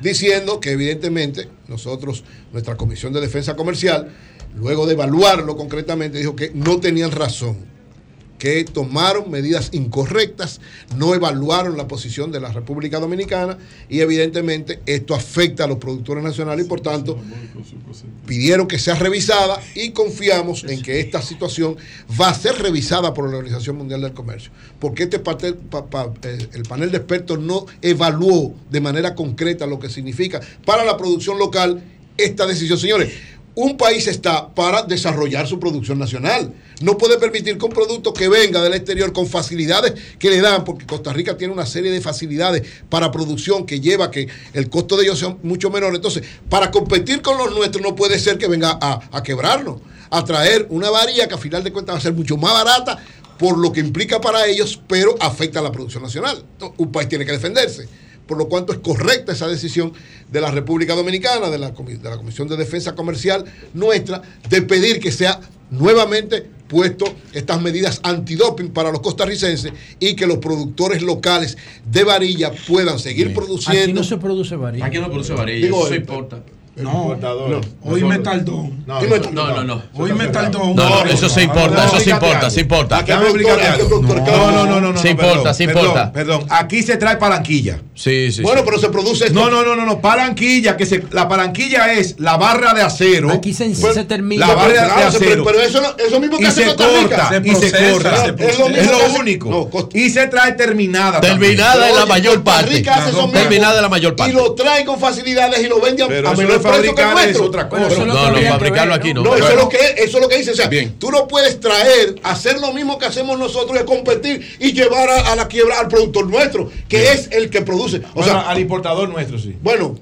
diciendo que evidentemente nosotros, nuestra Comisión de Defensa Comercial, luego de evaluarlo concretamente, dijo que no tenían razón, que tomaron medidas incorrectas, no evaluaron la posición de la República Dominicana y evidentemente esto afecta a los productores nacionales y por tanto pidieron que sea revisada y confiamos en que esta situación va a ser revisada por la Organización Mundial del Comercio, porque este parte- pa- pa- eh, el panel de expertos no evaluó de manera concreta lo que significa para la producción local esta decisión. Señores, un país está para desarrollar su producción nacional. No puede permitir que un producto que venga del exterior con facilidades que le dan, porque Costa Rica tiene una serie de facilidades para producción que lleva que el costo de ellos sea mucho menor. Entonces, para competir con los nuestros no puede ser que venga a, quebrarnos, a traer una varilla que a final de cuentas va a ser mucho más barata por lo que implica para ellos, pero afecta a la producción nacional. Un país tiene que defenderse. Por lo cuanto es correcta esa decisión de la República Dominicana, de la, de la Comisión de Defensa Comercial nuestra, de pedir que sea nuevamente puesto estas medidas antidoping para los costarricenses y que los productores locales de varilla puedan seguir produciendo. Aquí no se produce varilla. Aquí no produce varilla, Digo, eso el- importa. No, hoy me tardó. No, no, no. no. Hoy me tardó. No, no, eso se importa, eso se importa, se importa. No, no, no, no, no. Se importa, perdón, se importa. Perdón, aquí se trae palanquilla. Sí, sí. Bueno, pero se produce esto. No, no, no, no, no, palanquilla, que se, la palanquilla es la barra de acero. Aquí se, Pues, se termina. La barra de acero. pero eso, no- eso mismo que y hace se corta, y se procesa, corta. se Es lo, único. y se trae terminada. Terminada en la mayor parte. Terminada en la mayor parte. Y lo traen con facilidades y lo venden a- Pero a eso menor de fabricar es nuestro. otra cosa. No, no, fabricarlo aquí ¿no? eso, es lo que, eso es lo que dice. O sea, Bien. tú no puedes traer, hacer lo mismo que hacemos nosotros y competir y llevar a, a la quiebra al productor nuestro, que es el que produce. O sea, al importador nuestro, sí. bueno,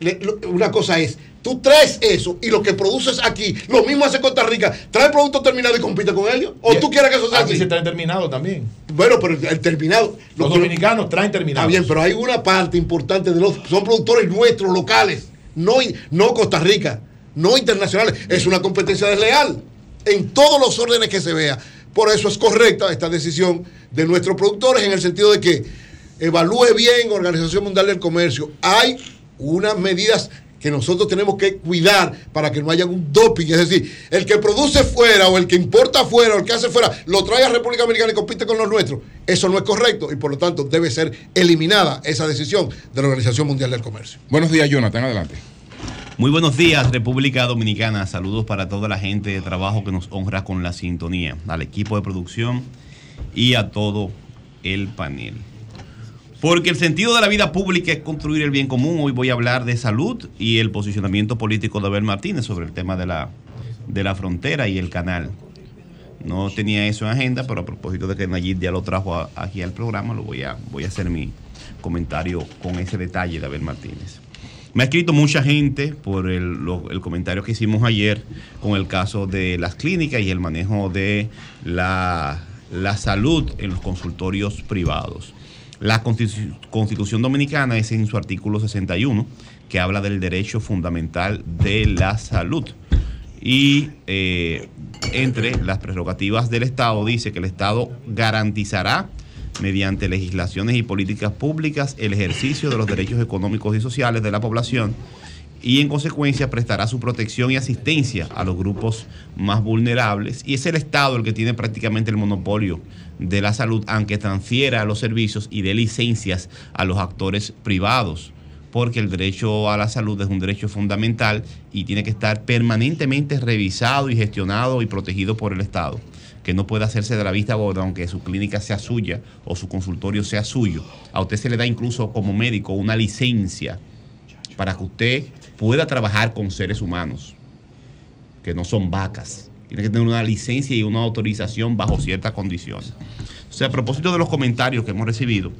le- lo- una cosa es, tú traes eso y lo que produces aquí, lo mismo hace Costa Rica, trae el producto terminado y compite con ellos. ¿O tú quieres que eso sea Aquí así? se trae terminado también. Bueno, pero el, terminado. Los dominicanos traen terminado. Está bien, pero hay una parte importante de los. Son productores nuestros, locales, no, no Costa Rica, no internacionales. Es una competencia desleal en todos los órdenes que se vea. Por eso es correcta esta decisión de nuestros productores en el sentido de que evalúe bien Organización Mundial del Comercio. Hay unas medidas que nosotros tenemos que cuidar para que no haya un doping. Es decir, el que produce fuera o el que importa fuera o el que hace fuera, lo trae a República Dominicana y compite con los nuestros. Eso no es correcto y por lo tanto debe ser eliminada esa decisión de la Organización Mundial del Comercio. Buenos días, Jonathan. Adelante. Muy buenos días, República Dominicana. Saludos para toda la gente de trabajo que nos honra con la sintonía, al equipo de producción y a todo el panel. Porque el sentido de la vida pública es construir el bien común. Hoy voy a hablar de salud y el posicionamiento político de Abel Martínez sobre el tema de la, de la frontera y el canal. No tenía eso en agenda, pero a propósito de que Nayib ya lo trajo aquí al programa, lo voy a, voy a hacer mi comentario con ese detalle de Abel Martínez. Me ha escrito mucha gente por el, lo- el comentario que hicimos ayer con el caso de las clínicas y el manejo de la, la salud en los consultorios privados. La Constitu- Constitución Dominicana es en su artículo 61 que habla del derecho fundamental de la salud. Y eh, entre las prerrogativas del Estado dice que el Estado garantizará mediante legislaciones y políticas públicas el ejercicio de los derechos económicos y sociales de la población y en consecuencia prestará su protección y asistencia a los grupos más vulnerables y es el Estado el que tiene prácticamente el monopolio de la salud aunque transfiera los servicios y dé licencias a los actores privados porque el derecho a la salud es un derecho fundamental y tiene que estar permanentemente revisado y gestionado y protegido por el Estado que no puede hacerse de la vista gorda aunque su clínica sea suya o su consultorio sea suyo. A usted se le da incluso como médico una licencia para que usted pueda trabajar con seres humanos, que no son vacas. Tiene que tener una licencia y una autorización bajo ciertas condiciones. O sea, a propósito de los comentarios que hemos recibido,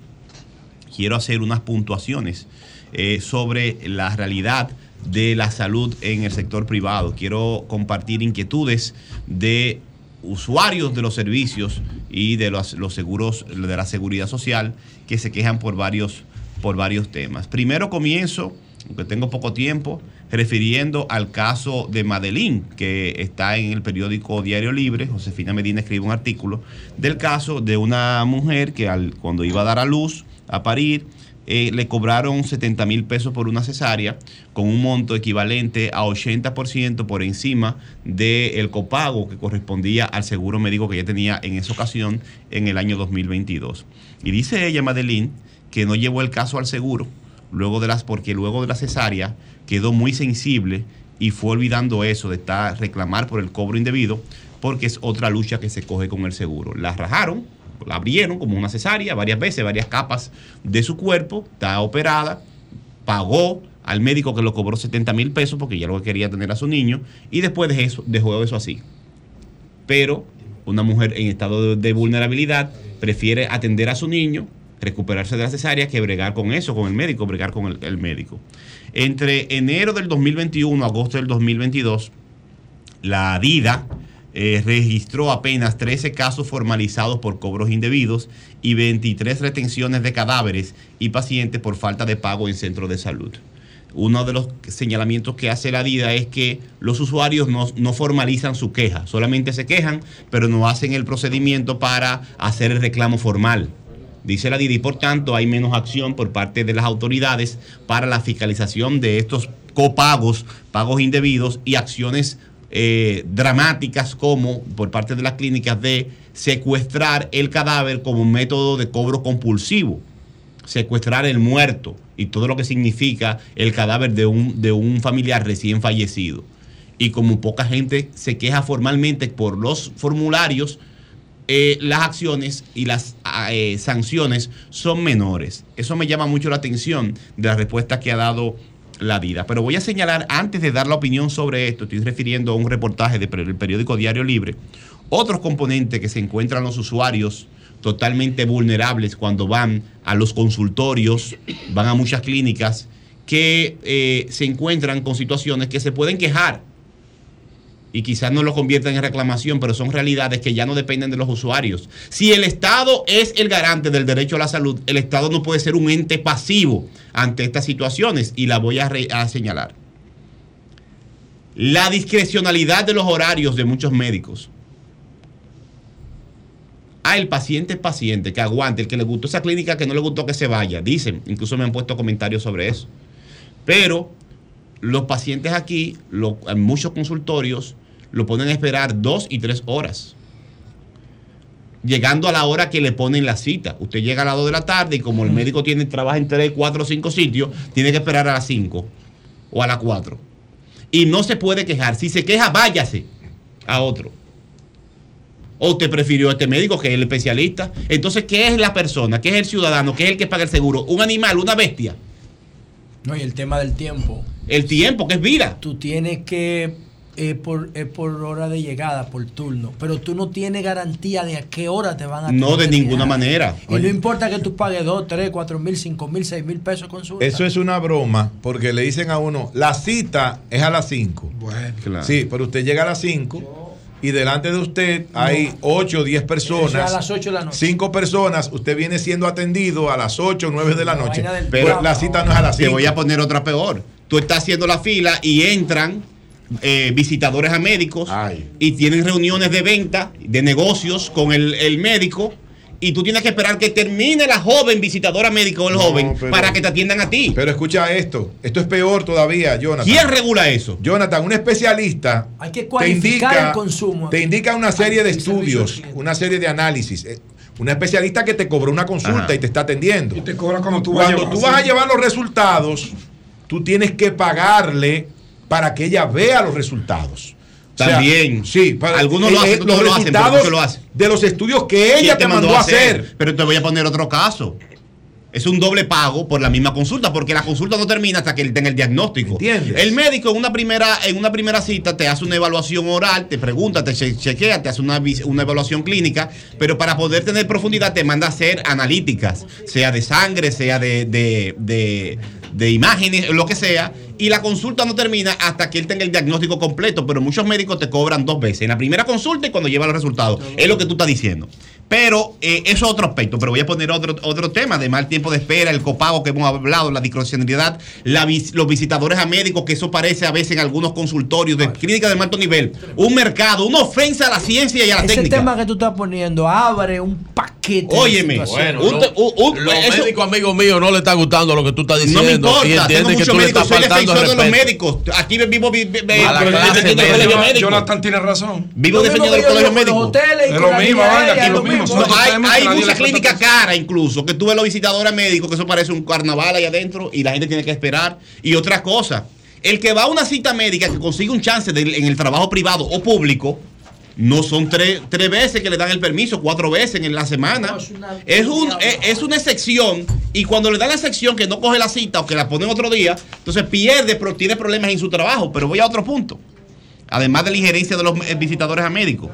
quiero hacer unas puntuaciones eh, sobre la realidad de la salud en el sector privado. Quiero compartir inquietudes de usuarios de los servicios y de los, los seguros de la seguridad social que se quejan por varios, por varios temas. Primero comienzo, aunque tengo poco tiempo, refiriendo al caso de Madeline, que está en el periódico Diario Libre. Josefina Medina escribe un artículo del caso de una mujer que al, cuando iba a dar a luz, a parir, eh, le cobraron 70 mil pesos por una cesárea, con un monto equivalente a 80% por encima del copago que correspondía al seguro médico que ella tenía en esa ocasión en el año 2022. Y dice ella, Madeline, que no llevó el caso al seguro, luego de las, porque luego de la cesárea quedó muy sensible y fue olvidando eso de estar reclamar por el cobro indebido, porque es otra lucha que se coge con el seguro. La rajaron, la abrieron como una cesárea varias veces, varias capas de su cuerpo, está operada, pagó al médico que lo cobró 70 mil pesos porque ya lo que quería tener a su niño y después de eso, dejó eso así. Pero una mujer en estado de, de vulnerabilidad prefiere atender a su niño, recuperarse de la cesárea, que bregar con eso, con el médico, bregar con el, médico. Entre enero del 2021 a agosto del 2022, la DIDA eh, registró apenas 13 casos formalizados por cobros indebidos y 23 retenciones de cadáveres y pacientes por falta de pago en centros de salud. Uno de los señalamientos que hace la DIDA es que los usuarios no, no formalizan su queja, solamente se quejan, pero no hacen el procedimiento para hacer el reclamo formal. Dice la DIDA y por tanto hay menos acción por parte de las autoridades para la fiscalización de estos copagos, pagos indebidos y acciones eh, dramáticas como por parte de las clínicas de secuestrar el cadáver como un método de cobro compulsivo, secuestrar el muerto y todo lo que significa el cadáver de un, de un familiar recién fallecido. Y como poca gente se queja formalmente por los formularios, eh, las acciones y las eh, sanciones son menores. Eso me llama mucho la atención de la respuesta que ha dado la vida. Pero voy a señalar, antes de dar la opinión sobre esto, estoy refiriendo a un reportaje del periódico Diario Libre, otros componentes que se encuentran los usuarios totalmente vulnerables cuando van a los consultorios, van a muchas clínicas, que eh, se encuentran con situaciones que se pueden quejar y quizás no lo conviertan en reclamación, pero son realidades que ya no dependen de los usuarios. Si el Estado es el garante del derecho a la salud, el Estado no puede ser un ente pasivo ante estas situaciones y la voy a, señalar. La discrecionalidad de los horarios de muchos médicos. Ah, el paciente es paciente, que aguante, el que le gustó esa clínica, que no le gustó que se vaya. Dicen, incluso me han puesto comentarios sobre eso. Pero los pacientes aquí, lo- en muchos consultorios, lo ponen a esperar dos y tres horas. Llegando a la hora que le ponen la cita. Usted llega a las 2 de la tarde y como el médico tiene, trabaja en 3, 4 o 5 sitios, tiene que esperar a las 5 o a las 4. Y no se puede quejar. Si se queja, váyase a otro. O usted prefirió a este médico que es el especialista. Entonces, ¿qué es la persona? ¿Qué es el ciudadano? ¿Qué es el que paga el seguro? ¿Un animal? ¿Una bestia? No, y el tema del tiempo. El tiempo, que es vida. Tú tienes que, eh, por, eh, por hora de llegada, por turno, pero tú no tienes garantía de a qué hora te van a No, de ninguna manera. Y no importa que tú pagues 2, 3, 4 mil, 5 mil, 6 mil pesos con su Eso es una broma porque le dicen a uno, la cita es a las 5. Claro. Sí, pero usted llega a las 5 y delante de usted hay 8 o 10 Eso personas. es a las 8 de la noche. Cinco personas, usted viene siendo atendido a las 8 o 9 de la noche. Pero diablo. la cita no es a las Te 5. voy a poner otra peor. Tú estás haciendo la fila y entran eh, visitadores a médicos y tienen reuniones de venta, de negocios con el, el médico. Y tú tienes que esperar que termine la joven visitadora médico o el No, joven pero- para que te atiendan a ti. Pero escucha esto, esto es peor todavía, Jonathan. ¿Quién regula eso? Jonathan, un especialista Hay que te cualificar indica, el consumo. te indica una serie de estudios, una serie de análisis. Eh, Una especialista que te cobró una consulta Ajá. y te está atendiendo. Y te cobra cuando tú vas a Cuando llevar, tú vas a llevar los resultados, tú tienes que pagarle para que ella vea los resultados. O sea, También. sí, para, Algunos lo eh, hacen, los lo hacen, pero resultados muchos lo hacen. de los estudios que ella ¿Quién te mandó a hacer. Pero te voy a poner otro caso. Es un doble pago por la misma consulta, porque la consulta no termina hasta que él tenga el diagnóstico. ¿Entiendes? El médico en una primera, en una primera cita te hace una evaluación oral, te pregunta, te che- chequea, te hace una, una evaluación clínica, pero para poder tener profundidad te manda a hacer analíticas, sea de sangre, sea de, de, de, de imágenes, lo que sea, y la consulta no termina hasta que él tenga el diagnóstico completo, pero muchos médicos te cobran dos veces, en la primera consulta y cuando lleva los resultados. Es lo que tú estás diciendo. Pero eh, eso es otro aspecto, pero voy a poner otro, otro tema, de mal tiempo de espera, el copago que hemos hablado, la discrecionalidad, la vis- los visitadores a médicos, que eso parece a veces en algunos consultorios de clínicas de alto nivel, un mercado, una ofensa a la ciencia y a la Ese técnica. tema que tú estás poniendo abre un paquete. de Óyeme, bueno, un un- un- Los eso- médicos amigos míos no le está gustando lo que tú estás diciendo. No me y importa, tengo que muchos le médicos, soy defensor de los médicos. Aquí vivo. Jonathan tiene razón. Vivo que con médico. los hoteles y Es lo mismo, aérea, aquí lo mismo. No, hay hay presta clínicas caras incluso, que tú ves los visitadores médicos, que eso parece un carnaval ahí adentro y la gente tiene que esperar. Y otra cosa, el que va a una cita médica que consigue un chance de- en el trabajo privado o público, no son tres, tres veces que le dan el permiso, cuatro veces en la semana. Es, un, es, es una excepción y cuando le dan la excepción que no coge la cita o que la ponen otro día, entonces pierde, pero tiene problemas en su trabajo. Pero voy a otro punto. Además de la injerencia de los eh, visitadores a médicos.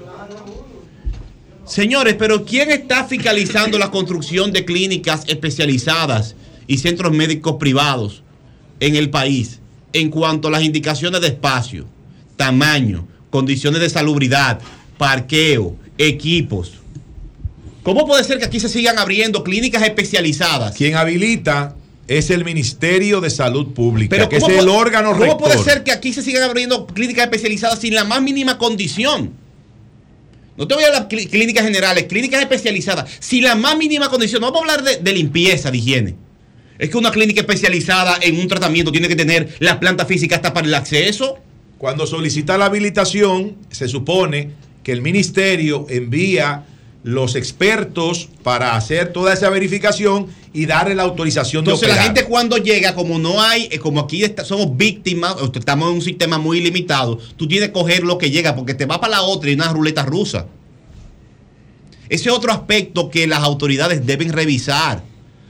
Señores, pero ¿quién está fiscalizando la construcción de clínicas especializadas y centros médicos privados en el país en cuanto a las indicaciones de espacio, tamaño, condiciones de salubridad, parqueo, equipos? ¿Cómo puede ser que aquí se sigan abriendo clínicas especializadas? Quien habilita es el Ministerio de Salud Pública, Pero que es ¿cómo el órgano ¿Cómo rector. puede ser que aquí se sigan abriendo clínicas especializadas sin la más mínima condición? No te voy a hablar de clí- clínicas generales, clínicas especializadas, sin la más mínima condición. No vamos a hablar de, de limpieza, de higiene. Es que una clínica especializada en un tratamiento tiene que tener la planta física hasta para el acceso. Cuando solicita la habilitación, se supone que el ministerio envía los expertos para hacer toda esa verificación y darle la autorización Entonces de la operar. gente cuando llega, como no hay, eh, como aquí está- somos víctimas, estamos en un sistema muy limitado, tú tienes que coger lo que llega porque te va para la otra y una ruleta rusa. Ese es otro aspecto que las autoridades deben revisar.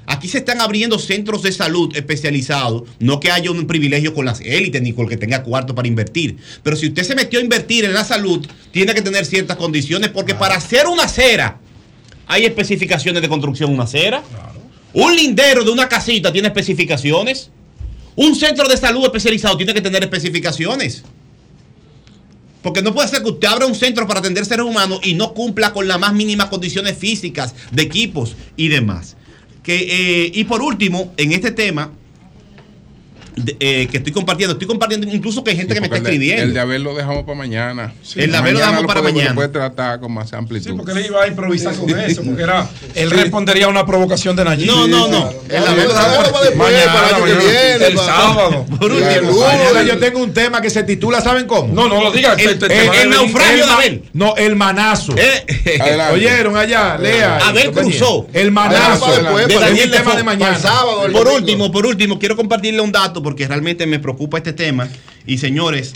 Aquí se están abriendo centros de salud especializados, no que haya un privilegio con las élites ni con el que tenga cuarto para invertir. Pero si usted se metió a invertir en la salud, tiene que tener ciertas condiciones porque para hacer una acera hay especificaciones de construcción de una acera. Un lindero de una casita tiene especificaciones. Un centro de salud especializado tiene que tener especificaciones. Porque no puede ser que usted abra un centro para atender seres humanos y no cumpla con las más mínimas condiciones físicas, de equipos y demás. Que, eh, y por último, en este tema de- eh, que estoy compartiendo, estoy compartiendo incluso que hay gente que me está el de- escribiendo. El de Abel lo dejamos para mañana. El de Abel lo dejamos para podemos- mañana. Lo puede tratar con más amplitud. Sí, porque él iba a improvisar con eso, porque era, él respondería a una provocación de Nayib. No, no, no. El verdad, para después, para el año que viene, el para- sábado. Por último, mañana yo tengo un tema que se titula, ¿saben cómo? No, no lo digas, El, naufragio El de Abel. No, el manazo. Adelante. ¿Oyeron allá? Lea. Abel cruzó. El manazo. de Daniel tema de mañana. Por último, por último, quiero compartirle un dato porque realmente me preocupa este tema. Y señores,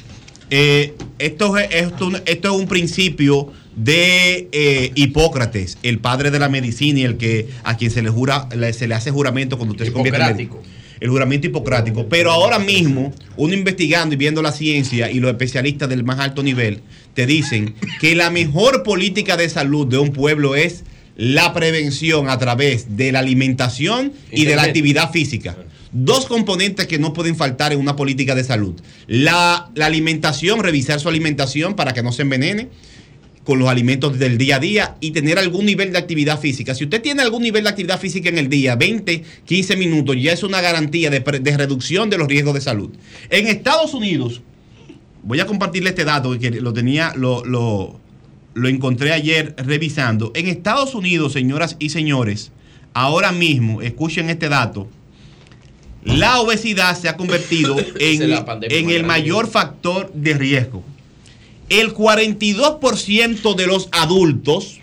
eh, esto, es, esto, esto es un principio de eh, Hipócrates, el padre de la medicina y el que a quien se le jura, se le hace juramento cuando usted se convierte en médico. El juramento hipocrático. Pero ahora mismo, uno investigando y viendo la ciencia y los especialistas del más alto nivel, te dicen que la mejor política de salud de un pueblo es la prevención a través de la alimentación y de la actividad física. Dos componentes que no pueden faltar en una política de salud. La, la alimentación, revisar su alimentación para que no se envenene con los alimentos del día a día y tener algún nivel de actividad física. Si usted tiene algún nivel de actividad física en el día, 20, 15 minutos, ya es una garantía de, de reducción de los riesgos de salud. En Estados Unidos, voy a compartirle este dato que lo tenía, lo, lo, lo encontré ayer revisando. En Estados Unidos, señoras y señores, ahora mismo, escuchen este dato, la obesidad se ha convertido en, el mayor factor de riesgo. El 42% de los adultos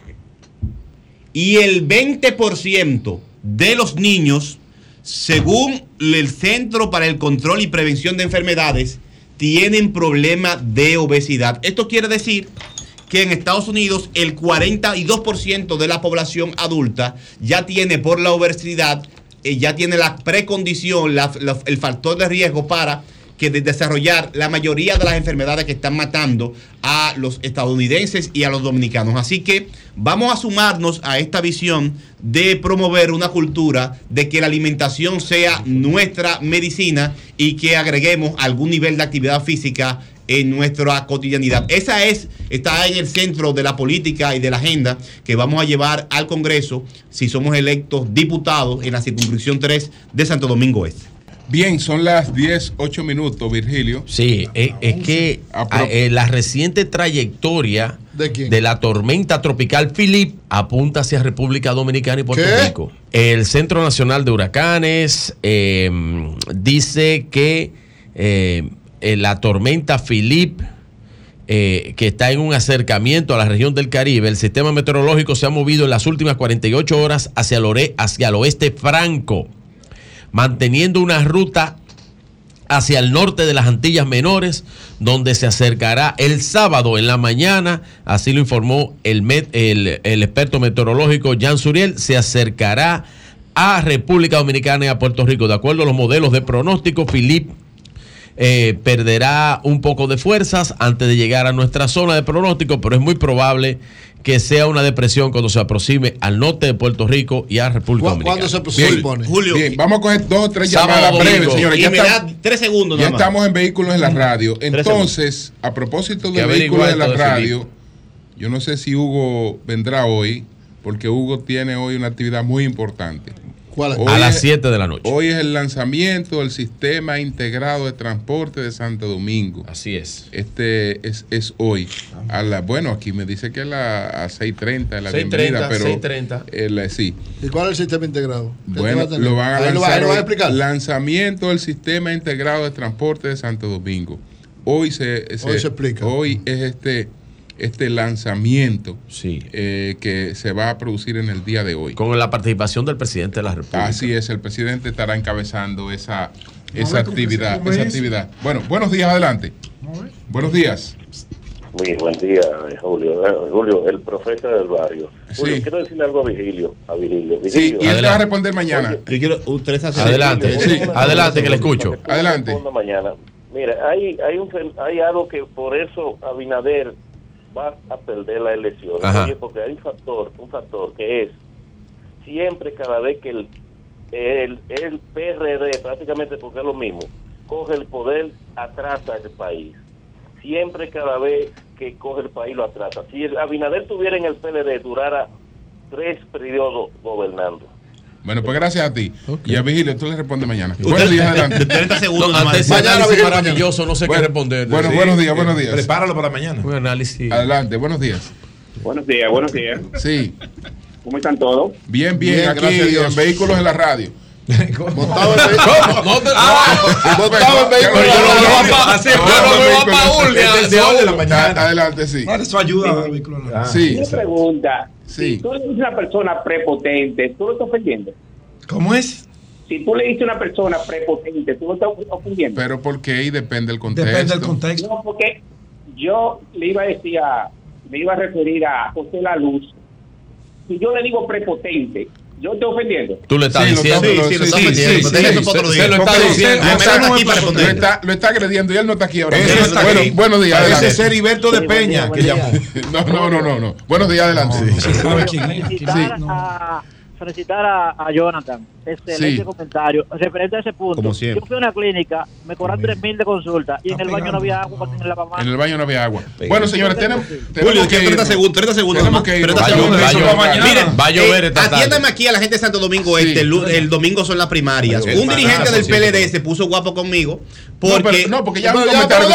y el 20% de los niños, según el Centro para el Control y Prevención de Enfermedades, tienen problemas de obesidad. Esto quiere decir que en Estados Unidos el 42% de la población adulta ya tiene por la obesidad, eh, ya tiene la precondición, el factor de riesgo para que de desarrollar la mayoría de las enfermedades que están matando a los estadounidenses y a los dominicanos. Así que vamos a sumarnos a esta visión de promover una cultura de que la alimentación sea nuestra medicina y que agreguemos algún nivel de actividad física en nuestra cotidianidad. Esa es, está en el centro de la política y de la agenda que vamos a llevar al Congreso si somos electos diputados en la circunscripción 3 de Santo Domingo Este. Bien, son las 10, 8 minutos, Virgilio. Sí, es, es que a- eh, la reciente trayectoria ¿De la tormenta tropical Philip apunta hacia República Dominicana y Puerto ¿Qué? Rico. El Centro Nacional de Huracanes eh, dice que eh, eh, la tormenta Philip eh, que está en un acercamiento a la región del Caribe, el sistema meteorológico se ha movido en las últimas 48 horas hacia el, hacia el oeste franco, manteniendo una ruta hacia el norte de las Antillas Menores, donde se acercará el sábado en la mañana, así lo informó el experto meteorológico Jan Suriel, se acercará a República Dominicana y a Puerto Rico. De acuerdo a los modelos de pronóstico, Philip eh, perderá un poco de fuerzas antes de llegar a nuestra zona de pronóstico, pero es muy probable que sea una depresión cuando se aproxime al norte de Puerto Rico y a República Dominicana. Bien, Julio, Bien, vamos a coger dos o tres Sábado, llamadas breves, señores. Y Ya me estamos- da tres segundos Ya nada más. estamos en vehículos en la radio. Entonces, a propósito de vehículos en la radio, yo no sé si Hugo vendrá hoy, porque Hugo tiene hoy una actividad muy importante. ¿Cuál Hoy a las es- 7 de la noche. Hoy es el lanzamiento del sistema integrado de transporte de Santo Domingo. Así es. Este es, es hoy. A la, bueno, aquí me dice que a las a 6.30 la 6:30, bienvenida, pero 6:30. el, sí. ¿Y cuál es el sistema integrado? ¿Qué Bueno, va lo van a Ahí lo va- lanzar lo van a explicar. Lanzamiento del sistema integrado de transporte de Santo Domingo. Hoy se, Hoy se explica. Hoy es este este lanzamiento Sí. eh, que se va a producir en el día de hoy. Con la participación del presidente de la República. Así es, el presidente estará encabezando esa, esa actividad. Esa es. actividad. Bueno, buenos días, adelante. Buenos días. Muy buen día, eh, Julio. Eh, Julio, el profeta del barrio. Julio, Sí. quiero decirle algo a Vigilio. A Vigilio. Sí, y él te va a responder mañana. Yo quiero ustedes hacen- Adelante, sí, adelante, que le escucho. Adelante. Mañana. Mira, hay, hay, un, hay algo que por eso Abinader va a perder la elección. Oye, porque hay un factor, un factor que es siempre cada vez que el, el, el PRD, prácticamente porque es lo mismo, coge el poder, atrasa el país. Siempre cada vez que coge el país lo atrasa. Si el Abinader tuviera en el PLD, durara tres periodos gobernando. Bueno, pues gracias a ti. Y a Vigilio, tú le respondes mañana. Buenos días, adelante. 30 segundos No, ante ese Mañana, análisis maravilloso, no sé qué responder. Bueno, Sí, buenos días, buenos días. prepáralo para mañana. Un análisis. Adelante, buenos días. Buenos días, buenos días. Sí. ¿Cómo están todos? Bien, bien, Bien, aquí gracias a Dios. en vehículos en la radio. Montado en ¿Cómo? No te Montado yo no veo a Paul la mañana. Adelante, sí. Eso ayuda al vehículo. Sí. Una pregunta. Sí. Si tú le dices a una persona prepotente, ¿tú lo estás ofendiendo? ¿Cómo es? Si tú le dices a una persona prepotente, ¿tú lo estás ofendiendo? Pero porque ahí depende del contexto. Depende del contexto. No, porque yo le iba a decir a, me iba a referir a José La Luz. Si yo le digo prepotente, yo estoy ofendiendo. Tú le estás Sí, lo diciendo. está- Sí, sí, lo sí, metiendo. sí, Deja sí, eso para otro día. lo está diciendo. No para Lo responder. está, lo está agrediendo y él no está aquí ahora. Ese está bueno, aquí. buenos días. Ese es Heriberto de Peña, que llamó. No, no, no, no, no. Buenos días, adelante. Felicitar a, a Jonathan. Excelente Sí. comentario. Referente a ese punto. Como siempre. Yo fui a una clínica, me cobraron 3 mil de consulta y en el baño no había agua para tener la mamá. En el baño no había agua. Bueno, señores, tenemos. Julio, que 30 irnos. segundos, 30 segundos. Tenemos que. 30 Va a llover, Eh, esta tarde. Atiéndame aquí a la gente de Santo Domingo Este. El, lu- el domingo son las primarias. Un dirigente del. PLD se puso guapo conmigo No, porque. no, porque ya un comentario